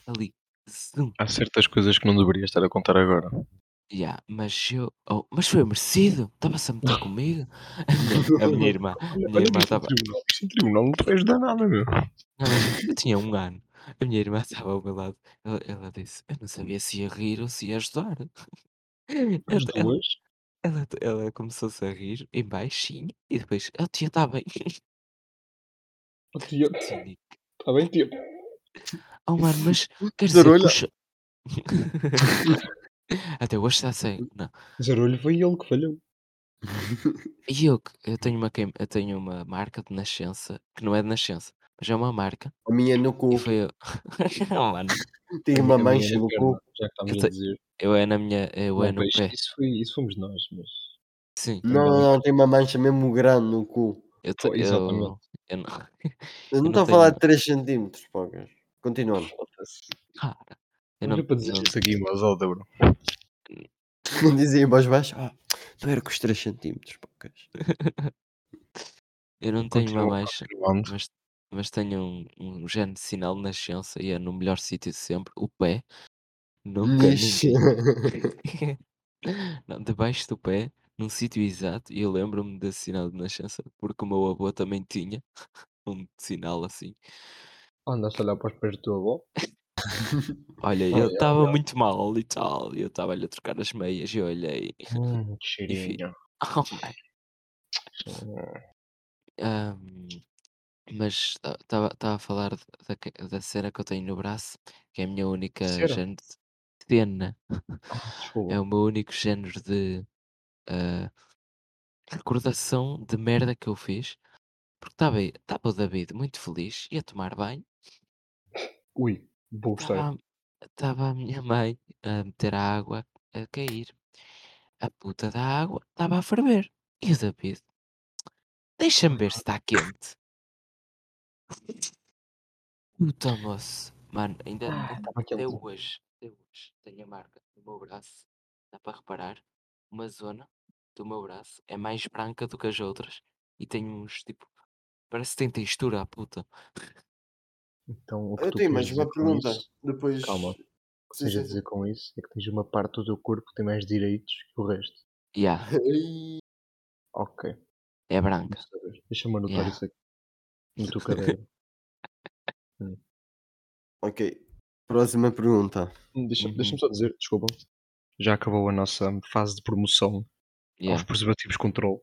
Speaker 1: ali. Zum.
Speaker 2: Há certas coisas que não deverias estar a contar agora.
Speaker 1: Ya, mas eu. Oh, mas foi merecido? Estava-se a meter comigo? [LAUGHS] A minha, irmã. A minha irmã estava.
Speaker 2: Isto em tribunal não te vais dar nada, meu.
Speaker 1: Eu tinha um ano. A minha irmã estava ao meu lado. Ela, ela disse: Eu não sabia se ia rir ou se ia ajudar.
Speaker 2: As duas.
Speaker 1: Ela, ela começou-se a rir em baixinho e depois: A tia está bem.
Speaker 2: Oh, tia.
Speaker 1: Cínico.
Speaker 2: Está bem, tia.
Speaker 1: Oh mano, mas quer dizer,
Speaker 3: Zarolha.
Speaker 1: puxa. [LAUGHS] Até hoje está cego. Não.
Speaker 2: Zarolho foi ele que falhou.
Speaker 1: E eu, que- eu tenho uma, queim- eu tenho uma marca de nascença, que não é de nascença, mas é uma marca.
Speaker 3: A minha no cu.
Speaker 1: E foi eu. [LAUGHS] Não, mano.
Speaker 2: A
Speaker 3: uma
Speaker 2: minha
Speaker 3: mancha no cu.
Speaker 2: Já que estamos
Speaker 1: Eu
Speaker 2: a dizer.
Speaker 1: Eu é na minha. Eu é
Speaker 2: Não,
Speaker 1: no
Speaker 2: pois,
Speaker 1: pé.
Speaker 2: isso, foi, isso fomos nós, mas.
Speaker 1: Sim.
Speaker 3: Não, não, não, tem uma mancha mesmo grande no cu.
Speaker 1: Eu,
Speaker 2: Pô,
Speaker 1: eu,
Speaker 2: exatamente.
Speaker 1: eu não. [LAUGHS]
Speaker 3: Eu não
Speaker 1: não
Speaker 3: estou a falar de 3 centímetros, poucas. Continuando.
Speaker 1: Cara, eu
Speaker 2: Não
Speaker 1: não,
Speaker 2: deu para dizer
Speaker 1: não-
Speaker 2: isso aqui em voz alta, bro. [LAUGHS]
Speaker 3: Dizia em voz baixa, ah, não era com os 3 centímetros, poucas.
Speaker 1: eu não tenho uma mancha, mas, mas tenho um, um género de sinal de nascença e é no melhor sítio de sempre, o pé. Nunca ninguém. [LAUGHS] [LAUGHS] Não, debaixo do pé, num sítio exato, e eu lembro-me desse sinal de nascença, porque o meu avô também tinha [LAUGHS] um sinal assim.
Speaker 2: Andaste a olhar para os pés do teu avô?
Speaker 1: Olha,
Speaker 2: Olha,
Speaker 1: eu estava muito mal e tal, e eu estava-lhe a trocar as meias e eu olhei.
Speaker 2: Hum, que cheirinho.
Speaker 1: Oh, man.
Speaker 2: Hum,
Speaker 1: Ahm, mas estava a falar da, que- da cena que eu tenho no braço, que é a minha única
Speaker 2: Cera?
Speaker 1: género de cena,
Speaker 2: ah, [LAUGHS] desculpa.
Speaker 1: é o meu único género de ah, recordação de merda que eu fiz. Porque estava estava o David muito feliz, ia tomar banho,
Speaker 2: Ui, vou gostar.
Speaker 1: estava estava a minha mãe a meter a água a cair. A puta da água estava a ferver. E o David, deixa-me ver se está quente. Puta moço. Mano, ainda,
Speaker 2: Ah,
Speaker 1: até
Speaker 2: quente.
Speaker 1: hoje, até hoje, tenho a marca no meu braço. Dá para reparar, uma zona do meu braço é mais branca do que as outras. E tem uns tipo. Parece que tem textura a puta.
Speaker 2: Então, o que
Speaker 3: Eu
Speaker 2: tu
Speaker 3: tenho
Speaker 2: queres
Speaker 3: mais
Speaker 2: dizer
Speaker 3: uma
Speaker 2: com
Speaker 3: pergunta.
Speaker 2: isso,
Speaker 3: Depois.
Speaker 2: calma, o que
Speaker 3: Sim,
Speaker 2: seja
Speaker 3: sim, sim.
Speaker 2: dizer com isso é que tens uma parte do teu corpo que tem mais direitos que o resto.
Speaker 1: Yeah, [LAUGHS]
Speaker 2: Ok,
Speaker 1: é branca.
Speaker 2: vamos saber. Deixa-me anotar
Speaker 1: Yeah.
Speaker 2: isso aqui no teu caderno.
Speaker 3: Ok. Próxima pergunta.
Speaker 2: Hum, Deixa-
Speaker 1: Uhum.
Speaker 2: Deixa-me só dizer, desculpa. Já acabou a nossa fase de promoção aos
Speaker 1: Yeah.
Speaker 2: preservativos controle.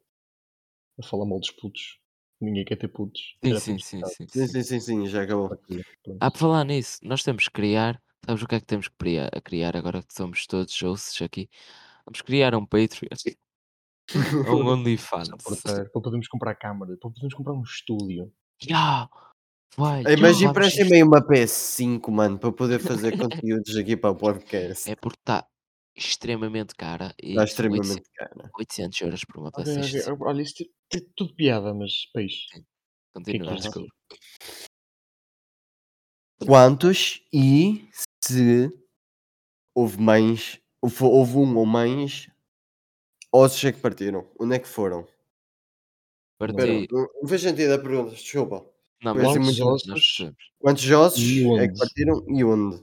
Speaker 2: A falar mal dos putos. Ninguém quer ter putos.
Speaker 1: Sim, sim,
Speaker 2: putos
Speaker 1: sim, sim,
Speaker 3: Sim,
Speaker 1: sim.
Speaker 3: sim, sim, já acabou.
Speaker 2: Ok, pronto.
Speaker 1: Ah, por falar nisso, nós temos que criar. Sabes o que é que temos que criar, a criar agora que somos todos hosts aqui? Vamos criar um Patreon. ou [LAUGHS] um OnlyFans.
Speaker 2: para, para podermos comprar câmara, para podermos comprar um estúdio.
Speaker 1: Yeah, vai,
Speaker 3: Ei, mas emprestem-me aí uma PS5, mano, para poder [LAUGHS] fazer conteúdos aqui para o podcast.
Speaker 1: É porque está extremamente cara
Speaker 3: Está
Speaker 1: são
Speaker 3: extremamente cara.
Speaker 1: 800 euros por uma
Speaker 2: Ok,
Speaker 1: PlayStation.
Speaker 2: ok, Olha, isso tem- tem tudo piada, mas peixe.
Speaker 1: Continua,
Speaker 2: queres
Speaker 1: desculpa.
Speaker 3: Quantos e se houve mais, houve, houve um ou mais ossos é que partiram? Onde é que foram?
Speaker 1: Parti.
Speaker 3: não não fez sentido a pergunta, desculpa.
Speaker 1: Não, mas nós
Speaker 2: muito-
Speaker 1: nós
Speaker 2: ossos?
Speaker 3: Quantos ossos é que partiram e onde?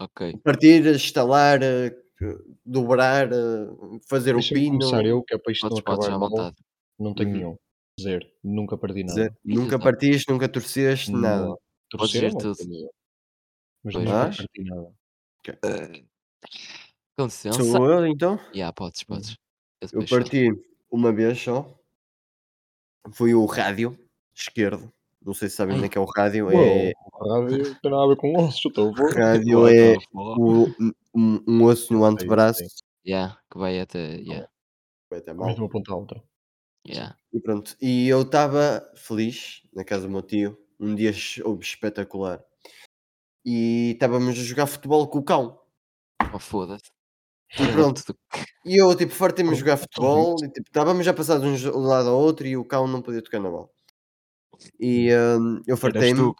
Speaker 1: Ok.
Speaker 3: Partir, instalar, eh, dobrar, eh, fazer o
Speaker 2: Deixa-me
Speaker 3: pino.
Speaker 2: começar eu, que é para isto não
Speaker 1: Podes, podes
Speaker 2: acabar
Speaker 1: vontade.
Speaker 2: Não tenho
Speaker 3: Uhum.
Speaker 2: nenhum. Zero. Nunca perdi nada.
Speaker 3: Dizer,
Speaker 1: E
Speaker 3: Nunca partiste, nunca torceste, nada.
Speaker 2: Não.
Speaker 1: Podes
Speaker 2: Torcer, não
Speaker 1: tudo.
Speaker 2: Mas
Speaker 1: Pois,
Speaker 2: nunca parti nada.
Speaker 1: Com licença.
Speaker 3: Sou eu então?
Speaker 1: Yeah, podes, podes. Eu
Speaker 3: Eu parti uma vez só. Foi o rádio esquerdo. Não sei se sabem onde é que é o rádio.
Speaker 2: Bro,
Speaker 3: É,
Speaker 2: o rádio não tem nada a ver com ossos, estou a ver.
Speaker 3: rádio é o, um, um osso no antebraço.
Speaker 1: Yeah, que vai até. Yeah,
Speaker 3: Vai até
Speaker 2: de
Speaker 3: mal.
Speaker 2: uma ponta à outra.
Speaker 1: yeah.
Speaker 3: E pronto. E eu estava feliz na casa do meu tio. Um dia espetacular. E estávamos a jogar futebol com o cão.
Speaker 1: Oh, foda-se.
Speaker 3: E pronto. [LAUGHS] E eu, tipo, fartei-me a jogar futebol e, tipo, estávamos já passados de um lado ao outro e o cão não podia tocar na bola. E hum, eu fartei-me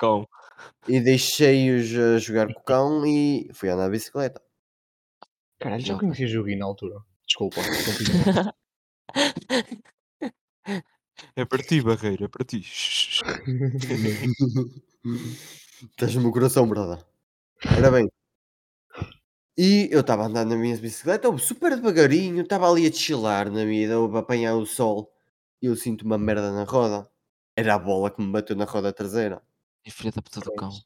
Speaker 3: e deixei-os jogar com o cão e fui andar de bicicleta.
Speaker 2: Caralho, já conhecia joguinho na altura. Desculpa. [LAUGHS]
Speaker 1: É para ti, Barreira, é para ti.
Speaker 3: Estás no meu coração, brother. Ora bem. E eu estava a andar na minha bicicleta, super devagarinho, estava ali a chilar na vida, a apanhar o sol e eu sinto uma merda na roda. Era a bola que me bateu na roda traseira.
Speaker 1: É filha da puta do cão.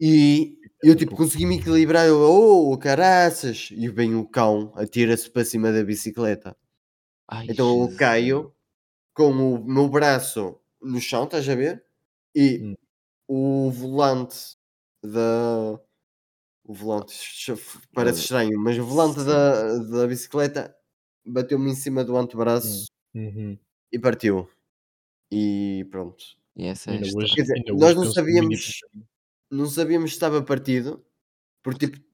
Speaker 3: E [LAUGHS] eu tipo consegui me equilibrar, eu, oh caraças! E vem o cão, atira-se para cima da bicicleta.
Speaker 1: Ai,
Speaker 3: Então eu
Speaker 1: Jesus.
Speaker 3: caio com o meu braço no chão, estás a ver? E
Speaker 2: Hum.
Speaker 3: o volante da, O volante parece estranho, mas o volante da da bicicleta bateu-me em cima do antebraço
Speaker 2: Uhum.
Speaker 3: e partiu. E pronto.
Speaker 1: E essa é
Speaker 2: hoje
Speaker 3: dizer,
Speaker 2: ainda
Speaker 3: nós não sabíamos não sabíamos se estava partido, porque tipo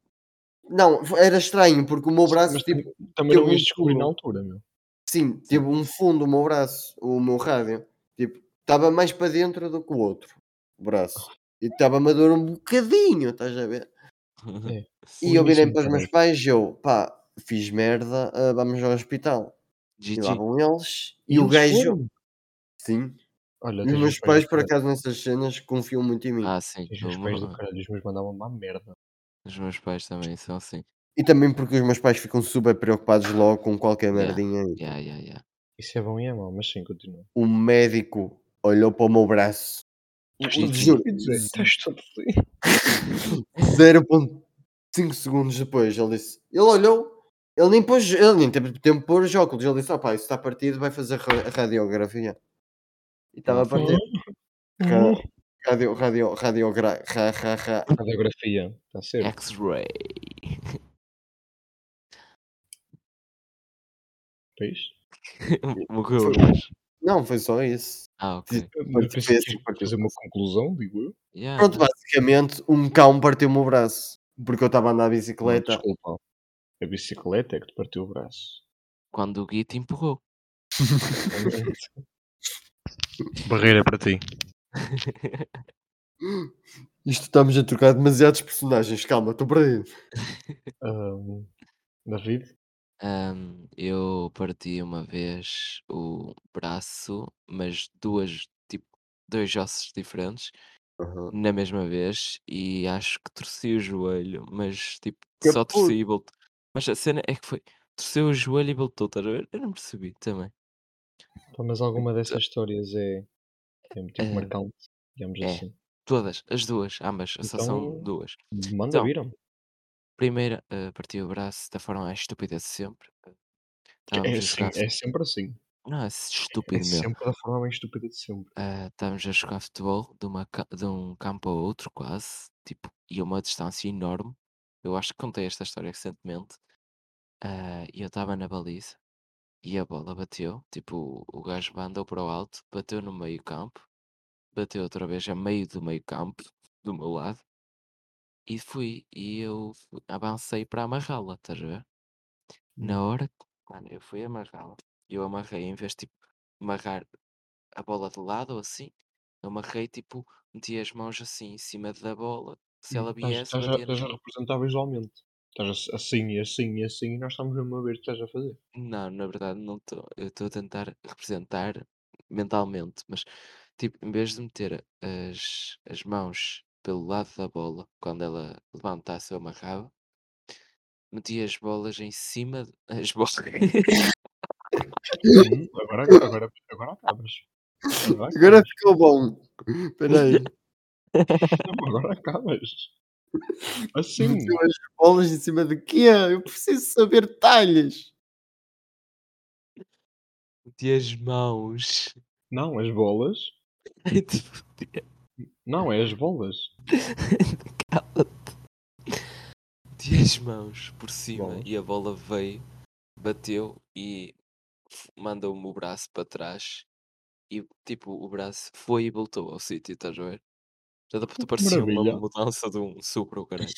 Speaker 3: não, era estranho, porque o meu braço
Speaker 2: mas
Speaker 3: tipo
Speaker 2: tam também não ias
Speaker 3: um
Speaker 2: descobrir na altura, meu.
Speaker 3: Sim, teve um fundo o meu braço, o meu rádio. Tipo, estava mais para dentro do que o outro, o braço. E estava-me a doer um bocadinho, estás a ver?
Speaker 2: É. [LAUGHS]
Speaker 3: E eu virei para os meus pais e eu: "Pá, fiz merda, ah, vamos ao hospital". E lá vão eles,
Speaker 2: E
Speaker 3: e o gajo sim.
Speaker 2: Olha,
Speaker 3: E os meus
Speaker 2: pais
Speaker 3: pais, por acaso, nessas cenas, confiam muito em mim.
Speaker 1: Ah, sim.
Speaker 2: Tens
Speaker 1: O
Speaker 2: uns pais do caralho, os meus mandavam uma merda.
Speaker 1: os meus pais também são assim.
Speaker 3: E também porque os meus pais ficam super preocupados logo com qualquer
Speaker 1: Yeah.
Speaker 3: merdinha.
Speaker 1: Yeah, yeah, yeah.
Speaker 2: Isso é bom e é mau, mas sim, continua.
Speaker 3: O médico olhou para o meu braço. Juro,
Speaker 2: Estás todo fodido.
Speaker 3: 0.5 segundos depois ele disse, ele olhou, ele nem pôs, ele nem teve tempo de pôr os óculos, ele disse, opá, isso está partido, vai fazer ra- radiografia. E estava a partir. Ra- Radio, radio, radiogra, ra, ra, ra.
Speaker 2: Radiografia, está certo.
Speaker 1: X-ray.
Speaker 2: Pois? [LAUGHS]
Speaker 1: Morreu gajo.
Speaker 3: Não, foi só isso.
Speaker 1: Ah, ok.
Speaker 3: Fez-
Speaker 2: que ia fazer uma conclusão, digo eu.
Speaker 1: Yeah,
Speaker 3: Pronto,
Speaker 1: não.
Speaker 3: basicamente, um cão partiu-me o braço. Porque eu estava a andar de
Speaker 2: Não,
Speaker 3: bicicleta.
Speaker 2: desculpa. A bicicleta é que te partiu o braço.
Speaker 1: Quando o Gui te empurrou. [LAUGHS]
Speaker 2: Barreira para ti. [LAUGHS]
Speaker 3: Isto estamos a trocar demasiados personagens. Calma, estou perdido.
Speaker 2: Ahm, David?
Speaker 1: Ahm, eu parti uma vez o braço, mas duas, tipo, dois ossos diferentes na mesma vez e acho que torci o joelho, mas tipo,
Speaker 3: Que
Speaker 1: só
Speaker 3: puto.
Speaker 1: torci e voltou. Mas a cena é que foi, torceu o joelho e voltou, estás a ver? Eu não percebi também.
Speaker 2: Pá, mas alguma dessas histórias é, é tipo
Speaker 1: Eh,
Speaker 2: marcante, digamos
Speaker 1: é.
Speaker 2: assim.
Speaker 1: Todas, as duas, ambas, só são
Speaker 2: Então,
Speaker 1: duas.
Speaker 2: Manda
Speaker 1: Então,
Speaker 2: viram.
Speaker 1: Primeira, eh, parti o braço da forma mais estúpida de sempre. Estávamos
Speaker 2: É,
Speaker 1: a
Speaker 2: assim,
Speaker 1: jogar.
Speaker 2: é sempre assim.
Speaker 1: Não, é
Speaker 2: É
Speaker 1: estúpido meu.
Speaker 2: sempre da forma mais estúpida de sempre.
Speaker 1: Ah, estávamos a jogar futebol de, uma, ca- de um campo ao outro, quase, tipo, e a uma distância enorme. Eu acho que contei esta história recentemente. Ah, E eu estava na baliza e a bola bateu, tipo, o gajo andou para o alto, bateu no meio campo, bateu outra vez a meio do meio campo, do meu lado, e fui, e eu fu- avancei para amarrá-la, estás a ver? Na hora que, mano, eu fui amarrá-la, eu amarrei, em vez de tipo, amarrar a bola de lado ou assim, eu amarrei, tipo, meti as mãos assim em cima da bola, se ela
Speaker 2: Estás
Speaker 1: viesse,
Speaker 2: estás a,
Speaker 1: batia
Speaker 2: estás a
Speaker 1: no...
Speaker 2: representar visualmente. Estás a- assim e assim e assim e nós estamos mesmo a ver o que estás a fazer.
Speaker 1: Não, na verdade não estou. Eu estou a tentar representar mentalmente, mas tipo, em vez de meter as, as mãos pelo lado da bola, quando ela levantasse eu amarrava, meti as bolas em cima. de- [LAUGHS] As bolas.
Speaker 2: Hum, agora, agora, agora, acabas. Agora
Speaker 3: ficou bom. Espera aí.
Speaker 2: Não, agora acabas. Assim.
Speaker 3: Meteu as bolas em cima de quê? Eu preciso saber detalhes.
Speaker 1: meti as mãos.
Speaker 2: Não, as bolas.
Speaker 1: Ai, te foder.
Speaker 2: Não, é as bolas. [LAUGHS]
Speaker 1: Cala-te. Meti as mãos por cima
Speaker 2: Bola.
Speaker 1: e a bola veio, bateu e mandou-me o braço para trás. E tipo, o braço foi e voltou ao sítio, estás a ver? Já dá para parecia uma
Speaker 2: Maravilha.
Speaker 1: mudança de um supra, o caralho.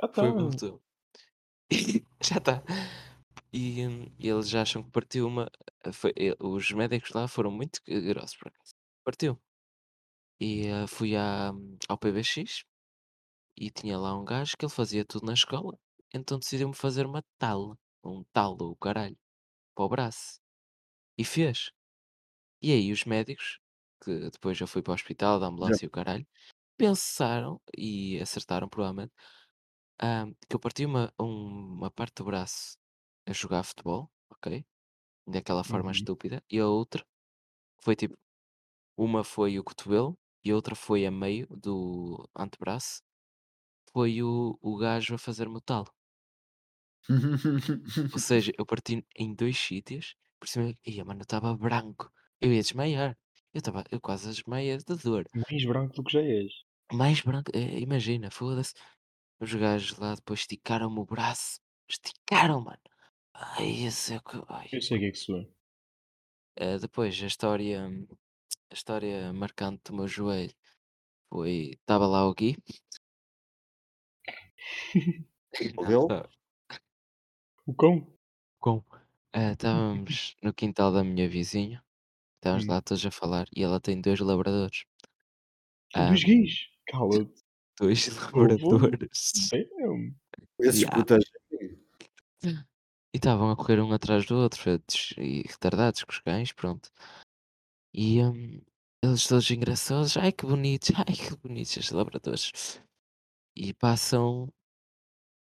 Speaker 2: Ah, [LAUGHS]
Speaker 1: Foi e [LAUGHS]
Speaker 2: tá.
Speaker 1: voltou. Já está. E hum, eles acham que partiu uma. foi- eh, os médicos lá foram muito grossos por acaso. Partiu. E eh, fui à, ao PBX e tinha lá um gajo que ele fazia tudo na escola. Então decidiu-me fazer uma tala. Um talo, o caralho. Para o braço. E fez. E aí os médicos, que depois eu fui para o hospital, da ambulância e o caralho, pensaram e acertaram provavelmente ah, que eu parti uma, um- uma parte do braço a jogar futebol, ok? Daquela forma
Speaker 2: Uhum.
Speaker 1: estúpida, e a outra foi tipo, uma foi o cotovelo e a outra foi a meio do antebraço, foi o, o gajo a fazer-me o talo. Ou [LAUGHS] seja, eu parti em dois sítios, por cima, ia, mano, eu estava branco, eu ia desmaiar, eu estava, eu quase desmaiei de dor.
Speaker 2: Mais branco do que já és.
Speaker 1: Mais branco, eh, imagina, foda-se. os gajos lá depois esticaram-me o braço. Esticaram, mano. Ai, esse é que. Ai.
Speaker 2: Eu sei o que é que sou.
Speaker 1: Eh, depois, a história, a história marcante do meu joelho foi. Estava lá o Gui.
Speaker 3: O [LAUGHS] dele?
Speaker 2: O cão?
Speaker 1: com. Eh, estávamos [LAUGHS] no quintal da minha vizinha. Estávamos
Speaker 2: Hum.
Speaker 1: lá todos a falar. E ela tem dois labradores.
Speaker 2: Tem dois gays. Cala-te. [LAUGHS]
Speaker 1: dois labradores.
Speaker 3: Esses.
Speaker 1: Yeah.
Speaker 3: protegem.
Speaker 1: E estavam a correr um atrás do outro, e retardados com os cães, pronto. E hum, eles todos engraçados, ai que bonitos, [LAUGHS] ai que bonitos estes labradores. E passam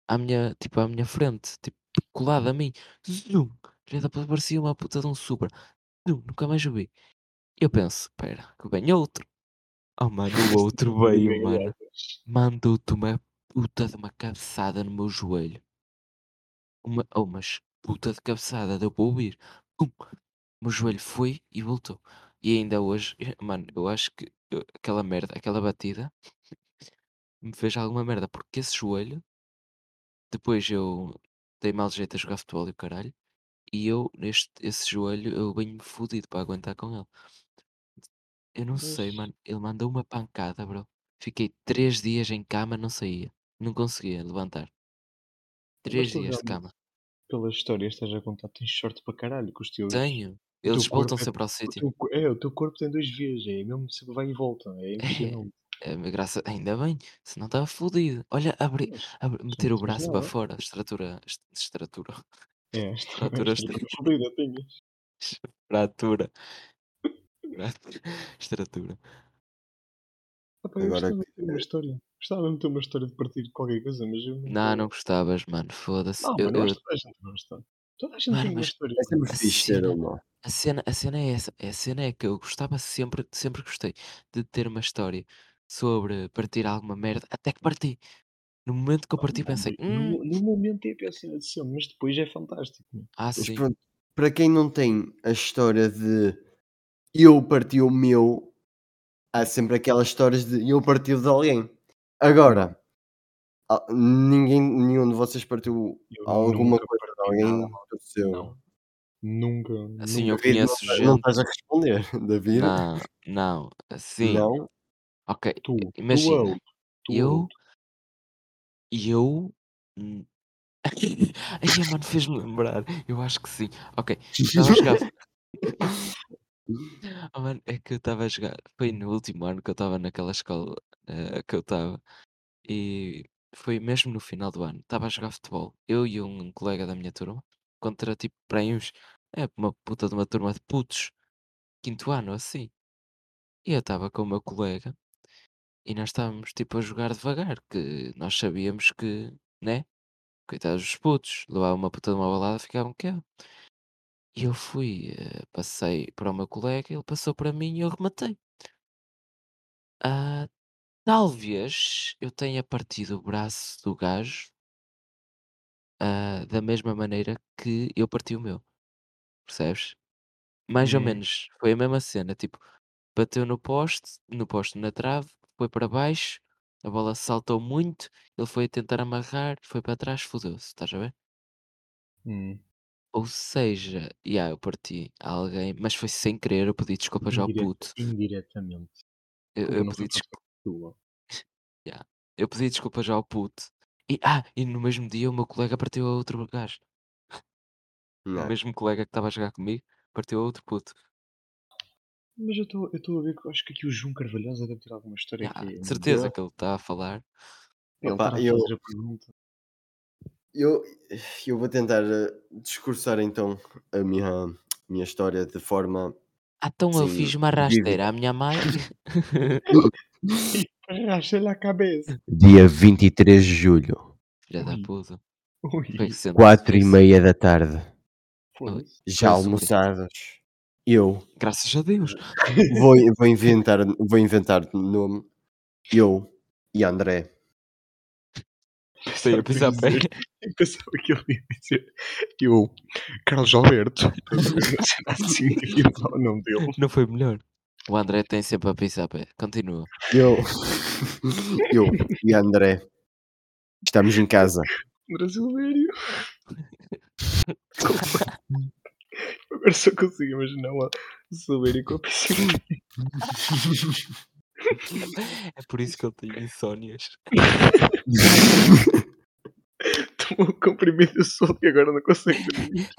Speaker 1: à minha, tipo, à minha frente, tipo, colado a mim. Zum! Já parecia uma puta de um super. Zum! Nunca mais o vi. Eu penso, espera, que vem outro. Oh mano, o outro [LAUGHS] veio, mano. Mandou-te uma puta de uma cabeçada no meu joelho. Uma, oh, mas puta de cabeçada, deu para ouvir. Pum! Meu joelho foi e voltou. E ainda hoje, mano, eu acho que eu- aquela merda, aquela batida me fez alguma merda, porque esse joelho, depois eu dei mal jeito a jogar futebol e o caralho, e eu, neste, esse joelho, eu venho-me fodido para aguentar com ele. Eu não sei, mano, ele mandou uma pancada, bro. Fiquei três dias em cama, não saía. Não conseguia levantar. Três
Speaker 2: tu
Speaker 1: dias de
Speaker 2: realmente-
Speaker 1: cama.
Speaker 2: Pela história que estás a contar, tens sorte para caralho com os teus.
Speaker 1: Tenho. Eles voltam
Speaker 2: é-
Speaker 1: sempre ao
Speaker 2: o
Speaker 1: sítio.
Speaker 2: é, o teu corpo tem dois vias, é mesmo sempre vai e volta. É [LAUGHS] impressionante.
Speaker 1: É, mas graça, ainda bem, senão estava fodido. Olha, abri,
Speaker 2: Mas,
Speaker 1: abri- meter o braço para fora, estratura, est- estratura,
Speaker 2: é,
Speaker 1: fratura, estratura.
Speaker 2: Ah, pá, eu
Speaker 3: Agora
Speaker 2: gostava de ter uma história. Gostava de ter uma história de partir de qualquer coisa, mas eu
Speaker 1: Não,
Speaker 2: nunca-
Speaker 1: não gostavas, mano, foda-se.
Speaker 2: Não,
Speaker 1: Eu-
Speaker 2: eu
Speaker 1: eu-
Speaker 2: acho que toda a gente
Speaker 1: Mano,
Speaker 2: tem uma
Speaker 1: mas
Speaker 2: história.
Speaker 3: É sempre
Speaker 1: A
Speaker 3: fixe ter
Speaker 1: cena- [LAUGHS]
Speaker 3: uma.
Speaker 1: a cena, a cena é essa, a cena é que eu gostava sempre, sempre gostei de ter uma história sobre partir alguma merda, até que parti. No momento que eu parti pensei, hum,
Speaker 2: No, no momento é a cena de sempre, mas depois é fantástico. meu.
Speaker 1: ah
Speaker 3: Mas
Speaker 1: sim,
Speaker 3: pronto, para quem não tem a história de eu parti o meu, há sempre aquelas histórias de eu parti o de alguém. Agora, ah, ninguém, nenhum de vocês partiu
Speaker 2: Eu
Speaker 3: alguma
Speaker 2: nunca
Speaker 3: coisa alguém
Speaker 2: nada,
Speaker 3: do seu.
Speaker 2: Não. Nunca.
Speaker 1: assim
Speaker 2: nunca.
Speaker 1: eu
Speaker 3: não,
Speaker 1: conheço
Speaker 3: não
Speaker 1: gente,
Speaker 3: estás a responder, [LAUGHS] David?
Speaker 1: não, não, assim,
Speaker 3: Não?
Speaker 1: ok,
Speaker 2: Tu,
Speaker 1: imagina,
Speaker 2: tu
Speaker 1: eu, eu, hum, [LAUGHS] ai mano, fez-me lembrar, eu acho que sim, ok, estava a jogar [LAUGHS] Oh, mano, é que eu estava a jogar. Foi no último ano que eu estava naquela escola eh, que eu estava. E foi mesmo no final do ano. Estava a jogar futebol. Eu e um colega da minha turma. Contra tipo para. É uma puta de uma turma de putos. Quinto ano, assim. E eu estava com o meu colega. E nós estávamos tipo a jogar devagar. Que nós sabíamos que, né? Coitados dos putos. Levavam uma puta de uma balada ficavam que E eu fui, eh, passei para o meu colega, ele passou para mim e eu rematei. Ah, talvez eu tenha partido o braço do gajo, ah, da mesma maneira que eu parti o meu, percebes? Mais ou
Speaker 2: Hum,
Speaker 1: menos, foi a mesma cena, tipo, bateu no poste, no poste na trave, foi para baixo, a bola saltou muito, ele foi a tentar amarrar, foi para trás, fodeu-se, estás a ver?
Speaker 2: hum.
Speaker 1: Ou seja, yeah, eu parti a alguém, mas foi sem querer, eu pedi desculpa já ao puto.
Speaker 2: indiretamente.
Speaker 1: Eu, eu
Speaker 2: não
Speaker 1: pedi
Speaker 2: foi
Speaker 1: desculpa.
Speaker 2: Tua.
Speaker 1: Eu pedi desculpa já ao puto. E, ah, e no mesmo dia o meu colega partiu a outro gajo. [LAUGHS] O
Speaker 3: Não.
Speaker 1: mesmo colega que estava a jogar comigo partiu a outro puto.
Speaker 2: Mas eu estou a ver que eu acho que aqui o João Carvalhosa deve ter alguma história
Speaker 1: Ah,
Speaker 2: é.
Speaker 1: de certeza
Speaker 2: Ele
Speaker 1: que ele está a falar.
Speaker 3: Opa,
Speaker 2: estar a
Speaker 3: eu-
Speaker 2: fazer a pergunta.
Speaker 3: Eu, eu vou tentar eh, discursar então a minha, minha história de forma.
Speaker 1: Ah, então eu fiz uma rasteira à minha mãe. [LAUGHS] [LAUGHS]
Speaker 2: Arrasta-lhe a cabeça.
Speaker 3: Dia 23 de julho,
Speaker 1: Filha da puta.
Speaker 2: Ui,
Speaker 1: Foi recente.
Speaker 3: 4
Speaker 1: foi
Speaker 3: e meia da tarde, já
Speaker 1: Foi
Speaker 3: almoçados, eu
Speaker 1: Graças a Deus. [LAUGHS]
Speaker 3: vou, vou, inventar, vou inventar nome. Eu e André.
Speaker 1: Sei a pisar pé.
Speaker 2: Eu pensava que ele ia dizer. Eu, Carlos Alberto. [LAUGHS] Assim, o nome dele.
Speaker 1: Não foi melhor. O André tem sempre a pisar pé. Continua.
Speaker 3: Eu, [LAUGHS] eu e André Estamos em casa.
Speaker 2: Brasileiro. Desculpa. Agora só consigo imaginar uma Silvério com a piscina.
Speaker 1: É por isso que ele tem insónias.
Speaker 2: Tomou um comprimido sol e agora não consegue dormir.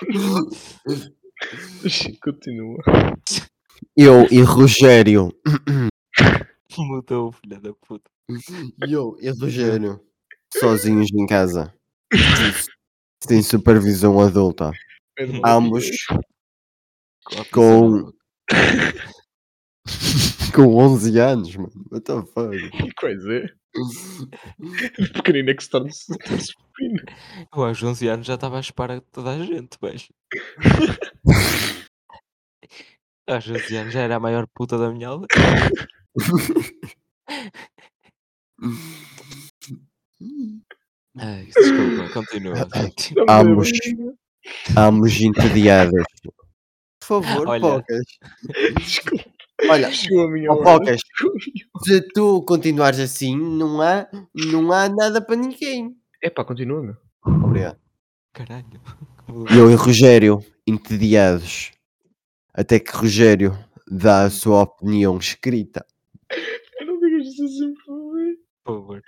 Speaker 2: [LAUGHS] Continua.
Speaker 3: Eu e Rogério. [LAUGHS]
Speaker 1: Mudou, filha da puta.
Speaker 3: Eu e Rogério. Sozinhos em casa. [LAUGHS] Sem supervisão adulta. Ambos
Speaker 1: Com a [LAUGHS]
Speaker 3: Com- com 11 anos, mano. What the fuck?
Speaker 2: Que coisa é? Pequenino é que se torna.
Speaker 1: Eu aos 11 anos já estava à espera de toda a gente, velho. Aos 11 anos já era a maior puta da minha aldeia. [LAUGHS] Ai, desculpa, continua.
Speaker 2: Não me
Speaker 3: Ambos. Ambos entediados. Por favor,
Speaker 1: Olha.
Speaker 3: Pocas. [LAUGHS]
Speaker 2: Desculpa.
Speaker 3: Olha,
Speaker 2: hora.
Speaker 3: Pocas. Se tu continuares assim, não há, não há nada para ninguém.
Speaker 2: Epá, continua, meu.
Speaker 3: Obrigado.
Speaker 1: Caralho.
Speaker 3: Eu e Rogério, entediados. Até que Rogério dá a sua opinião escrita.
Speaker 2: Eu não digas isso assim, por favor.
Speaker 1: Por favor.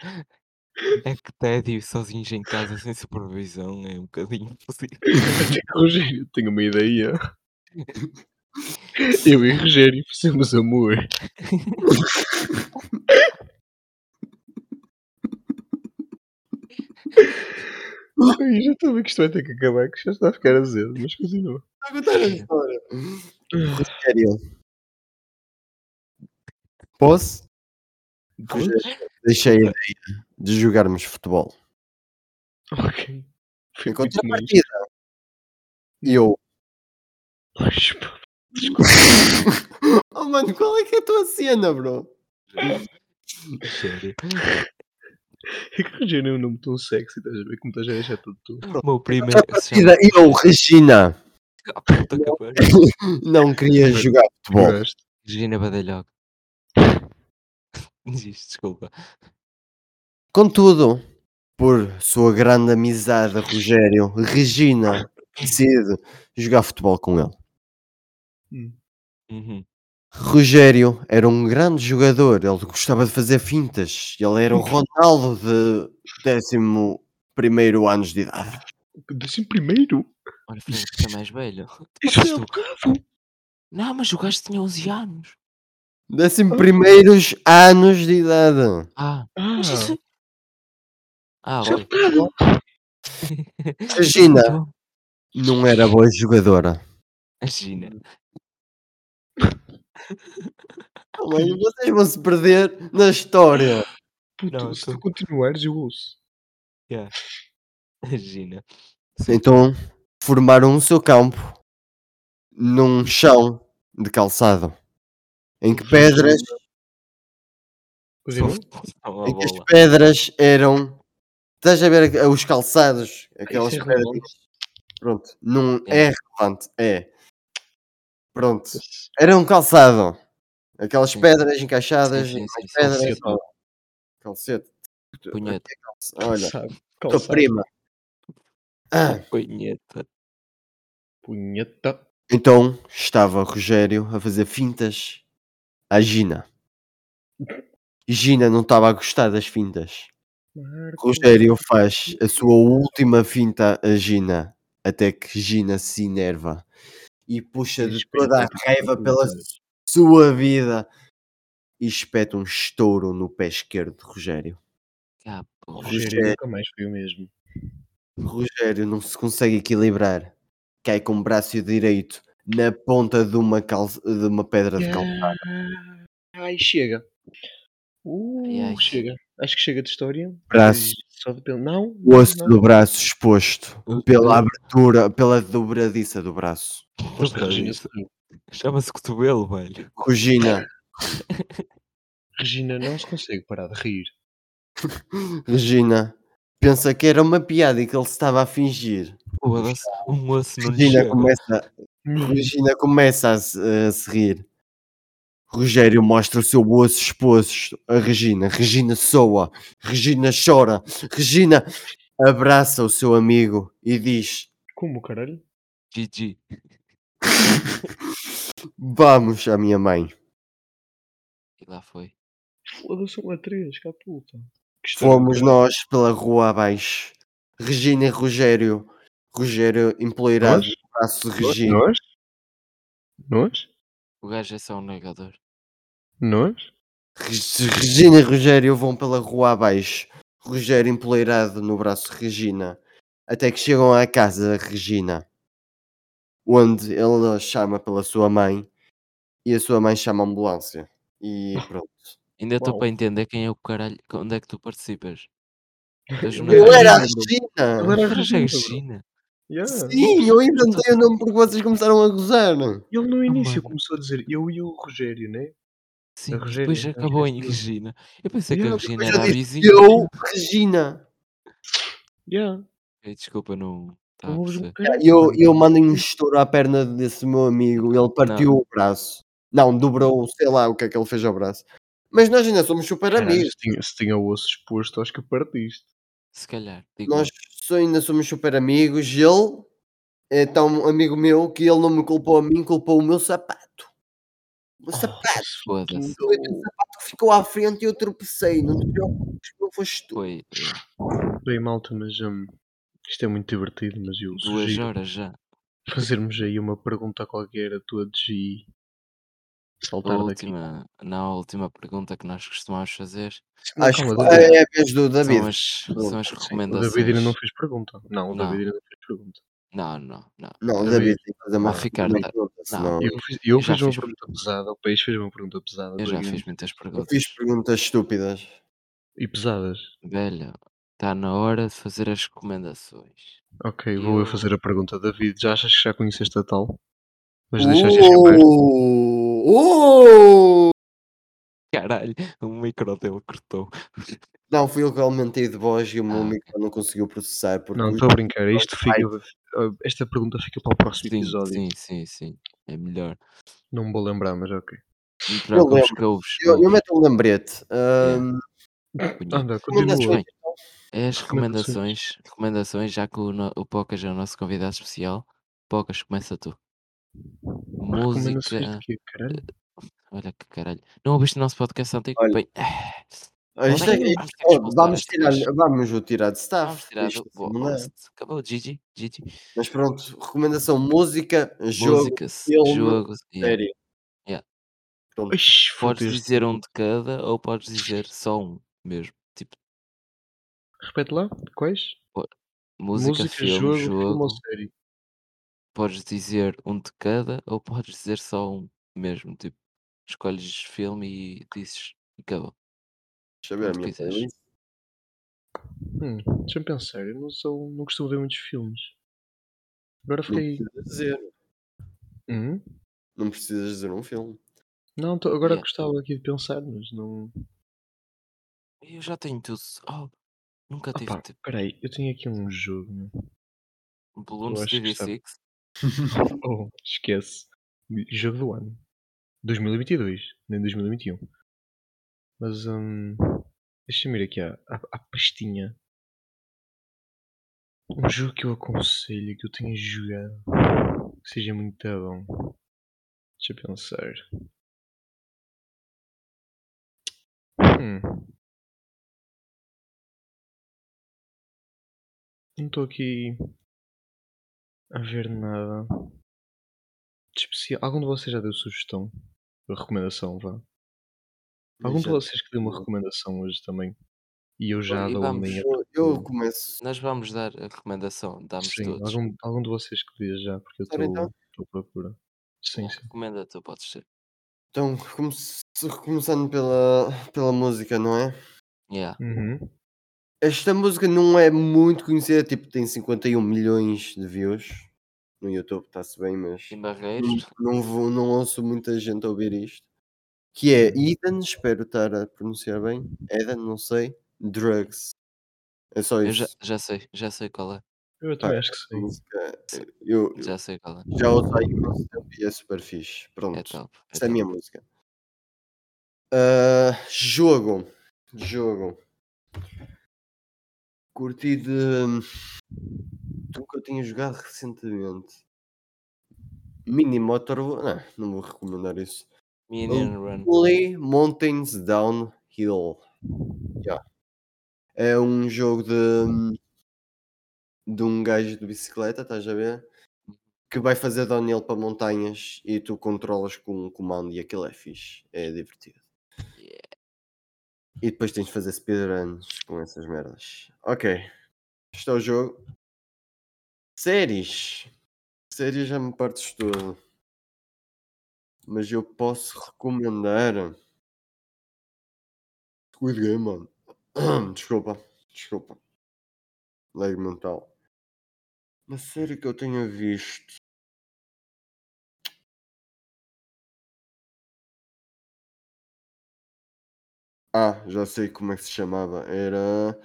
Speaker 1: É que tédio sozinhos em casa sem supervisão é um bocadinho impossível.
Speaker 2: Até que Rogério, tenho uma ideia. Eu e Rogério fizemos amor. [LAUGHS] Ai, já estou a ver que isto vai ter que acabar, que já está a ficar azedo, mas continua.
Speaker 3: Vou contar a história. Posso? Deixei a ideia de jogarmos futebol.
Speaker 2: Ok. Foi
Speaker 3: Em
Speaker 2: muito mais.
Speaker 3: contrapartida, eu.
Speaker 2: Desculpa. [LAUGHS]
Speaker 3: Oh mano, qual é que é a tua cena, bro?
Speaker 1: Sério. [LAUGHS]
Speaker 2: É [LAUGHS] que Rogério é um nome tão sexy, estás a ver? Como estás a deixar tudo tu.
Speaker 1: O meu primeiro. se chama-
Speaker 3: Partida, eu, Regina,
Speaker 1: Ah, puta que pariu. [LAUGHS]
Speaker 3: não queria jogar futebol.
Speaker 1: Regina Badalhoca. [LAUGHS] Desculpa.
Speaker 3: Contudo, por sua grande amizade a Rogério, Regina decide jogar futebol com ele.
Speaker 2: Hum.
Speaker 1: Uhum.
Speaker 3: Rogério era um grande jogador, ele gostava de fazer fintas, ele era o Ronaldo de 11 anos de idade.
Speaker 2: Décimo primeiro?
Speaker 1: Olha, foi que é mais velho.
Speaker 2: Isso
Speaker 1: tu-
Speaker 2: bocado.
Speaker 1: Não, mas o gajo tinha 11 anos.
Speaker 3: 11 anos de idade.
Speaker 1: Ah,
Speaker 2: Ah,
Speaker 1: mas isso. Ah, ok.
Speaker 2: bocado. [LAUGHS]
Speaker 3: Regina
Speaker 1: Então,
Speaker 3: não era boa jogadora.
Speaker 1: Imagina.
Speaker 3: Mas vocês vão se perder na história.
Speaker 2: Puto,
Speaker 1: Não,
Speaker 2: se
Speaker 1: tô-
Speaker 2: tu continuares, eu ouço. [LAUGHS]
Speaker 1: Imagina.
Speaker 3: Então formaram o seu campo num chão de calçado em que pedras, em que as pedras eram. Estás a ver os calçados? Aquelas
Speaker 2: é
Speaker 3: pedras. Pronto, não
Speaker 1: é
Speaker 3: relevante, é. Pronto, era um calçado. Aquelas pedras encaixadas
Speaker 1: Sim, sim, sim,
Speaker 3: pedras.
Speaker 2: Calcete.
Speaker 3: Calcete.
Speaker 1: Punheta.
Speaker 3: Olha,
Speaker 2: Calçado.
Speaker 3: tua prima. Ah,
Speaker 1: Punheta.
Speaker 2: Punheta.
Speaker 3: então estava Rogério a fazer fintas à Gina. Gina não estava a gostar das fintas.
Speaker 2: Marco.
Speaker 3: Rogério faz a sua última finta a Gina até que Gina se enerva e puxa de toda a raiva pela sua vida e espeta um estouro no pé esquerdo de Rogério.
Speaker 1: Ah.
Speaker 2: Rogério nunca mais foi o mesmo.
Speaker 3: Rogério não se consegue equilibrar, cai com o braço direito na ponta de uma, cal... de uma pedra de calçada.
Speaker 2: Ai, chega. Uh,
Speaker 1: Ai, ai.
Speaker 2: chega. Acho que chega de história.
Speaker 3: Braço.
Speaker 2: Só de pelo. Não.
Speaker 3: O osso
Speaker 2: não.
Speaker 3: do braço exposto pela abertura, pela dobradiça do braço. [LAUGHS]
Speaker 1: Chama-se cotovelo, velho.
Speaker 3: Regina, [LAUGHS]
Speaker 2: Regina não se consegue parar de rir. [LAUGHS]
Speaker 3: Regina pensa que era uma piada e que ele se estava a fingir.
Speaker 1: Um osso não
Speaker 3: Regina
Speaker 1: chega.
Speaker 3: começa, Regina começa a se, a se rir. Rogério mostra o seu osso exposto a Regina. Regina soa. Regina chora. Regina abraça o seu amigo e diz:
Speaker 2: Como, caralho?
Speaker 1: GG. [LAUGHS]
Speaker 3: Vamos à minha mãe.
Speaker 1: E lá foi.
Speaker 2: Foda-se uma três, cá puta. Que
Speaker 3: Fomos nós pela rua abaixo. Regina e Rogério. Rogério empoleirado no braço de? Regina.
Speaker 2: Nós? Nós?
Speaker 1: O gajo é só um negador.
Speaker 2: Nós?
Speaker 3: Reg- Regina e Rogério vão pela rua abaixo. Rogério empoleirado no braço de Regina. Até que chegam à casa da Regina. Onde ele a chama pela sua mãe. E a sua mãe chama a ambulância. E pronto.
Speaker 1: Ainda estou para entender quem é o caralho. Onde é que tu participas?
Speaker 3: Eu
Speaker 2: era
Speaker 3: a. Regina!
Speaker 2: Ele era a Regina. Yeah.
Speaker 3: Sim, eu inventei o nome porque vocês começaram a gozar.
Speaker 2: Ele no início
Speaker 1: mano.
Speaker 2: começou a dizer eu e o Rogério, né?
Speaker 1: Sim, depois
Speaker 2: não
Speaker 1: acabou em Regina. Eu pensei que a Regina era a vizinha.
Speaker 3: eu, Regina.
Speaker 2: Yeah.
Speaker 1: Desculpa, não
Speaker 2: Não caralho,
Speaker 3: Eu, eu mandei um estouro à perna desse meu amigo. Ele partiu o braço. Não, dobrou, sei lá o que é que ele fez ao braço. Mas nós ainda somos super
Speaker 2: Caralho,
Speaker 3: amigos.
Speaker 2: se tinha, se tinha o osso exposto, acho que partiste.
Speaker 1: Se calhar, digo
Speaker 3: Nós só ainda somos super amigos. E ele é tão amigo meu que ele não me culpou a mim, culpou o meu sapato. O sapato.
Speaker 1: Foda-se.
Speaker 3: Foi o sapato que ficou à frente e eu tropecei. Não te preocupes, que não foste tu.
Speaker 1: Foi eh,
Speaker 2: Bem, malta, mas hum, isto é muito divertido, mas eu
Speaker 1: duas
Speaker 2: sugiro
Speaker 1: horas já.
Speaker 2: fazermos aí uma pergunta qualquer a todos e saltar daqui.
Speaker 1: última, não, a última pergunta que nós costumamos fazer
Speaker 3: Acho que é a vez do David.
Speaker 1: são as, são as
Speaker 2: Sim, o
Speaker 1: recomendações.
Speaker 2: David ainda não fez pergunta. Não, o
Speaker 1: Não.
Speaker 2: David ainda não fez pergunta.
Speaker 1: Não, não, não.
Speaker 3: Não,
Speaker 2: David.
Speaker 3: David tem que fazer uma
Speaker 1: ficar não.
Speaker 3: senão-
Speaker 2: Eu fiz, eu
Speaker 1: Eu já
Speaker 2: fiz uma
Speaker 1: fiz
Speaker 2: pergunta pesada, o país fez uma pergunta pesada.
Speaker 1: Eu já
Speaker 2: dois
Speaker 1: fiz muitas
Speaker 3: Eu
Speaker 1: perguntas.
Speaker 3: fiz perguntas estúpidas.
Speaker 2: E pesadas.
Speaker 1: Velho, está na hora de fazer as recomendações.
Speaker 2: Ok, vou eu
Speaker 1: Eu-
Speaker 2: fazer a pergunta. David, já achas que já conheceste a tal? Mas deixaste escapar.
Speaker 3: Uh! Uh!
Speaker 1: Caralho, o micro dele cortou.
Speaker 3: Não, fui eu que aumentei de voz e o meu
Speaker 1: Ah,
Speaker 3: micro não conseguiu processar. Porque
Speaker 2: Não, estou a brincar. Isto fica, esta pergunta fica para o próximo
Speaker 1: Sim,
Speaker 2: episódio.
Speaker 1: sim, sim, sim. É melhor.
Speaker 2: Não me vou lembrar, mas ok.
Speaker 3: Eu, eu
Speaker 1: ouves.
Speaker 3: meto um lembrete. Ahm,
Speaker 1: Punha.
Speaker 2: Anda, continua.
Speaker 1: Bem, É as
Speaker 2: Recomendações.
Speaker 1: recomendações, recomendações, já que o, no- o Pocas é o nosso convidado especial. Pocas, começa tu. Música. Olha que caralho. Não ouviste o nosso podcast antigo?
Speaker 3: Olha,
Speaker 1: Bem,
Speaker 3: isto é- isto- oh, vamos, tirar, vamos o tirar de staff.
Speaker 1: vamos tirar
Speaker 3: isto
Speaker 1: do
Speaker 3: dá.
Speaker 1: host. Acabou, Gigi, Gigi.
Speaker 3: Mas pronto, recomendação: música, jogo,
Speaker 1: Músicas,
Speaker 3: filme,
Speaker 1: jogos. yeah.
Speaker 3: série.
Speaker 1: Yeah.
Speaker 3: Pronto.
Speaker 2: Ixi,
Speaker 1: Podes dizer um de cada ou podes dizer só um mesmo. Tipo,
Speaker 2: Repete lá, quais?
Speaker 1: música, filme,
Speaker 2: jogo,
Speaker 1: jogo.
Speaker 2: filme ou série?
Speaker 1: Podes dizer um de cada ou podes dizer só um mesmo. Tipo, escolhes filme e dizes e acabou.
Speaker 3: Deixa eu ver a minha playlist.
Speaker 2: Hum, Deixa-me pensar, eu não, sou, não costumo ver muitos filmes. Agora
Speaker 3: Não
Speaker 2: fiquei.
Speaker 3: precisas dizer.
Speaker 2: Hum?
Speaker 3: Não precisas dizer um filme.
Speaker 2: Não, tô- agora
Speaker 1: Yeah.
Speaker 2: gostava aqui de pensar, mas não.
Speaker 1: Eu já tenho tudo. Oh, nunca tive
Speaker 2: Opa,
Speaker 1: tipo,
Speaker 2: peraí, eu tenho aqui um jogo. meu.
Speaker 1: Balloons
Speaker 2: acho que está-
Speaker 1: TV6. [LAUGHS]
Speaker 2: Oh, esquece. Jogo do ano. 2022, nem 2021. Mas, hum, deixa-me ir aqui à, à, à pastinha. Um jogo que eu aconselho, que eu tenha jogado, que seja muito bom. Deixa eu pensar. Hum. Não estou aqui a ver nada de especial. Algum de vocês já deu sugestão? Recomendação, vá? Algum de vocês que deu uma recomendação hoje também? E eu já
Speaker 1: E
Speaker 2: dou a
Speaker 1: vamos-
Speaker 2: minha.
Speaker 3: Eu, começo.
Speaker 1: Nós vamos dar a recomendação. Damos
Speaker 2: Sim,
Speaker 1: todos.
Speaker 2: algum, algum de vocês que dê já, porque eu
Speaker 3: Ora, então.
Speaker 2: estou à procura. Sim, sim.
Speaker 1: Recomenda tu, podes ser.
Speaker 3: Então, come- começando pela, pela música, não é?
Speaker 1: Yeah.
Speaker 2: Uhum.
Speaker 3: Esta música não é muito conhecida, tipo, tem 51 milhões de views no YouTube, está-se bem, mas não, não, vou, não ouço muita gente a ouvir isto. Que é Eden, espero estar a pronunciar bem. Eden, não sei. Drugs. É só
Speaker 1: Eu
Speaker 3: isso.
Speaker 1: já, já sei, já sei qual é.
Speaker 2: Eu também acho que sim.
Speaker 3: música, eu, eu
Speaker 1: Já sei qual é.
Speaker 3: já há imenso tempo e é super fixe.
Speaker 1: É
Speaker 3: Pronto,
Speaker 1: top. É
Speaker 3: esta é a minha música. Ah, jogo. Jogo. Curti de. Do que eu tinha jogado recentemente. Mini Motor. Não, não vou recomendar isso.
Speaker 1: Minion Run.
Speaker 3: Mountains Downhill. Yeah. É um jogo de. De um gajo de bicicleta, estás a ver? Que vai fazer downhill para montanhas e tu controlas com um comando e aquilo é fixe. É divertido.
Speaker 1: Yeah.
Speaker 3: E depois tens de fazer speedruns com essas merdas. Ok. Este é o jogo. Séries. Séries já me partes todo. Mas eu posso recomendar. Squid Game, mano. [CLEARS THROAT] Desculpa. Desculpa. Leg mental. Uma série que eu tenha visto. Ah, já sei como é que se chamava. Era.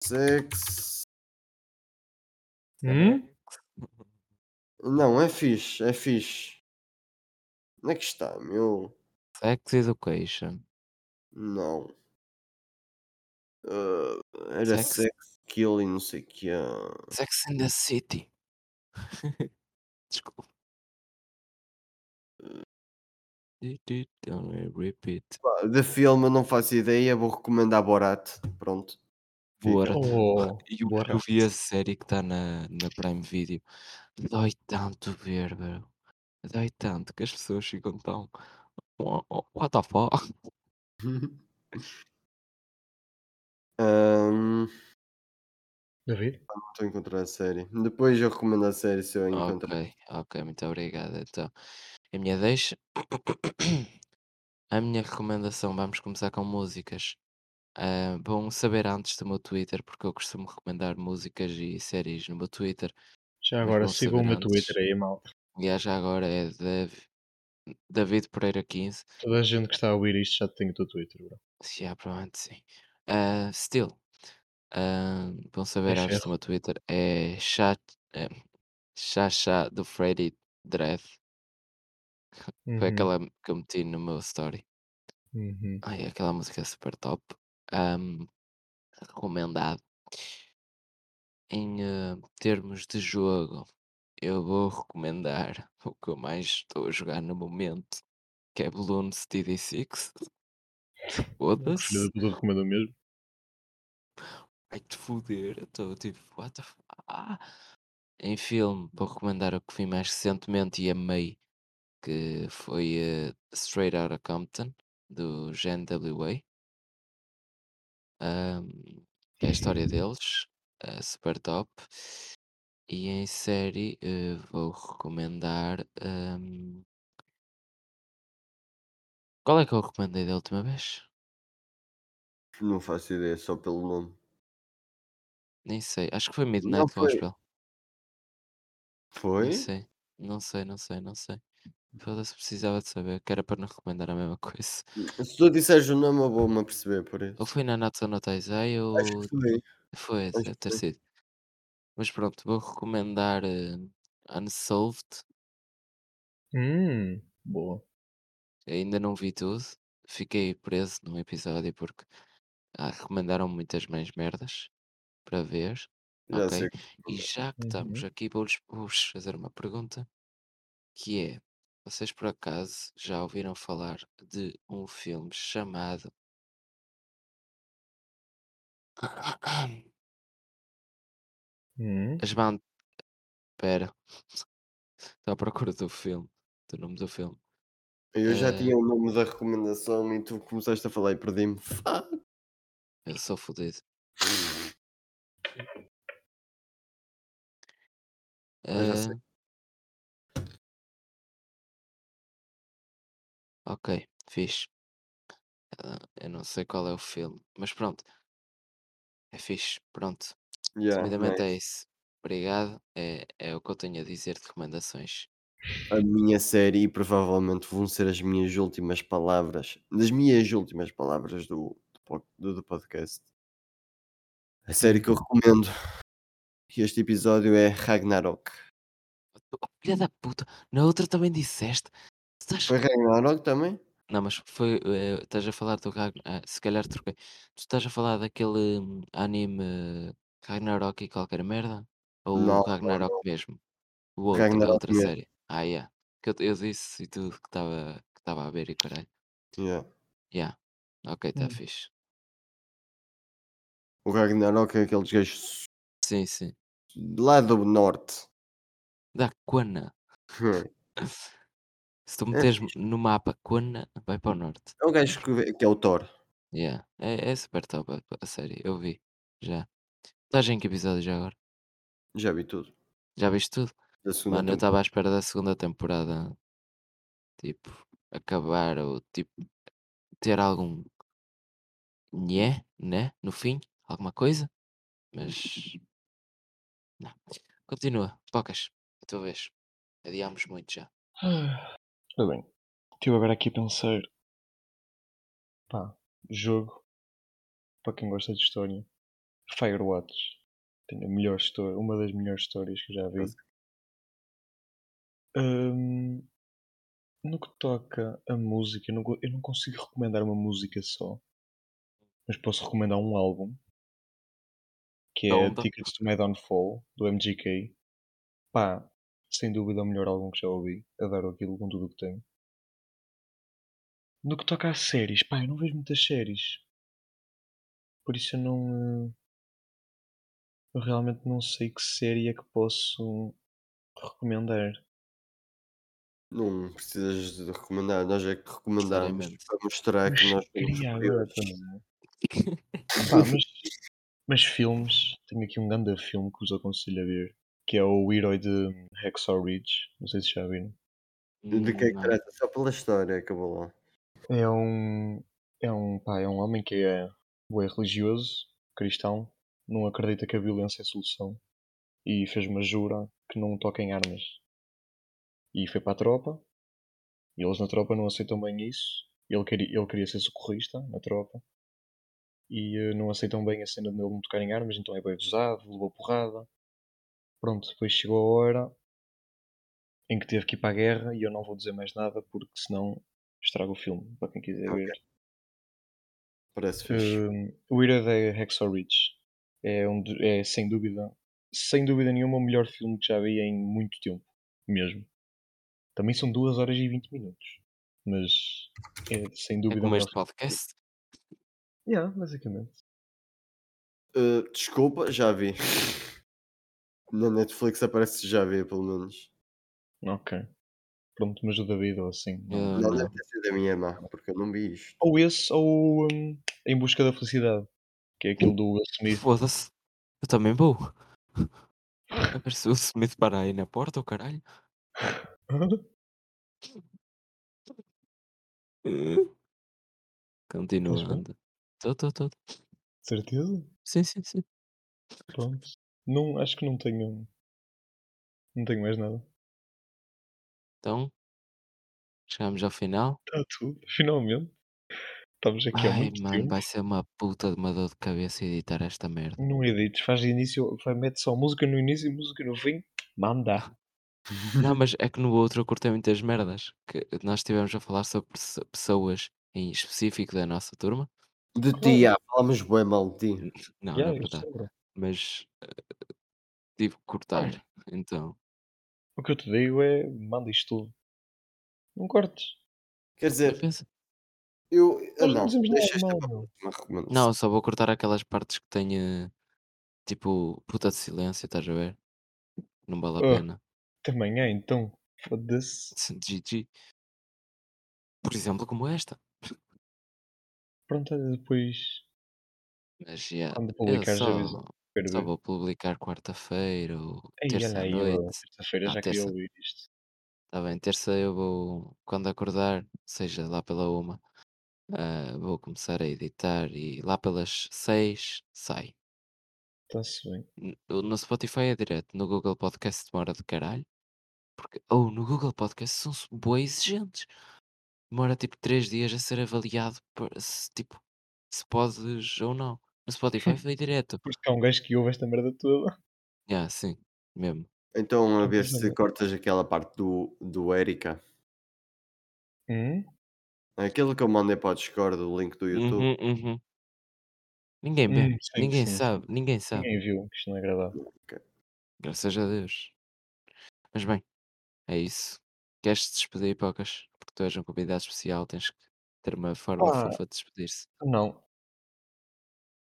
Speaker 3: Sex.
Speaker 2: Hum?
Speaker 3: Não, é fixe, é fixe. Onde é que está, meu?
Speaker 1: Sex Education.
Speaker 3: Não. Ah, era
Speaker 1: Sex-
Speaker 3: sex, kill e não sei o que.
Speaker 1: Sex in the City. [LAUGHS] Desculpa. Don't repeat.
Speaker 3: De filme eu não faço ideia, vou recomendar Borat. Pronto.
Speaker 1: Borat.
Speaker 2: Oh,
Speaker 1: Eu, eu
Speaker 2: Borat.
Speaker 1: vi a série que está na, na Prime Video. Dói tanto ver, bro. Dói tanto que as pessoas ficam tão. "Oh, oh, What the fuck?
Speaker 3: Ahm,
Speaker 2: David?
Speaker 3: não estou a encontrar a série. Depois eu recomendo a série se eu encontrar.
Speaker 1: Ok, ok, muito obrigado. Então, a minha deixa. A minha recomendação, vamos começar com músicas. Ah, bom saber antes do meu Twitter, porque eu costumo recomendar músicas e séries no meu Twitter.
Speaker 2: Já
Speaker 1: Mas
Speaker 2: agora sigam o meu
Speaker 1: antes.
Speaker 2: Twitter aí, malta.
Speaker 1: E a já agora é Dav- David Pereira 15.
Speaker 2: Toda a gente que está a ouvir isto já tem o teu Twitter, bro.
Speaker 1: Já, provavelmente sim. Ah, still, ah, saber
Speaker 2: É
Speaker 1: antes do
Speaker 2: ferro.
Speaker 1: meu Twitter é chat, é, Chacha do Freddy Dread. Foi
Speaker 2: Uhum,
Speaker 1: aquela que eu meti no meu story.
Speaker 2: uhum.
Speaker 1: Ai, aquela música é super top. Ahm, recomendado. Em eh, termos de jogo, eu vou recomendar o que eu mais estou a jogar no momento, que é Balloons TD6.
Speaker 2: O filho
Speaker 1: Foda-se.
Speaker 2: da puta recomendou mesmo.
Speaker 1: Vai te foder. Eu estou tipo, what the f... ah. Em filme, vou recomendar o que vi mais recentemente e amei, que foi eh, Straight Outta Compton, do Gen W.A. Ahm, que é a história deles, eh, super top. E em série eh, vou recomendar. ahm, Qual é que eu recomendei da última vez?
Speaker 3: Não faço ideia, só pelo nome.
Speaker 1: Nem sei. Acho que foi Midnight
Speaker 3: foi.
Speaker 1: Gospel. Nem
Speaker 3: Foi?
Speaker 1: sei. Não sei, não sei, não sei. Foda-se, precisava de saber, que era para não recomendar a mesma [LAUGHS] coisa.
Speaker 3: Se tu disseres o nome, eu vou-me aperceber por
Speaker 1: Ou
Speaker 3: isso.
Speaker 1: foi na Natsu no Taizai
Speaker 3: Acho
Speaker 1: ou.
Speaker 3: que foi.
Speaker 1: Foi,
Speaker 3: Acho
Speaker 1: deve
Speaker 3: que
Speaker 1: ter
Speaker 3: foi.
Speaker 1: sido. Mas pronto, vou recomendar eh, Unsolved.
Speaker 2: Hum, boa.
Speaker 1: Ainda não vi tudo. Fiquei preso num episódio porque ah, recomendaram muitas mais merdas para ver.
Speaker 3: Já
Speaker 1: Ok?
Speaker 3: sei.
Speaker 1: E já que estamos
Speaker 2: Uhum.
Speaker 1: aqui, vou-vos vou-vos fazer uma pergunta que é: vocês por acaso já ouviram falar de um filme chamado [COUGHS]
Speaker 2: Hum.
Speaker 1: As Bandas. Espera, estou à procura do filme, do nome do filme.
Speaker 3: Eu já
Speaker 1: Eh,
Speaker 3: tinha o nome da recomendação e tu começaste a falar e perdi-me. Fuck.
Speaker 1: eu sou fodido.
Speaker 3: Mas já sei.
Speaker 1: Eh, ok, fixe. Ah, eu não sei qual é o filme, mas pronto, é fixe. Pronto,
Speaker 3: Yeah,
Speaker 1: resumidamente é
Speaker 3: nice.
Speaker 1: isso. Obrigado, é, é o que eu tenho a dizer de recomendações.
Speaker 3: A minha série e provavelmente vão ser as minhas últimas palavras. Das minhas últimas palavras do, do, do- podcast. A série que eu
Speaker 2: Uhum.
Speaker 3: recomendo. E este episódio é Ragnarok.
Speaker 1: Oh, filha da puta, na outra também disseste. Estás...
Speaker 3: Foi Ragnarok também?
Speaker 1: Não, mas foi, eh, estás a falar do Ragn ah, se calhar troquei. Tu estás a falar daquele hum, anime Ragnarok e qualquer merda? Ou o
Speaker 3: Não, não,
Speaker 1: Ragnarok
Speaker 3: não.
Speaker 1: mesmo? O outro, a
Speaker 3: Ragnarok
Speaker 1: outra
Speaker 3: mesmo.
Speaker 1: série? Ah, yeah. Que eu eu disse e tudo que estava que estava a ver e o caralho.
Speaker 3: Yeah.
Speaker 1: Yeah. Ok, está
Speaker 2: Hum.
Speaker 1: fixe.
Speaker 3: O Ragnarok é aqueles gajos
Speaker 1: Sim, sim.
Speaker 3: lá do norte.
Speaker 1: Da Quana. [LAUGHS] Se tu
Speaker 3: É
Speaker 1: meteres no mapa Quana, vai para o norte.
Speaker 3: É o gajo que, que é o Thor.
Speaker 1: Yeah. É, é super top a, a série, eu vi. Já. Estás em que episódio já agora?
Speaker 3: Já vi tudo.
Speaker 1: Já viste tudo?
Speaker 3: Da segunda
Speaker 1: Mano, eu estava à espera da segunda temporada, tipo, acabar ou tipo, ter algum nhé, né? No fim, alguma coisa, mas não. Continua, focas, a tua vez. Adiámos muito já.
Speaker 2: Ora bem, estive agora aqui a pensar. Pá, jogo, para quem gosta de história, Firewatch. Tem a melhor história, uma das melhores histórias que já vi. Hum, no que toca a música, eu não, eu não consigo recomendar uma música só, mas posso recomendar um álbum que é
Speaker 1: Onda.
Speaker 2: Tickets to My Downfall, do MGK. Pá, sem dúvida é o melhor álbum que já ouvi. Adoro aquilo com tudo o que tem. No que toca a séries, pá, eu não vejo muitas séries. Por isso eu não. Eu realmente não sei que série é que posso recomendar.
Speaker 3: Não precisas de recomendar, nós é que recomendamos para mostrar
Speaker 2: Mas
Speaker 3: que nós. [LAUGHS]
Speaker 2: Pá, mas, mas filmes, tenho aqui um grande filme que vos aconselho a ver, que é o Herói de Hacksaw Ridge. Não sei se já viram.
Speaker 3: De que é que trata? Só pela história, acabou lá.
Speaker 2: É um, é um, pá, é um homem que é, bué religioso, cristão, não acredita que a violência é a solução e fez uma jura que não toca em armas. E foi para a tropa, e eles na tropa não aceitam bem isso. Ele queria, ele queria ser socorrista na tropa e eh, não aceitam bem a cena de ele não tocar em armas, então é bem abusado, levou porrada. Pronto, depois chegou a hora em que teve que ir para a guerra e eu não vou dizer mais nada porque senão estrago o filme para quem quiser
Speaker 3: Ok.
Speaker 2: ver.
Speaker 3: Parece fixe.
Speaker 2: Um, o Ira da Hacksaw Ridge é, um, é sem dúvida, sem dúvida nenhuma, o melhor filme que já vi em muito tempo, mesmo. Também são 2 horas e 20 minutos, mas é sem
Speaker 1: É
Speaker 2: dúvida o
Speaker 1: como este podcast?
Speaker 2: Yeah, basicamente.
Speaker 3: Uh, desculpa, já vi. Na Netflix aparece já vi, pelo menos.
Speaker 2: Ok. Pronto, mas o David ou assim. não-
Speaker 1: Eu
Speaker 3: Não deve ter sido da minha irmã, porque eu não vi isto.
Speaker 2: Ou esse, ou um, Em Busca da Felicidade, que é aquele do Will Smith.
Speaker 1: Foda-se. Eu também vou. A ver se o Smith para aí na porta, o caralho. [LAUGHS] Continuando. Tô, tô, tô.
Speaker 2: Certeza?
Speaker 1: Sim, sim, sim.
Speaker 2: Pronto. Não, acho que não tenho. Não tenho mais nada.
Speaker 1: Então, chegamos ao final.
Speaker 2: Está tudo, finalmente. Estamos aqui há
Speaker 1: Ai,
Speaker 2: muito
Speaker 1: mano,
Speaker 2: tempo.
Speaker 1: vai ser uma puta de uma dor de cabeça editar esta merda.
Speaker 2: Não edites, faz início, faz, mete só música no início e música no fim. Manda.
Speaker 1: Não, mas é que no outro eu cortei muitas merdas. Que nós estivemos a falar sobre pesso- pessoas em específico da nossa turma.
Speaker 3: De ti, ah, falamos bem mal de ti.
Speaker 1: Não,
Speaker 2: Yeah,
Speaker 1: não é
Speaker 2: eu
Speaker 1: verdade.
Speaker 2: sei.
Speaker 1: Mas eh, tive que cortar. Então,
Speaker 2: O que eu te digo é manda isto tudo. Não cortes.
Speaker 3: Quer
Speaker 1: eu
Speaker 3: dizer,
Speaker 1: penso.
Speaker 3: Eu. Ah,
Speaker 2: não
Speaker 3: não,
Speaker 2: dizemos nada
Speaker 3: deixa esta
Speaker 2: mal,
Speaker 3: para a
Speaker 2: meu.
Speaker 3: próxima recomendação.
Speaker 1: Não, só vou cortar aquelas partes que tenha tipo puta de silêncio, estás a ver? Não vale a
Speaker 2: Ah.
Speaker 1: pena.
Speaker 2: Também é, então. Foda-se.
Speaker 1: GG. Por exemplo, como esta.
Speaker 2: Pronto, olha, depois.
Speaker 1: Mas yeah,
Speaker 2: Quando
Speaker 1: eu
Speaker 2: publicares,
Speaker 1: só.
Speaker 2: Quero
Speaker 1: só
Speaker 2: ver.
Speaker 1: vou publicar quarta-feira ou
Speaker 2: Ei,
Speaker 1: terça
Speaker 2: olha
Speaker 1: à
Speaker 2: aí,
Speaker 1: noite.
Speaker 2: ó, terça-feira
Speaker 1: Não,
Speaker 2: já queria
Speaker 1: terça.
Speaker 2: ouvir isto.
Speaker 1: Está bem, terça eu vou, quando acordar, seja lá pela uma, ah, vou começar a editar e lá pelas seis sai.
Speaker 2: Está-se bem.
Speaker 1: N- No Spotify é direto, no Google Podcast demora de caralho. Porque, ou no Google Podcast são bué exigentes. Demora tipo três dias a ser avaliado para se, tipo, se podes ou não. No Spotify [LAUGHS] foi direto.
Speaker 2: Porque há um gajo que ouve esta merda toda.
Speaker 1: Ah, sim, mesmo.
Speaker 3: Então, a
Speaker 2: Não
Speaker 3: ver se
Speaker 2: nada.
Speaker 3: cortas aquela parte do, do Erika.
Speaker 2: Hum?
Speaker 3: Aquilo que eu mandei para o Discord, o link do YouTube.
Speaker 1: Uhum, uhum. Ninguém vê,
Speaker 2: Hum, sim,
Speaker 1: ninguém
Speaker 2: sim,
Speaker 1: sabe, ninguém sabe,
Speaker 2: Ninguém viu, que isto não é agradável.
Speaker 1: graças a Deus. Mas bem, é isso. Queres te despedir, Pocas? Porque tu és um convidado especial, tens que ter uma forma
Speaker 2: Pá,
Speaker 1: fofa de despedir-se.
Speaker 2: não.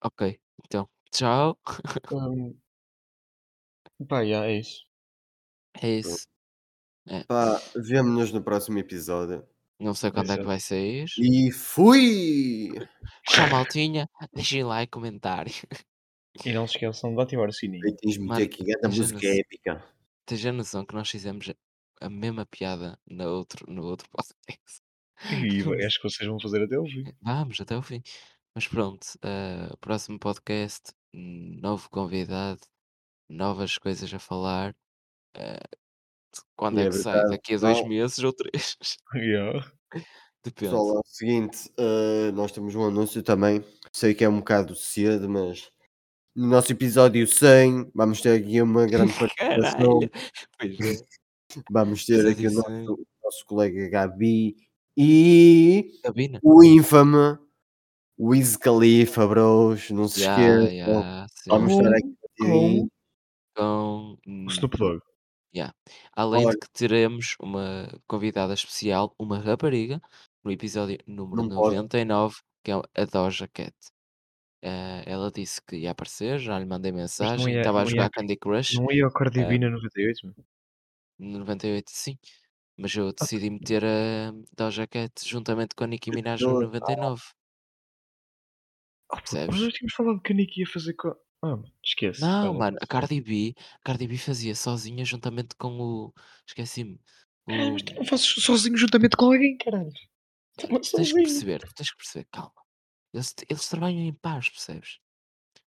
Speaker 1: Ok, então, tchau. [LAUGHS]
Speaker 2: Hum, pá, yeah, é isso.
Speaker 1: É isso. É.
Speaker 3: Pá, vemo-nos no próximo episódio.
Speaker 1: Não sei quando é que
Speaker 2: Exato.
Speaker 1: vai sair.
Speaker 3: E fui!
Speaker 1: Tchau, maltinha. Deixem like, comentário.
Speaker 2: E não se esqueçam de ativar o sininho.
Speaker 3: Tens muito
Speaker 1: Mano,
Speaker 3: aqui,
Speaker 1: a
Speaker 3: música
Speaker 1: noção-
Speaker 3: épica.
Speaker 1: Tens a noção que nós fizemos a mesma piada no outro, no outro [LAUGHS] podcast.
Speaker 2: E vai- acho que vocês vão fazer até o fim.
Speaker 1: Vamos até o fim. Mas pronto, eh, próximo podcast, novo convidado, novas coisas a falar. eh, quando
Speaker 3: E
Speaker 1: é
Speaker 3: é
Speaker 1: que sai? Daqui a dois
Speaker 3: pessoal.
Speaker 1: meses ou três? [LAUGHS] [LAUGHS]
Speaker 2: Yeah.
Speaker 1: Depende.
Speaker 3: Pessoal, é o seguinte, eh, nós temos um anúncio também. Sei que é um bocado cedo, mas no nosso episódio 100 vamos ter aqui uma grande [LAUGHS] participação.
Speaker 1: É.
Speaker 3: Vamos ter aqui o nosso, o nosso colega Gabi e o ínfame Wiz Khalifa, bros. Não se esqueçam.
Speaker 1: já, sim.
Speaker 3: Vamos estar aqui
Speaker 2: Com-
Speaker 3: batidinho.
Speaker 1: Com,
Speaker 2: O Snoop Dogg.
Speaker 1: Além de
Speaker 3: Olha.
Speaker 1: que teremos uma convidada especial, uma rapariga, no episódio número
Speaker 3: Não pode.
Speaker 1: 99, que é a Doja Cat. Eh, ela disse que ia aparecer, já lhe mandei mensagem,
Speaker 2: ia-
Speaker 1: estava a
Speaker 2: não ia
Speaker 1: jogar Candy Crush
Speaker 2: Não ia ao Cardi B na 98, meu?
Speaker 1: no 98, sim. Mas eu decidi meter a Doja Cat juntamente com a Nicki Minaj no
Speaker 3: Doja.
Speaker 1: 99.
Speaker 2: Ah, pô,
Speaker 1: Percebes?
Speaker 2: Mas nós tínhamos falado que a Nick ia fazer com. Ah, mano, esquece.
Speaker 1: Não, mano, a Cardi B, a Cardi B fazia sozinha juntamente com o. Esqueci-me. O...
Speaker 2: mas tu não fazes sozinho juntamente com alguém, caralho. Tu não
Speaker 1: Tu tens que
Speaker 2: sozinho.
Speaker 1: perceber, tu tens que perceber, calma. Eles, eles trabalham em paz, percebes?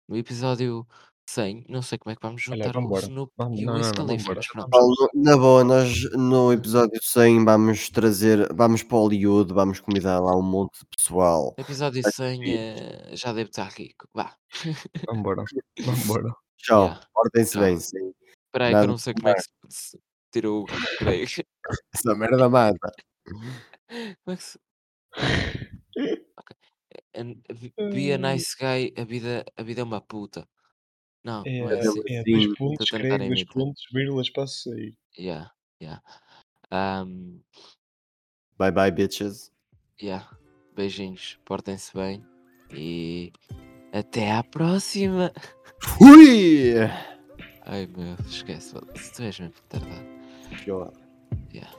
Speaker 1: No episódio 100, não sei como é que vamos
Speaker 2: Olha,
Speaker 1: juntar o
Speaker 2: vambora.
Speaker 1: Snoop
Speaker 2: Vamos-
Speaker 1: e
Speaker 2: não,
Speaker 1: o Wiz
Speaker 2: não, não,
Speaker 1: Khalifa,
Speaker 2: vambora,
Speaker 1: mas
Speaker 2: já
Speaker 1: pronto.
Speaker 2: estamos-
Speaker 3: Paulo, na boa, nós no episódio 100 vamos trazer, vamos para Hollywood, vamos convidar lá um monte de pessoal.
Speaker 1: No episódio
Speaker 3: Vai ser
Speaker 1: 100
Speaker 3: fixe.
Speaker 1: eh, já deve estar rico. Vá. [LAUGHS]
Speaker 2: Vambora. Vambora.
Speaker 3: Tchau,
Speaker 1: Yeah.
Speaker 3: portem-se
Speaker 1: Tchau.
Speaker 3: bem, sim.
Speaker 1: Espera aí que
Speaker 3: Nada
Speaker 1: eu não sei como é que se, se tirou o aí. [LAUGHS]
Speaker 3: Essa merda mata. [LAUGHS]
Speaker 1: Como é que se. Ok. And be a nice guy, a vida, a vida é uma puta. Não,
Speaker 2: É,
Speaker 1: não é assim.
Speaker 2: é, dois
Speaker 1: Estou
Speaker 2: pontos,
Speaker 1: a tentar
Speaker 2: escreve, dois
Speaker 1: imitar.
Speaker 2: pontos, vírgula, espaço, sair.
Speaker 1: Yeah, yeah. Um,
Speaker 3: Bye bye, bitches.
Speaker 1: yeah. Beijinhos, portem-se bem e até à próxima.
Speaker 3: Fui!
Speaker 1: Ai meu, esquece, tu és mesmo retardado.
Speaker 3: Pior.
Speaker 1: Yeah.